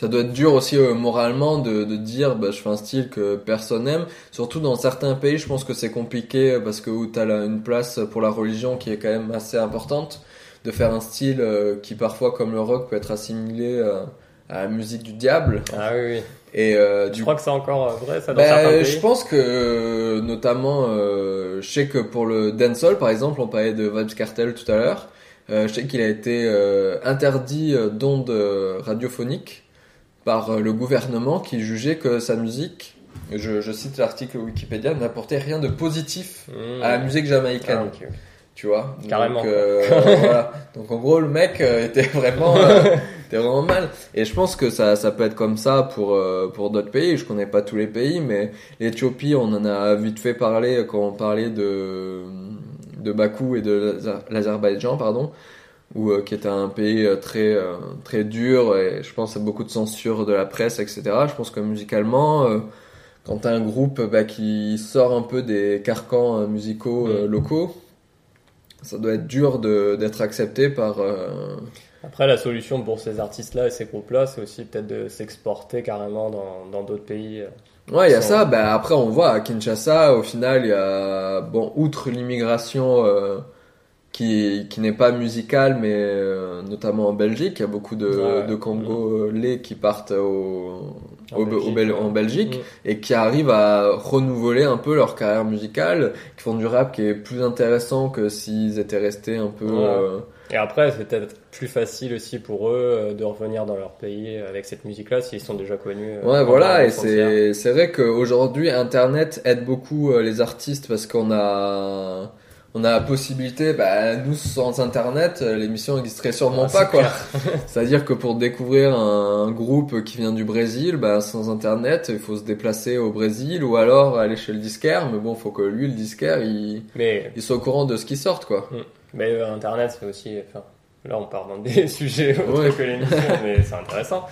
ça doit être dur aussi euh, moralement de, de dire, bah, je fais un style que personne aime. Surtout dans certains pays, je pense que c'est compliqué euh, parce que où t'as là une place pour la religion qui est quand même assez importante, de faire un style euh, qui parfois, comme le rock, peut être assimilé euh, à la musique du diable. Ah oui, oui. Et euh, Je du crois que c'est encore euh, vrai ça dans ben, certains pays. je pense que notamment, euh, je sais que pour le dancehall par exemple, on parlait de Vibes Cartel tout à l'heure. Euh, je sais qu'il a été euh, interdit d'ondes radiophoniques par euh, le gouvernement qui jugeait que sa musique, je, je cite l'article Wikipédia, n'apportait rien de positif Mmh. à la musique jamaïcaine. Ah. Tu vois? Carrément, Donc, euh, voilà. Donc en gros, le mec euh, était vraiment, euh, était vraiment mal. Et je pense que ça, ça peut être comme ça pour euh, pour d'autres pays. Je connais pas tous les pays, mais l'Éthiopie, on en a vite fait parler quand on parlait de de Bakou et de l'Azer- l'Azerbaïdjan, pardon, où, euh, qui était un pays euh, très, euh, très dur et je pense à beaucoup de censure de la presse, etc. Je pense que musicalement, quand t'as un groupe bah, qui sort un peu des carcans musicaux euh, locaux, ça doit être dur de- d'être accepté par. Après, la solution pour ces artistes-là et ces groupes-là, c'est aussi peut-être de s'exporter carrément dans dans d'autres pays. Ouais, il y a ça. Bah, après, on voit à Kinshasa, au final, il y a, bon, outre l'immigration qui, qui n'est pas musicale, mais euh, notamment en Belgique, il y a beaucoup de, Ouais. de Congolais qui partent au, En au- au Belgique, Bel- ouais. en Belgique Mm. et qui arrivent à renouveler un peu leur carrière musicale, qui font du rap qui est plus intéressant que s'ils étaient restés un peu. Euh, Et après, c'est peut-être plus facile aussi pour eux euh, de revenir dans leur pays avec cette musique-là s'ils sont déjà connus. euh, Ouais, voilà, et c'est vrai qu'aujourd'hui Internet aide beaucoup euh, les artistes parce qu'on a on a la possibilité, bah nous sans Internet, euh, l'émission n'existerait sûrement Ah, pas quoi. C'est-à-dire que pour découvrir un, un groupe qui vient du Brésil, bah sans Internet, il faut se déplacer au Brésil ou alors aller chez le disquaire. Mais bon, faut que lui, le disquaire, il, Mais il soit au courant de ce qui sort quoi. Mm. Mais euh, Internet, c'est aussi. Enfin, là, on part dans des sujets autres Ouais. que l'émission, mais c'est intéressant.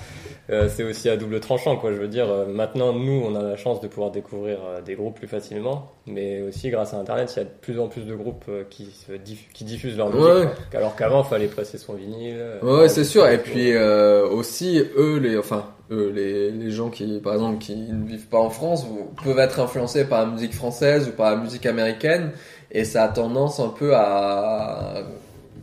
Euh, c'est aussi à double tranchant, quoi. Je veux dire, euh, maintenant, nous, on a la chance de pouvoir découvrir euh, des groupes plus facilement, mais aussi grâce à Internet, il y a de plus en plus de groupes qui, se diff- qui diffusent leur musique. Ouais. quoi. Alors qu'avant, il fallait presser son vinyle. Ouais, c'est sûr. Et puis aussi, eux, les, enfin, eux, les, les gens qui, par exemple, qui ne vivent pas en France, peuvent être influencés par la musique française ou par la musique américaine, et ça a tendance un peu à,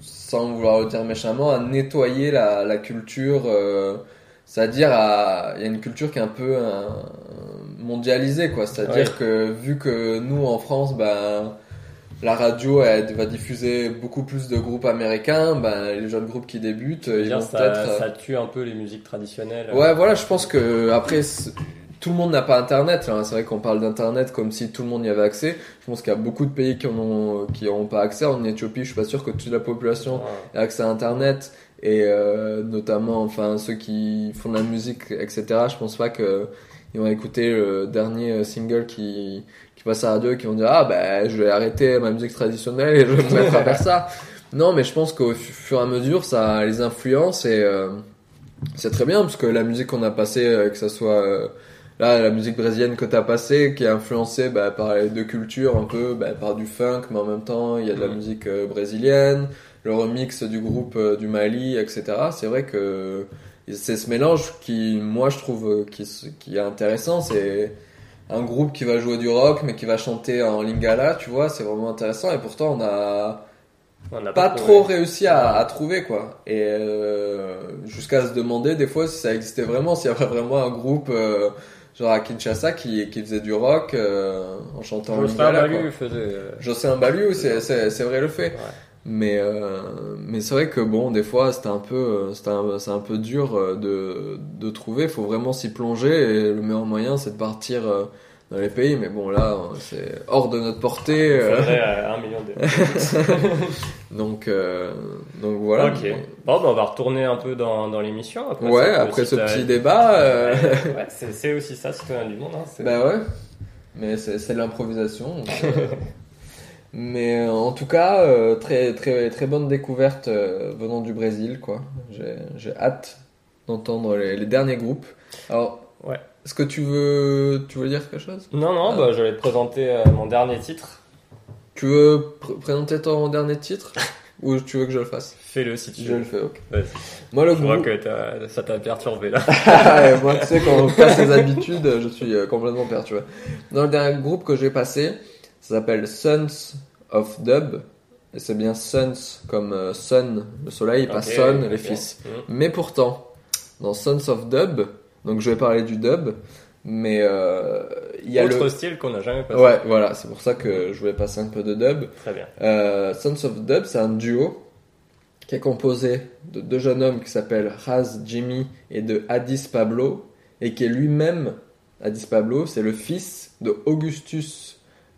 sans vouloir le dire méchamment, à nettoyer la, la culture. euh, c'est-à-dire, à- il y a une culture qui est un peu euh, mondialisée, quoi. C'est-à-dire Ouais. que vu que nous, en France, ben la radio elle va diffuser beaucoup plus de groupes américains, ben, les jeunes groupes qui débutent, ils vont ça, peut-être... euh, ça tue un peu les musiques traditionnelles. Ouais, voilà, je pense que après, tout le monde n'a pas Internet. là. C'est vrai qu'on parle d'Internet comme si tout le monde y avait accès. Je pense qu'il y a beaucoup de pays qui qui ont pas accès. En Éthiopie, je suis pas sûr que toute la population ait accès à Internet. Et euh, notamment, enfin, ceux qui font de la musique, etc. Je pense pas que ils vont écouter le dernier single qui qui passe à la radio et qui vont dire ah ben je vais arrêter ma musique traditionnelle et je vais me mettre à faire ça. Non, mais je pense qu'au fu- fur et à mesure, ça les influence et euh, c'est très bien parce que la musique qu'on a passée, euh, que ça soit euh, là la musique brésilienne que t'as passée, qui est influencée bah, par les deux cultures un peu, bah, par du funk, mais en même temps il y a de la musique euh, brésilienne, le remix du groupe euh, du Mali, etc. C'est vrai que c'est ce mélange qui, moi je trouve, euh, qui, qui est intéressant. C'est un groupe qui va jouer du rock mais qui va chanter en lingala, tu vois, c'est vraiment intéressant. Et pourtant on a On n'a pas pas trop réussi à, à trouver quoi et euh, jusqu'à se demander des fois si ça existait vraiment s'il y avait vraiment un groupe euh, genre à Kinshasa qui, qui faisait du rock euh, en chantant en Jocelyn lingala, Balu faisait, Jocelyn Balu c'est vrai le fait mais euh, mais c'est vrai que bon des fois c'était un peu un, c'est un peu dur euh, de de trouver faut vraiment s'y plonger et le meilleur moyen c'est de partir euh, dans les pays mais bon là c'est hors de notre portée Il faudrait, un million de- donc euh, donc voilà Ok. Bon, bah, on va retourner un peu dans, dans l'émission. Après Ouais, après ce petit débat, euh. Ouais, c'est aussi ça, citoyen du monde. Hein, Bah ouais, mais c'est c'est de l'improvisation. mais euh, en tout cas, euh, très très très bonne découverte euh, venant du Brésil, quoi. J'ai hâte d'entendre les, les derniers groupes. Alors, Ouais. est-ce que tu veux tu veux dire quelque chose? Non, non, Ah. bah, j'allais te présenter euh, mon dernier titre. Tu veux pr- présenter ton dernier titre? Ou tu veux que je le fasse? Fais-le si tu Je veux. le fais, ok. Moi, le Je vois que ça t'a perturbé là. Ouais, moi, tu sais, quand on passe ses habitudes, je suis complètement perturbé. Dans le dernier groupe que j'ai passé, ça s'appelle Sons of Dub. Et c'est bien Sons comme euh, Sun, le soleil, pas Ok, Son, les ok. fils. Mhm. Mais pourtant, dans Sons of Dub, donc je vais parler du dub, mais euh, il y a Autre le... style qu'on n'a jamais passé. Ouais, voilà, c'est pour ça que je voulais passer un peu de dub. Très bien. Euh, Sons of Dub, c'est un duo qui est composé de deux jeunes hommes qui s'appellent Raz Jimmy et de Addis Pablo, et qui est lui-même, Addis Pablo, c'est le fils de Augustus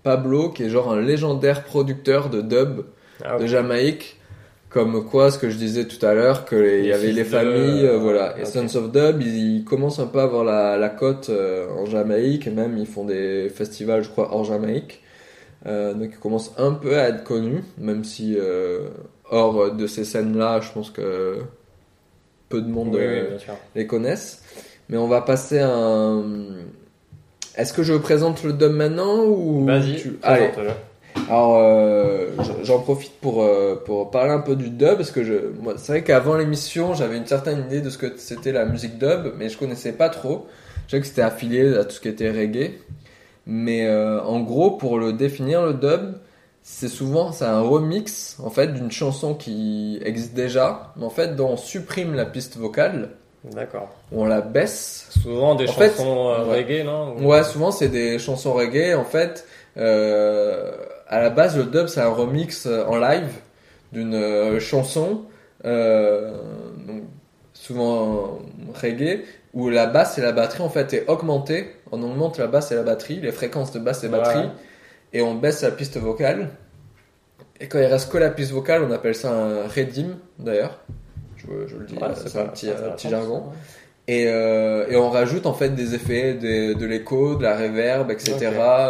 Pablo, qui est genre un légendaire producteur de dub Ah, de ok. Jamaïque. Comme quoi, ce que je disais tout à l'heure, qu'il y avait les de- familles, euh, voilà. Et ok. Sons of Dub, ils, ils commencent un peu à avoir la, la cote euh, en Jamaïque, et même ils font des festivals, je crois, hors Jamaïque. Euh, donc il commence un peu à être connu, même si hors de ces scènes-là, je pense que peu de monde Oui, oui, les connaissent. Mais on va passer à un... Est-ce que je présente le dub maintenant ou Vas-y, tu- Allez. Alors, euh, j'en profite pour, euh, pour parler un peu du dub, parce que je, moi, c'est vrai qu'avant l'émission, j'avais une certaine idée de ce que c'était la musique dub, mais je connaissais pas trop. Je savais que c'était affilié à tout ce qui était reggae. Mais euh, en gros, pour le définir, le dub, c'est souvent c'est un remix en fait d'une chanson qui existe déjà, mais en fait dont on supprime la piste vocale, D'accord. on la baisse. Souvent des En fait, chansons euh, ouais. reggae, non Ou- Ouais, souvent c'est des chansons reggae. En fait, euh, à la base, le dub c'est un remix euh, en live d'une chanson, euh, donc, souvent reggae, où la basse et la batterie en fait est augmentée. On augmente la basse et la batterie, les fréquences de basse et Ouais. batterie, et on baisse la piste vocale. Et quand il reste que la piste vocale, on appelle ça un redeem d'ailleurs. Je, je le dis, Ouais, euh, c'est un petit, un jargon. Et, euh, et on rajoute en fait des effets, des- de l'écho, de la reverb, etc.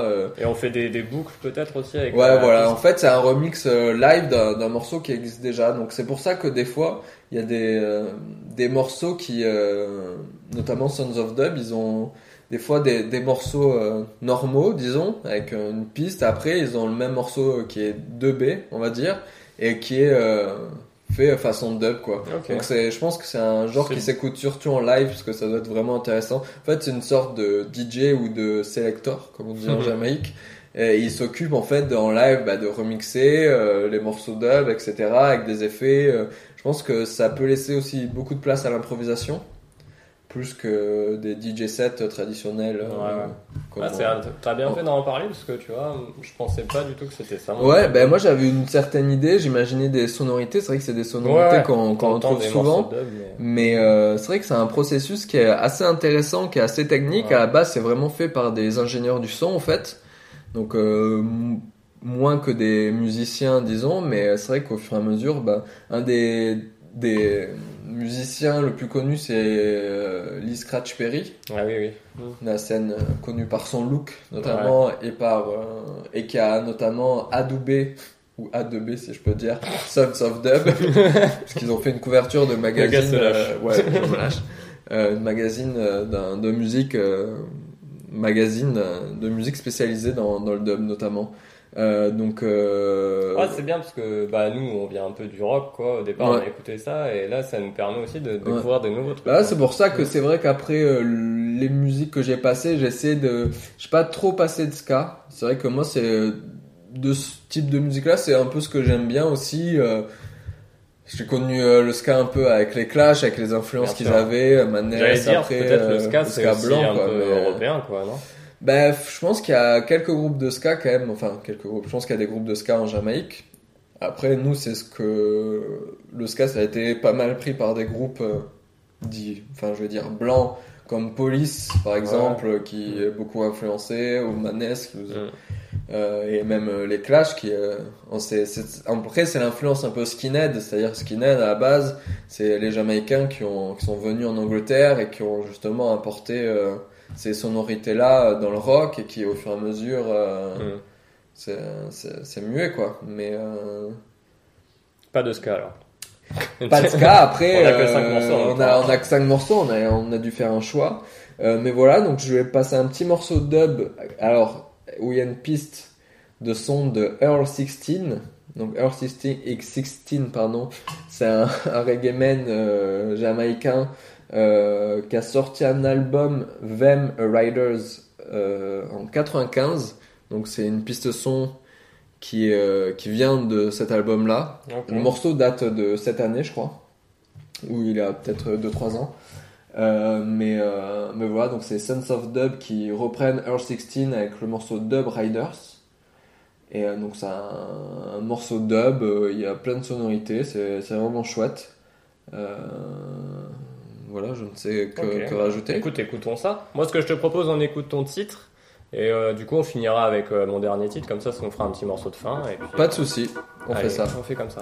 Euh, Et on fait des, des boucles peut-être aussi avec Ouais, la voilà. piste. En fait, c'est un remix euh, live d'un morceau qui existe déjà. Donc c'est pour ça que des fois, il y a des, euh, des morceaux qui, euh, notamment Sons of Dub, ils ont des fois des, des morceaux euh, normaux, disons, avec euh, une piste. Après, ils ont le même morceau euh, qui est 2B, on va dire, et qui est euh, fait façon dub, quoi. Ok. Donc c'est, je pense que c'est un genre qui s'écoute surtout en live parce que ça doit être vraiment intéressant. En fait, c'est une sorte de DJ ou de selector, comme on dit en Mhm. Jamaïque. Et il s'occupe en fait en live bah, de remixer euh, les morceaux dub, etc. avec des effets. euh, je pense que ça peut laisser aussi beaucoup de place à l'improvisation, plus que des DJ sets traditionnels. euh, Ouais, ouais. Ah, T'as bien fait d'en parler parce que tu vois, je pensais pas du tout que c'était ça. Ouais, ben moi j'avais une certaine idée, j'imaginais des sonorités, c'est vrai que c'est des sonorités Ouais, qu'on retrouve souvent, mais- mais euh, c'est vrai que c'est un processus qui est assez intéressant, qui est assez technique, à la base c'est vraiment fait par des ingénieurs du son en fait, donc euh, moins que des musiciens disons, mais c'est vrai qu'au fur et à mesure, ben, un des, des musiciens le plus connu c'est euh, Lee Scratch Perry, Ah oui, oui. la scène euh, connue par son look notamment et par euh, et qui a notamment adoubé ou A2B si je peux dire Sons of Dub. Parce qu'ils ont fait une couverture de magazine euh, ouais. Euh, une magazine euh, de musique euh, magazine euh, de musique spécialisée dans, dans le dub notamment Euh, donc euh, Ouais, c'est bien parce que bah, nous, on vient un peu du rock, quoi. Au départ, on Ouais. a écouté ça et là, ça nous permet aussi de découvrir des nouveaux trucs. Bah, c'est pour ça que c'est vrai qu'après euh, les musiques que j'ai passées, j'essaie de. Je pas trop passé de ska. C'est vrai que moi, c'est. De ce type de musique-là, c'est un peu ce que j'aime bien aussi. euh, J'ai connu euh, le ska un peu avec les Clash, avec les influences qu'ils avaient, Manès, J'allais dire, après peut-être le ska, c'est aussi un peu mais- européen, quoi, non? Bah, je pense qu'il y a quelques groupes de ska quand même. Enfin, quelques groupes. Je pense qu'il y a des groupes de ska en Jamaïque. Après, nous, c'est ce que le ska, ça a été pas mal pris par des groupes euh, dits, enfin, je veux dire blancs, comme Police, par exemple, qui est beaucoup influencé, ou Manès, qui nous- euh, et même euh, les Clash, qui, on sait- c'est- après, c'est l'influence un peu skinhead, c'est-à-dire skinhead à la base, c'est les Jamaïcains qui ont, qui sont venus en Angleterre et qui ont justement apporté ces sonorités-là dans le rock et qui, au fur et à mesure, euh, Mm. c'est, muet, quoi. Mais, euh, Pas de ska, alors. pas de ska, après, On a que euh, cinq morceaux, en on, a, temps. on a que 5 morceaux, on a, on a dû faire un choix. Euh, mais voilà, donc je vais passer un petit morceau de dub, alors, où il y a une piste de son de Earl 16, donc Earl 16, X16, pardon, c'est un, un reggae man euh, jamaïcain euh, qui a sorti un album Them Riders euh, en 95, donc c'est une piste son qui, euh, qui vient de cet album-là. Le morceau date de cette année, je crois, où il a peut-être 2-3 ans. Mais, mais voilà, donc c'est Sons of Dub qui reprennent Earth 16 avec le morceau Dub Riders. Et donc c'est un, un morceau dub, il y a plein de sonorités, c'est c'est vraiment chouette. Euh, voilà, je ne sais que, rajouter. Écoute, écoutons ça. Moi, ce que je te propose, on écoute ton titre. Et euh, du coup, on finira avec euh, mon dernier titre. Comme ça, nous fera un petit morceau de fin. Et puis, Pas de souci, on Allez, fait ça. On fait comme ça.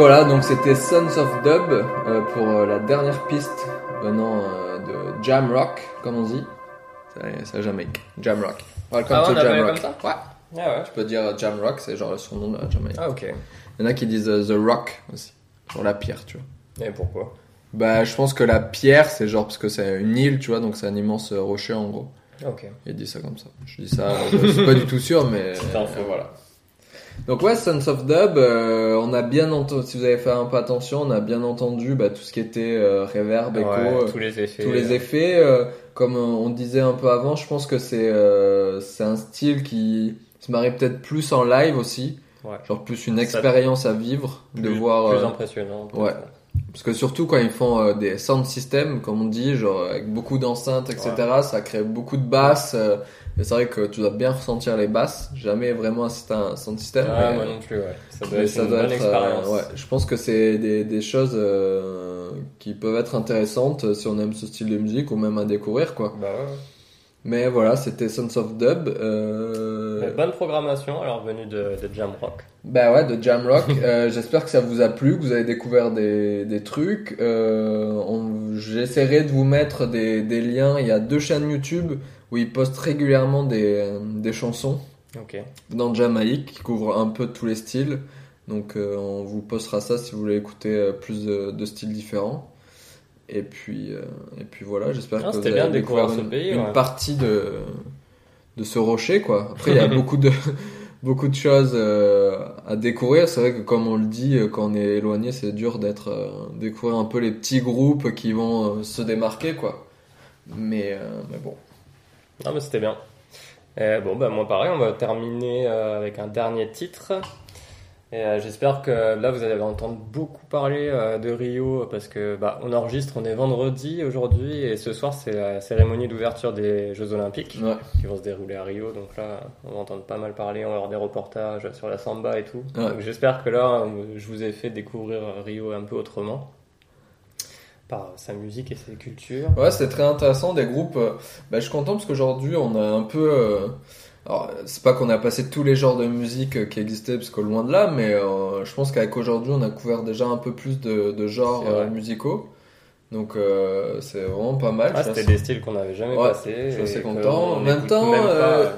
Voilà, donc c'était Sons of Dub euh, pour euh, la dernière piste venant euh, de Jam Rock, comme on dit. C'est c'est Jamaïque. Jam Rock. Welcome Ah, on to appelle Jam comme Rock. ça Ouais. Ah ouais. Tu peux dire Jam Rock, c'est genre le surnom de la Jamaïque. Ah ok. Il y en a qui disent The Rock aussi. Genre la pierre, tu vois. Et pourquoi? Bah, je pense que la pierre, c'est genre parce que c'est une île, tu vois, donc c'est un immense rocher en gros. Ok. Il dit ça comme ça. Je dis ça, je suis pas du tout sûr, mais Petite info. euh, voilà. Donc ouais, Sons of Dub, euh, on a bien entendu, si vous avez fait un peu attention, on a bien entendu bah, tout ce qui était euh, reverb, echo, Ouais, euh, tous les effets. tous les effets. euh, comme euh, on disait un peu avant, je pense que c'est euh, c'est un style qui se marie peut-être plus en live aussi, Ouais. genre plus une Ça- expérience à vivre, de voir. Plus euh, impressionnant. Ouais. Parce que surtout quand ils font euh, des sound systems, comme on dit, genre avec beaucoup d'enceintes, etc., ça crée beaucoup de basses. euh, et c'est vrai que tu dois bien ressentir les basses. Jamais vraiment assisté à un sound system. Ah, mais- moi non plus, ouais. Ça doit mais être une bonne euh, expérience. ouais, je pense que c'est des, des choses euh, qui peuvent être intéressantes euh, si on aime ce style de musique ou même à découvrir, quoi. Bah ouais. Mais voilà, c'était Sons of Dub. Euh... Mais Bonne programmation, alors venue de, de Jam Rock. Bah ouais, de Jamrock. euh, J'espère que ça vous a plu, que vous avez découvert des, des trucs. Euh, J'essaierai de vous mettre des, des liens. Il y a deux chaînes YouTube où ils postent régulièrement des, des chansons Ok. dans Jamaïque qui couvrent un peu tous les styles. Donc euh, on vous postera ça si vous voulez écouter euh, plus de, de styles différents. Et puis, euh, et puis voilà, j'espère Ah, que vous avez bien découvert découvrir une, pays, une partie de, de ce rocher. quoi. Après, il y a beaucoup de, beaucoup de choses euh, à découvrir. C'est vrai que comme on le dit, quand on est éloigné, c'est dur d'être découvrir un peu les petits groupes qui vont se démarquer. quoi. Mais, mais bon. Non, mais c'était bien. Euh, bon, bah, moi pareil, on va terminer euh, avec un dernier titre. Et euh, j'espère que là vous allez entendre beaucoup parler euh, de Rio parce que bah, on enregistre, on est vendredi aujourd'hui et ce soir c'est la cérémonie d'ouverture des Jeux Olympiques Ouais. qui vont se dérouler à Rio. Donc là, on va entendre pas mal parler, on va avoir des reportages sur la samba et tout. Ouais. Donc j'espère que là, je vous ai fait découvrir Rio un peu autrement par sa musique et ses cultures. Ouais, c'est très intéressant. Des groupes. euh, bah, je suis content parce qu'aujourd'hui, on a un peu. euh, alors, c'est pas qu'on a passé tous les genres de musique euh, qui existaient, parce que loin de là, mais euh, je pense qu'avec aujourd'hui, on a couvert déjà un peu plus de, de genres musicaux. Donc, euh, c'est vraiment pas mal. Ah, c'était des styles qu'on n'avait jamais Ouais, passés. Je suis assez content. on En même temps, même euh,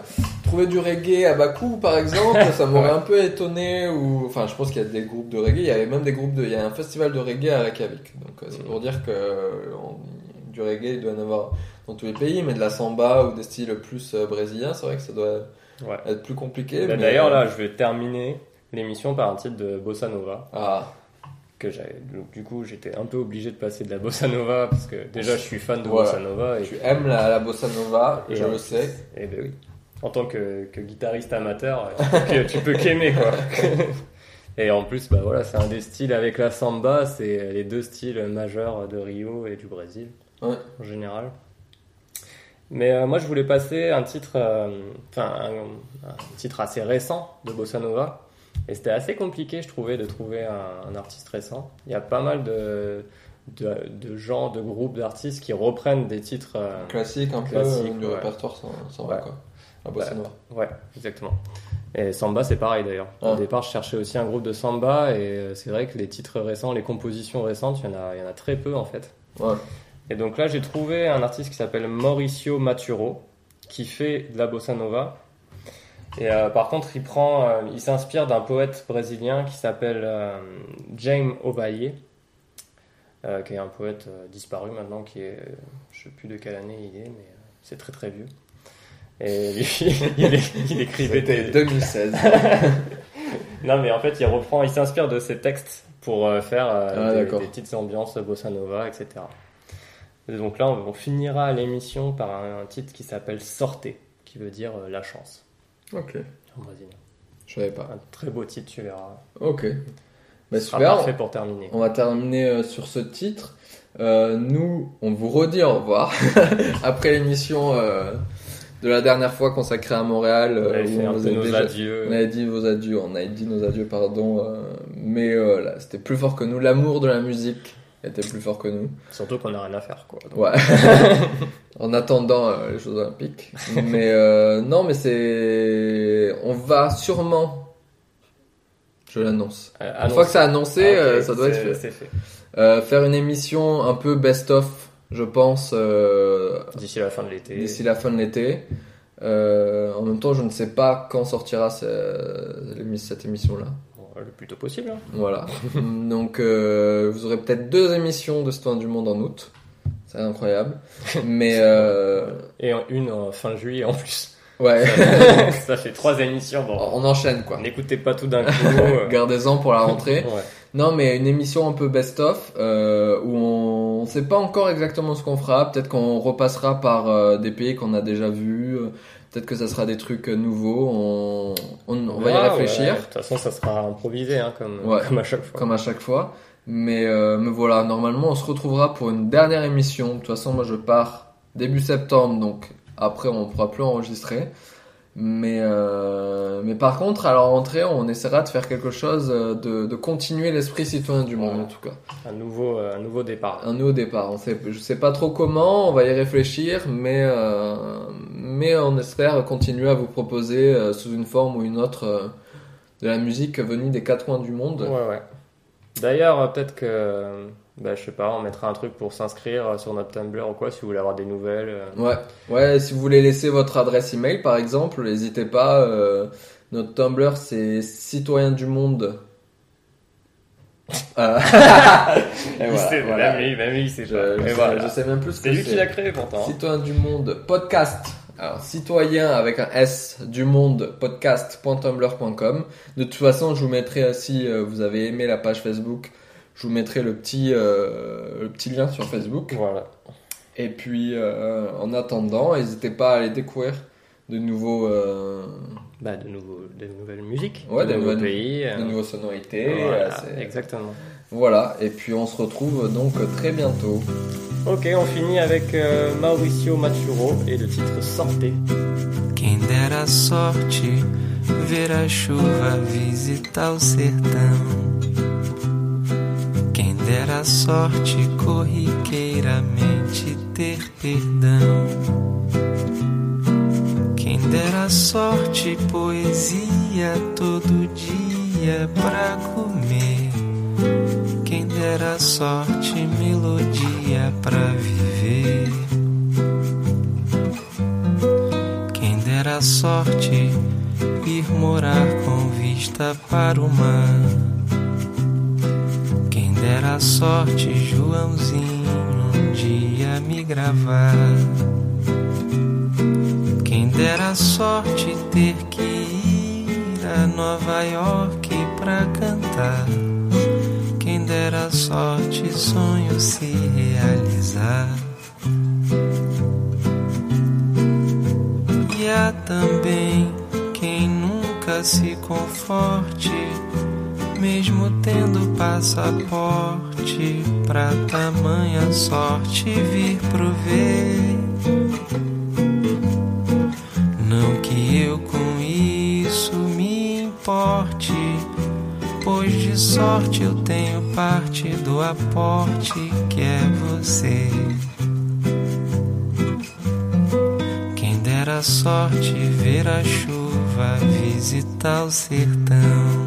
trouver du reggae à Bakou, par exemple, ça m'aurait un peu étonné. Ou, enfin, je pense qu'il y a des groupes de reggae. Il y avait même des groupes de. Il y a un festival de reggae à Reykjavik. Donc, euh, c'est pour dire que on- du reggae, il doit y en avoir dans tous les pays, mais de la samba ou des styles plus brésiliens, c'est vrai que ça doit Ouais. être plus compliqué. Bah, mais- D'ailleurs, là, je vais terminer l'émission par un titre de Bossa Nova. Ah. Que donc, du coup, j'étais un peu obligé de passer de la Bossa Nova parce que déjà, je suis fan de Voilà. Bossa Nova. Et Tu aimes la, la bossa nova, Et je le sais. Et ben oui. En tant que, que guitariste amateur, tu peux que- tu peux qu'aimer quoi. et en plus, bah voilà, c'est un des styles avec la samba, c'est les deux styles majeurs de Rio et du Brésil Ouais. en général. Mais euh, moi, je voulais passer un titre, euh, enfin un, un titre assez récent de bossa nova. Et c'était assez compliqué, je trouvais, de trouver un, un artiste récent. Il y a pas mal de, de, de gens, de groupes d'artistes qui reprennent des titres euh, Classique, un classiques, peu, du ouais. répertoire va, Ouais. quoi. La bossa Bah, nova. Ouais, exactement. Et samba, c'est pareil d'ailleurs. Au Ah. départ, je cherchais aussi un groupe de samba et euh, c'est vrai que les titres récents, les compositions récentes, il y en a, il y en a très peu en fait. Ouais. Et donc là, j'ai trouvé un artiste qui s'appelle Mauricio Maturo, qui fait de la bossa nova. Et euh, par contre, il prend, euh, il s'inspire d'un poète brésilien qui s'appelle euh, Jaime Ovalle, qui est un poète disparu maintenant, qui est, je sais plus de quelle année il est, mais c'est très très vieux. Et lui, il, il écrivait C'était des- 2016. non, mais en fait, il reprend, il s'inspire de ces textes pour faire Ah, des, petites ambiances bossa nova, etc. Et donc là, on, on finira l'émission par un, un titre qui s'appelle Sortez, qui veut dire euh, la chance Ok. en brésilien. Je savais pas. Un très beau titre, tu verras. Ok. Bah, Ce sera super. parfait pour terminer. On va terminer euh, sur ce titre. Euh, nous, on vous redit au revoir après l'émission euh, de la dernière fois consacrée à Montréal. On avait où fait un vous peu a nos adieux. On avait dit vos adieux, on avait dit nos adieux, pardon. mais là, c'était plus fort que nous. L'amour de la musique était plus fort que nous. Surtout qu'on n'a rien à faire, quoi. Donc, Ouais. en attendant euh, les Jeux Olympiques. mais euh, non, mais c'est. On va sûrement Je l'annonce. Euh, Une fois que c'est annoncé, Ah, ça doit être fait. faire une émission un peu best-of, je pense, D'ici la fin de l'été. d'ici la fin de l'été. En même temps, je ne sais pas quand sortira cette émission-là. Bon, le plus tôt possible. hein. Voilà. Donc, euh, vous aurez peut-être deux émissions de Citoyens du Monde en août. C'est incroyable. Mais, euh, Et une en fin juillet en plus. ouais. Ça, fait trois émissions. Bon, On enchaîne, quoi. n'écoutez pas tout d'un coup. euh. Gardez-en pour la rentrée. Ouais. Non, mais une émission un peu best-of euh, où on ne sait pas encore exactement ce qu'on fera. Peut-être qu'on repassera par euh, des pays qu'on a déjà vus. Peut-être que ça sera des trucs euh, nouveaux. On, on, on va y Ah, réfléchir, ouais. De toute façon, ça sera improvisé, hein, comme, Ouais. comme à chaque fois. comme à chaque fois. Mais, euh, mais voilà, normalement, on se retrouvera pour une dernière émission. De toute façon, moi, je pars début septembre, donc après, on pourra plus enregistrer. Mais, euh, mais par contre, à la rentrée, on essaiera de faire quelque chose, euh, de, de continuer l'esprit citoyen du monde, en tout cas. Un nouveau, euh, un nouveau départ. Un nouveau départ. On sait, je sais pas trop comment, on va y réfléchir, mais, euh, mais on espère continuer à vous proposer euh, sous une forme ou une autre de la musique venue des quatre coins du monde. Ouais, ouais. D'ailleurs, peut-être que, bah, je sais pas, on mettra un truc pour s'inscrire euh, sur notre Tumblr ou quoi, si vous voulez avoir des nouvelles. euh. Ouais, ouais. Si vous voulez laisser votre adresse email, par exemple, n'hésitez pas. euh, notre Tumblr, c'est citoyen du monde. Euh, et voilà, sait, voilà. Même lui, même lui, il sait Je, pas. je Et sais, voilà. je sais même plus ce C'est lui qui l'a créé pourtant. Citoyen du monde podcast. Alors, citoyen avec un S du monde podcast.tumblr.com. De toute façon, je vous mettrai, si euh, vous avez aimé la page Facebook, je vous mettrai le petit, euh, le petit lien sur Facebook. Voilà. Et puis, euh, en attendant, n'hésitez pas à aller découvrir de nouveaux, euh, Bah, de, nouveaux, de nouvelles musiques, ouais, de des nouveaux nouvelles, pays. de nouveaux sonorités. Voilà, exactement. voilà. Et puis, on se retrouve donc très bientôt. Ok, on finit avec euh, Mauricio Machuro et le titre Sortez. Quem dera sorte ver a chuva visitar o sertão. Dera sorte corriqueiramente ter perdão. Quem dera sorte poesia todo dia pra comer. Quem dera sorte melodia pra viver. Quem dera sorte ir morar com vista para o mar. Dera sorte, Joãozinho, um dia me gravar. Quem dera sorte ter que ir a Nova York pra cantar. Quem dera sorte, sonho se realizar. E há também quem nunca se conforte, mesmo tendo passaporte, pra tamanha sorte vir prover. Não que eu com isso me importe, pois de sorte eu tenho parte do aporte que é você. Quem dera sorte ver a chuva visitar o sertão.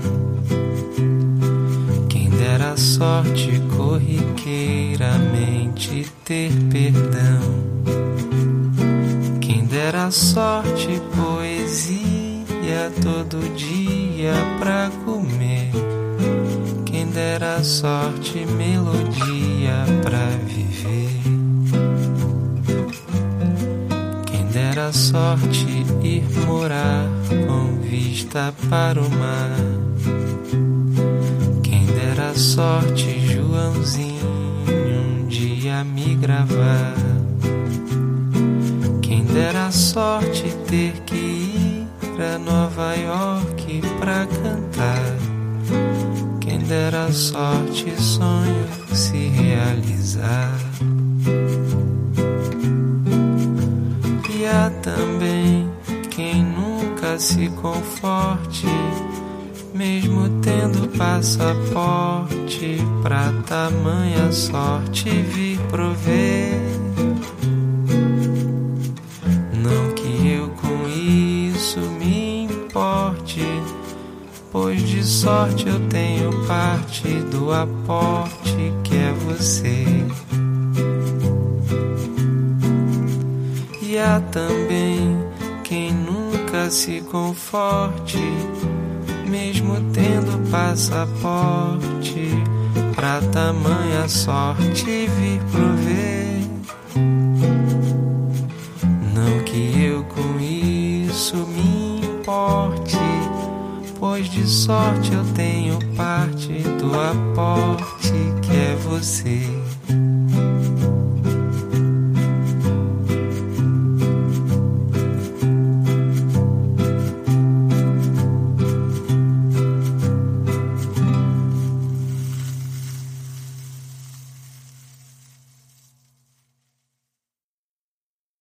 Dera sorte corriqueiramente ter perdão. Quem dera sorte poesia todo dia pra comer. Quem dera sorte melodia pra viver. Quem dera sorte ir morar com vista para o mar. Sorte, Joãozinho, um dia me gravar. Quem dera sorte ter que ir a Nova York pra cantar. Quem dera sorte, sonho se realizar. E há também quem nunca se conforte, mesmo tendo passaporte, pra tamanha sorte vir prover. Não que eu com isso me importe, Pois de sorte eu tenho parte do aporte que é você. E há também quem nunca se conforte, mesmo tendo passaporte, pra tamanha sorte vir prover. Não que eu com isso me importe, pois de sorte eu tenho parte do aporte que é você.